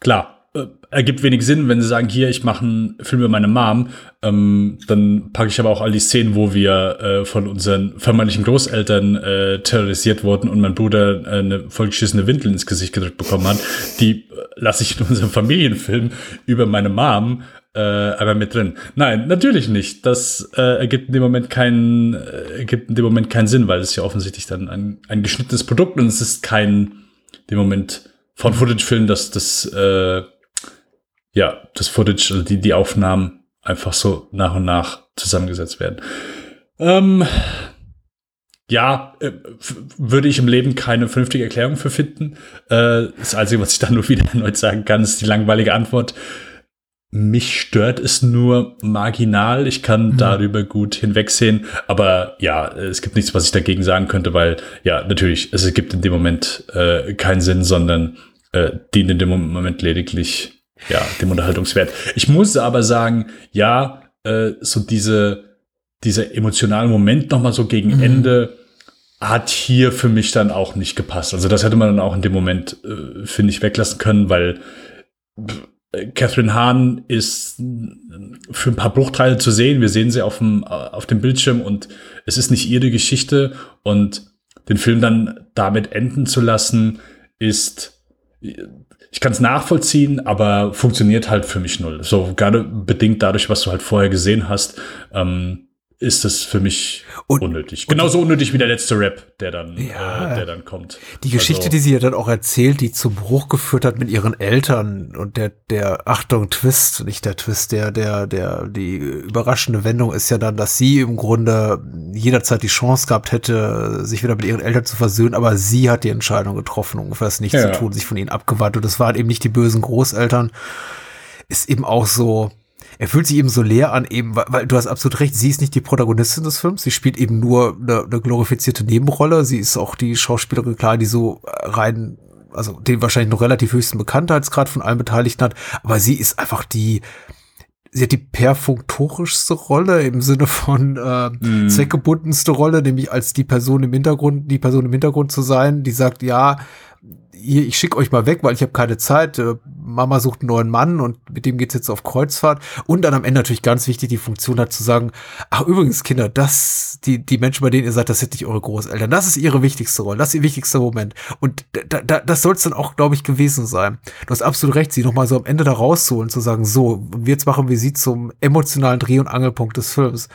klar, äh, ergibt wenig Sinn, wenn sie sagen, hier, ich mache einen Film über meine Mom, ähm, dann packe ich aber auch all die Szenen, wo wir äh, von unseren vermeintlichen Großeltern äh, terrorisiert wurden und mein Bruder äh, eine vollgeschissene Windel ins Gesicht gedrückt bekommen hat. Die äh, lasse ich in unserem Familienfilm über meine Mom äh, aber mit drin. Nein, natürlich nicht. Das äh, ergibt in dem Moment keinen, äh, ergibt in dem Moment keinen Sinn, weil es ja offensichtlich dann ein, ein geschnittenes Produkt und es ist kein, dem Moment von Footage-Film, dass das, äh, ja, das Footage, also die, die Aufnahmen einfach so nach und nach zusammengesetzt werden. Ähm, ja, äh, würde ich im Leben keine vernünftige Erklärung für finden. Äh, das Einzige, was ich dann nur wieder erneut sagen kann, ist die langweilige Antwort. Mich stört es nur marginal. Ich kann mhm. darüber gut hinwegsehen. Aber ja, es gibt nichts, was ich dagegen sagen könnte, weil ja, natürlich, es gibt in dem Moment äh, keinen Sinn, sondern äh, dient in dem Moment lediglich ja, dem Unterhaltungswert. Ich muss aber sagen, ja, äh, so diese, dieser emotionale Moment nochmal so gegen mhm. Ende hat hier für mich dann auch nicht gepasst. Also das hätte man dann auch in dem Moment, äh, finde ich, weglassen können, weil Catherine Hahn ist für ein paar Bruchteile zu sehen. Wir sehen sie auf dem, auf dem Bildschirm und es ist nicht ihre Geschichte. Und den Film dann damit enden zu lassen, ist, ich kann es nachvollziehen, aber funktioniert halt für mich null. So gerade bedingt dadurch, was du halt vorher gesehen hast. Ähm, ist das für mich Und- unnötig. Genauso unnötig wie der letzte Rap, der dann, Ja. äh, der dann kommt. Die Geschichte, Also- die sie ja dann auch erzählt, die zum Bruch geführt hat mit ihren Eltern und der, der, Achtung, Twist, nicht der Twist, der, der, der, die überraschende Wendung ist ja dann, dass sie im Grunde jederzeit die Chance gehabt hätte, sich wieder mit ihren Eltern zu versöhnen, aber sie hat die Entscheidung getroffen, ungefähr das nicht Ja. zu tun, sich von ihnen abgewandt und das waren eben nicht die bösen Großeltern. Ist eben auch so, er fühlt sich eben so leer an, eben, weil, weil du hast absolut recht, sie ist nicht die Protagonistin des Films, sie spielt eben nur eine, eine glorifizierte Nebenrolle, sie ist auch die Schauspielerin, klar, die so äh, rein, also den wahrscheinlich noch relativ höchsten Bekanntheitsgrad von allen Beteiligten hat, aber sie ist einfach die, sie hat die perfunktorischste Rolle im Sinne von äh, zweckgebundenste Rolle, nämlich als die Person im Hintergrund, die Person im Hintergrund zu sein, die sagt, ja, hier, ich schicke euch mal weg, weil ich habe keine Zeit. Äh, Mama sucht einen neuen Mann und mit dem geht's jetzt auf Kreuzfahrt. Und dann am Ende natürlich ganz wichtig die Funktion hat zu sagen, ach übrigens Kinder, das, die, die Menschen, bei denen ihr seid, das sind nicht eure Großeltern. Das ist ihre wichtigste Rolle, das ist ihr wichtigster Moment. Und da, da, das soll es dann auch, glaube ich, gewesen sein. Du hast absolut recht, sie nochmal so am Ende da rauszuholen, zu sagen, so, jetzt machen wir sie zum emotionalen Dreh- und Angelpunkt des Films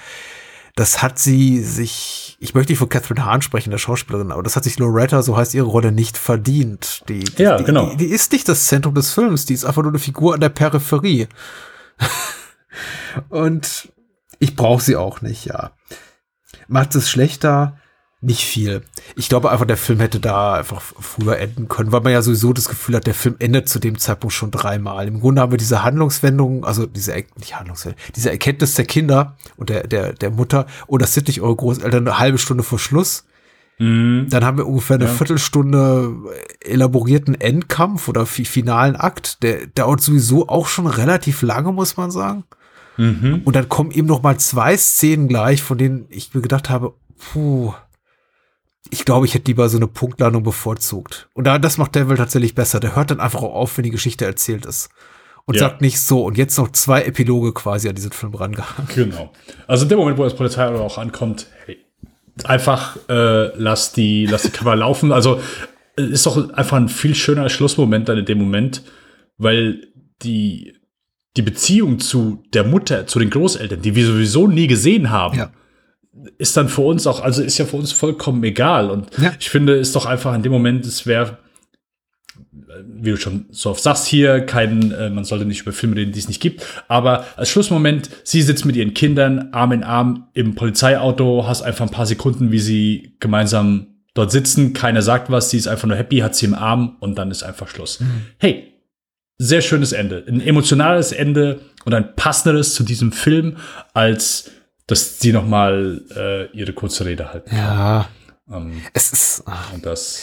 das hat sie sich, ich möchte nicht von Catherine Hahn sprechen, der Schauspielerin, aber das hat sich Loretta, so heißt ihre Rolle, nicht verdient. Die, die, Ja, genau. Die, die ist nicht das Zentrum des Films, die ist einfach nur eine Figur an der Peripherie. Und ich brauche sie auch nicht, ja. Macht es schlechter? Nicht viel. Ich glaube einfach, der Film hätte da einfach früher enden können, weil man ja sowieso das Gefühl hat, der Film endet zu dem Zeitpunkt schon dreimal. Im Grunde haben wir diese Handlungswendung, also diese, nicht Handlungswendung, diese Erkenntnis der Kinder und der, der, der Mutter, oh, das sind nicht eure Großeltern, eine halbe Stunde vor Schluss. Mhm. Dann haben wir ungefähr eine Viertelstunde elaborierten Endkampf oder fi- finalen Akt. Der dauert sowieso auch schon relativ lange, muss man sagen. Mhm. Und dann kommen eben noch mal zwei Szenen gleich, von denen ich mir gedacht habe, puh, ich glaube, ich hätte lieber so eine Punktlandung bevorzugt. Und da, das macht Devil tatsächlich besser. Der hört dann einfach auch auf, wenn die Geschichte erzählt ist. Und Ja. sagt nicht so, und jetzt noch zwei Epiloge quasi an diesen Film rangehangen. Genau. Also in dem Moment, wo das Polizeiauto auch ankommt, hey, einfach äh, lass die, lass die Kamera laufen. Also ist doch einfach ein viel schöner Schlussmoment dann in dem Moment, weil die die Beziehung zu der Mutter, zu den Großeltern, die wir sowieso nie gesehen haben, Ja. Ist dann für uns auch, also ist ja für uns vollkommen egal. Und Ja. ich finde, ist doch einfach in dem Moment, es wäre, wie du schon so oft sagst, hier kein, äh, man sollte nicht über Filme reden, die es nicht gibt. Aber als Schlussmoment, sie sitzt mit ihren Kindern Arm in Arm im Polizeiauto, hast einfach ein paar Sekunden, wie sie gemeinsam dort sitzen, keiner sagt was, sie ist einfach nur happy, hat sie im Arm und dann ist einfach Schluss. Hey, sehr schönes Ende. Ein emotionales Ende und ein passenderes zu diesem Film, als dass sie noch mal äh, ihre kurze Rede halten. Ja. Ähm, Es ist, ach, und das,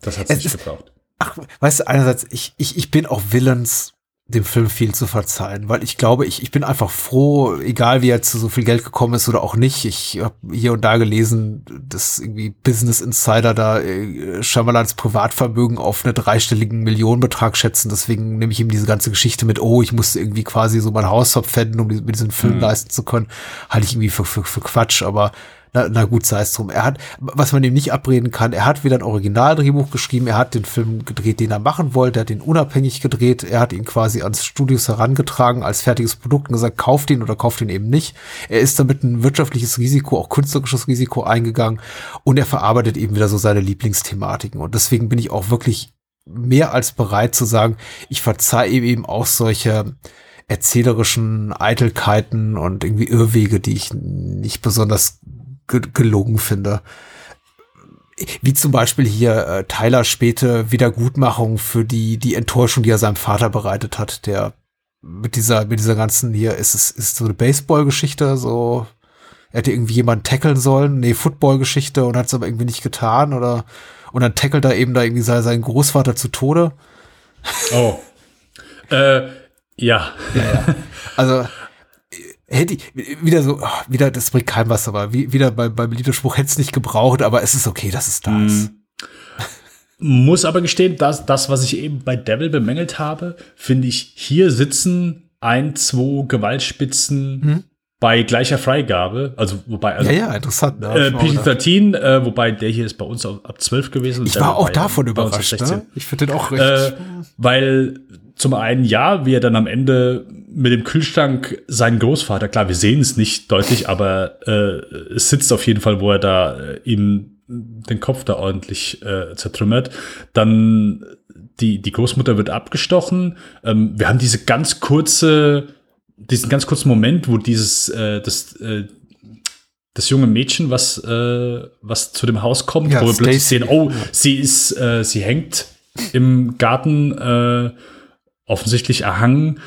das hat es nicht gebraucht. ach, weißt du, einerseits, ich, ich, ich bin auch willens, dem Film viel zu verzeihen, weil ich glaube, ich, ich bin einfach froh, egal wie er zu so viel Geld gekommen ist oder auch nicht. Ich habe hier und da gelesen, dass irgendwie Business Insider da äh, Shyamalans Privatvermögen auf einen dreistelligen Millionenbetrag schätzen. Deswegen nehme ich ihm diese ganze Geschichte mit, oh, ich musste irgendwie quasi so mein Haus verpfänden, um die- mir diesen Film leisten zu können. Halte ich irgendwie für, für, für Quatsch, aber na, na gut, sei es drum. Er hat, was man ihm nicht abreden kann, er hat wieder ein Originaldrehbuch geschrieben, er hat den Film gedreht, den er machen wollte, er hat ihn unabhängig gedreht, er hat ihn quasi ans Studios herangetragen als fertiges Produkt und gesagt, kauft ihn oder kauft ihn eben nicht. Er ist damit ein wirtschaftliches Risiko, auch künstlerisches Risiko eingegangen und er verarbeitet eben wieder so seine Lieblingsthematiken. Und deswegen bin ich auch wirklich mehr als bereit zu sagen, ich verzeihe ihm eben auch solche erzählerischen Eitelkeiten und irgendwie Irrwege, die ich nicht besonders ge gelungen finde. Wie zum Beispiel hier äh, Tyler späte Wiedergutmachung für die, die Enttäuschung, die er seinem Vater bereitet hat, der mit dieser, mit dieser ganzen hier, ist es, ist so eine Baseball-Geschichte, so, er hätte irgendwie jemanden tackeln sollen, nee, Football-Geschichte und hat es aber irgendwie nicht getan oder, und dann tackelt er eben da irgendwie sein, seinen Großvater zu Tode. Oh. äh, ja. Also äh, hätte ich wieder so, ah, wieder, das bringt kein was, aber wie, wieder beim, beim Liederspruch hätte es nicht gebraucht, aber es ist okay, dass es da ist. Muss aber gestehen, dass das, was ich eben bei Devil bemängelt habe, finde ich, hier sitzen ein, zwei Gewaltspitzen bei gleicher Freigabe. Also, wobei, also, Ja, ja, interessant. Ne? äh, Hab ich auch gedacht. PG-13, äh, wobei der hier ist bei uns ab ab 12 gewesen. ich war auch davon ab überrascht. 16. Ne? Ich finde den auch recht. Äh, weil zum einen, ja, wie er dann am Ende mit dem Kühlschrank seinen Großvater, klar, wir sehen es nicht deutlich, aber äh, es sitzt auf jeden Fall, wo er da äh, ihm den Kopf da ordentlich äh, zertrümmert. Dann die, die Großmutter wird abgestochen. Ähm, wir haben diese ganz kurze, diesen ganz kurzen Moment, wo dieses, äh, das, äh, das junge Mädchen, was, äh, was zu dem Haus kommt, Ja, wo wir plötzlich sehen, oh, sie ist, äh, sie hängt im Garten, äh, offensichtlich erhangen.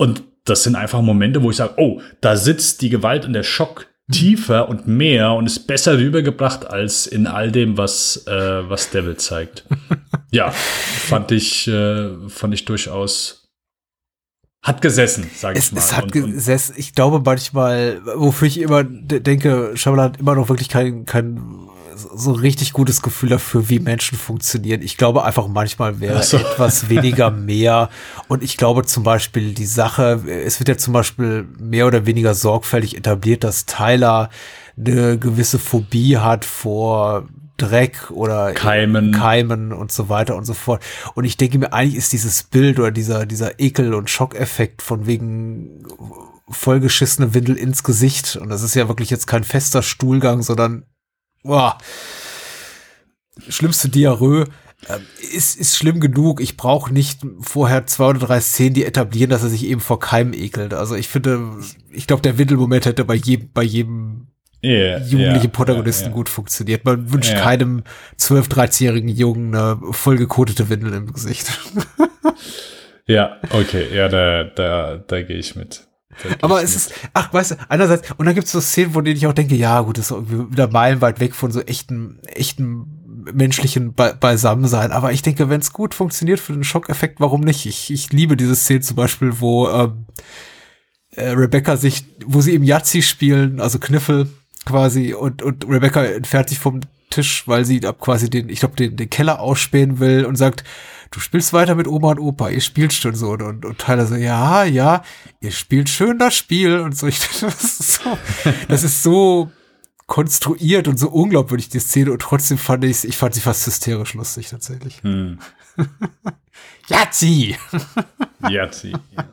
Und das sind einfach Momente, wo ich sage, oh, da sitzt die Gewalt und der Schock tiefer und mehr und ist besser rübergebracht als in all dem, was, äh, was Devil zeigt. ja, fand ich, äh, fand ich durchaus hat gesessen, sage ich Es, mal. es hat Und- gesessen, ich glaube manchmal, wofür ich immer de- denke, Shyamalan hat immer noch wirklich kein, kein so richtig gutes Gefühl dafür, wie Menschen funktionieren. Ich glaube einfach manchmal wäre so. etwas weniger mehr. Und ich glaube zum Beispiel die Sache, es wird ja zum Beispiel mehr oder weniger sorgfältig etabliert, dass Tyler eine gewisse Phobie hat vor Dreck oder Keimen. Keimen und so weiter und so fort. Und ich denke mir, eigentlich ist dieses Bild oder dieser, dieser Ekel- und Schockeffekt von wegen vollgeschissene Windel ins Gesicht. Und das ist ja wirklich jetzt kein fester Stuhlgang, sondern boah, schlimmste Diarrhoe. ähm, Ist, ist schlimm genug. Ich brauche nicht vorher zwei oder drei Szenen, die etablieren, dass er sich eben vor Keimen ekelt. Also ich finde, ich glaube, der Windelmoment hätte bei jedem, bei jedem Ja, jugendlichen ja, Protagonisten ja. gut funktioniert. Man wünscht keinem 12-, 13-jährigen Jungen eine vollgekotete Windel im Gesicht. Ja, okay, ja, da, da, da gehe ich mit. Aber es ist, ach, weißt du, einerseits, und dann gibt es so Szenen, von denen ich auch denke, ja, gut, das ist irgendwie wieder meilenweit weg von so echten, echten menschlichen Be Beisammensein. Aber ich denke, wenn es gut funktioniert für den Schockeffekt, warum nicht? Ich, ich liebe diese Szene zum Beispiel, wo ähm, äh, Rebecca sich, wo sie im Yazzi spielen, also Kniffel quasi, und, und Rebecca entfernt sich vom Tisch, weil sie ab quasi den, ich glaube, den, den Keller ausspähen will und sagt, du spielst weiter mit Oma und Opa, ihr spielt schon so. Und, und, und Tyler so, ja, ja, ihr spielt schön das Spiel und so. Ich, das, ist so das ist so konstruiert und so unglaubwürdig, die Szene. Und trotzdem fand ich ich fand sie fast hysterisch lustig, tatsächlich. Hm. Yazzi! Ja, sie. Ja.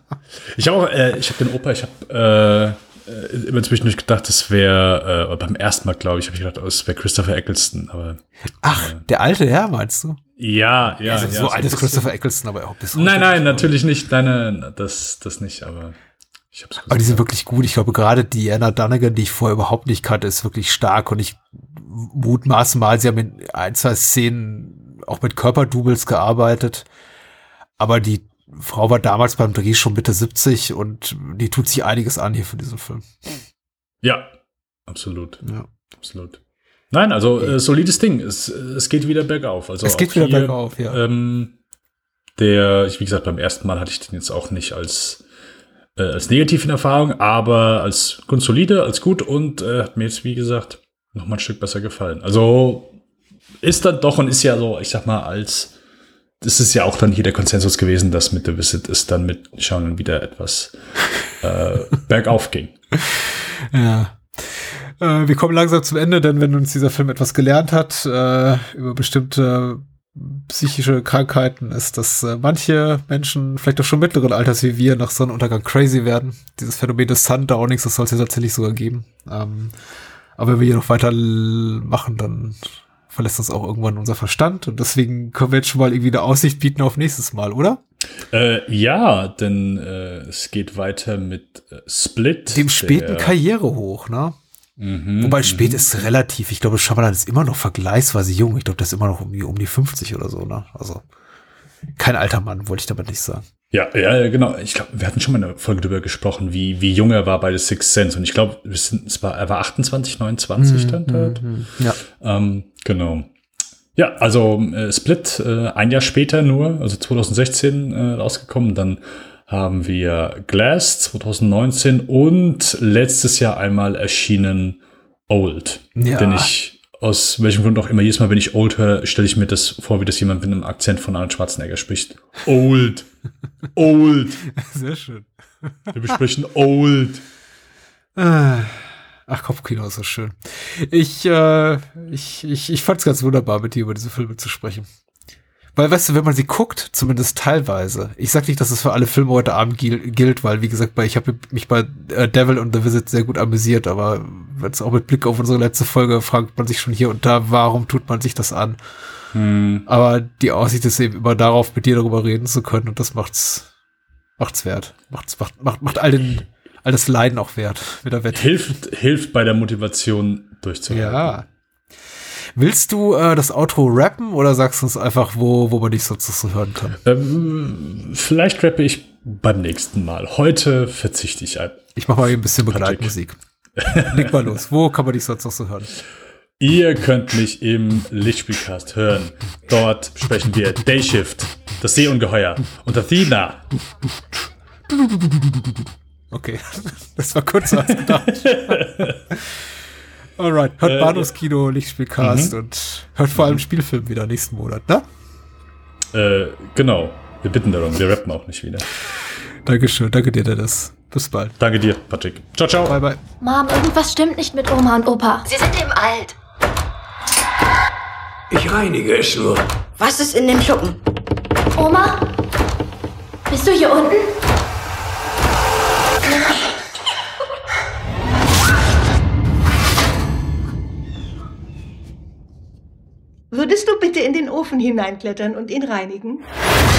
Ich habe auch, äh, ich habe den Opa, ich habe äh, äh, immer zwischendurch gedacht, das wäre, äh, beim ersten Mal, glaube ich, habe ich gedacht, oh, es wäre Christopher Eccleston, aber Ach, der alte Herr, meinst du? ja, ja. also ja, so alt ist. Christopher Eccleston, aber auch bis Nein, nein, natürlich nicht. Nein, nein, das, das nicht, aber ich habe es Aber die sind wirklich gut. Ich glaube, gerade Diana Dunnigan, die ich vorher überhaupt nicht kannte, ist wirklich stark. Und ich mutmaße mal, sie haben in ein, zwei Szenen auch mit Körperdoubles gearbeitet. Aber die Frau war damals beim Dreh schon Mitte 70 und die tut sich einiges an hier für diesen Film. Ja, absolut, Ja. absolut. Nein, also äh, solides Ding. Es, es geht wieder bergauf. Also Es geht wieder hier, bergauf, ja. Ähm, der, ich, wie gesagt, beim ersten Mal hatte ich den jetzt auch nicht als, äh, als negativ in Erfahrung, aber als grundsolide, als gut und äh, hat mir jetzt, wie gesagt, noch mal ein Stück besser gefallen. Also ist dann doch und ist ja so, ich sag mal, als das ist ja auch dann hier der Konsensus gewesen, dass mit The Visit es dann mit Schauen wieder etwas äh, bergauf ging. Ja. Äh, wir kommen langsam zum Ende, denn wenn uns dieser Film etwas gelernt hat äh, über bestimmte psychische Krankheiten, ist, dass äh, manche Menschen, vielleicht auch schon mittleren Alters wie wir, nach Sonnenuntergang crazy werden. Dieses Phänomen des Sundownings, das soll es ja tatsächlich sogar geben. Ähm, aber wenn wir hier noch weiter machen, dann verlässt uns auch irgendwann unser Verstand. Und deswegen können wir jetzt schon mal irgendwie eine Aussicht bieten auf nächstes Mal, oder? Äh, ja, denn äh, es geht weiter mit äh, Split. Dem späten der- Karriere hoch, ne? Mhm, Wobei spät ist relativ. Ich glaube, Shyamalan ist immer noch vergleichsweise jung. Ich glaube, das ist immer noch um die, um die 50 oder so, ne? Also kein alter Mann, wollte ich damit nicht sagen. Ja, ja, genau. Ich glaube, wir hatten schon mal eine Folge darüber gesprochen, wie, wie jung er war bei The Sixth Sense. Und ich glaube, wir sind- es war, er war 28, 29 Mhm, dann dort. Ja. Ähm, genau. Ja, also äh, Split äh, ein Jahr später nur, also 2016 äh, rausgekommen. Dann haben wir Glass 2019 und letztes Jahr einmal erschienen Old. Ja. Den ich aus welchem Grund auch immer, jedes Mal, wenn ich Old höre, stelle ich mir das vor, wie das jemand mit einem Akzent von Arnold Schwarzenegger spricht. Old. Old. Sehr schön. Wir besprechen Old. Ah. Ach, Kopfkino ist so schön. Ich, äh, ich, ich, ich fand's ganz wunderbar, mit dir über diese Filme zu sprechen. Weil, weißt du, wenn man sie guckt, zumindest teilweise, ich sag nicht, dass es für alle Filme heute Abend gil gilt, weil, wie gesagt, ich habe mich bei äh, Devil und The Visit sehr gut amüsiert, aber wenn es auch mit Blick auf unsere letzte Folge fragt man sich schon hier und da, warum tut man sich das an? Hm. Aber die Aussicht ist eben immer darauf, mit dir darüber reden zu können und das macht's, macht's wert. Macht's, macht, macht, macht all, den, all das Leiden auch wert, wieder wett. Hilft, hilft bei der Motivation durchzuhalten. Ja. Willst du äh, das Outro rappen oder sagst du uns einfach, wo, wo man dich sozusagen hören kann? Ähm, vielleicht rappe ich beim nächsten Mal. Heute verzichte ich ein. Ich mache mal ein bisschen Begleitmusik. Leg mal los. Wo kann man dich sonst noch so hören? Ihr könnt mich im Lichtspielcast hören. Dort sprechen wir Dayshift, das Seeungeheuer und Athena. Okay, das war kurz als gedacht. Alright, hört Äh, Bahnhofskino, Lichtspielcast und hört vor allem Spielfilm wieder nächsten Monat, ne? Äh, genau. Wir bitten darum. Wir rappen auch nicht wieder. Dankeschön, danke dir, Dennis. Bis bald. Danke dir, Patrick. Ciao, ciao. Bye, bye. Mom, irgendwas stimmt nicht mit Oma und Opa. Sie sind eben alt. Ich reinige es nur. Was ist in dem Schuppen? Oma? Bist du hier unten? Würdest du bitte in den Ofen hineinklettern und ihn reinigen? Ah!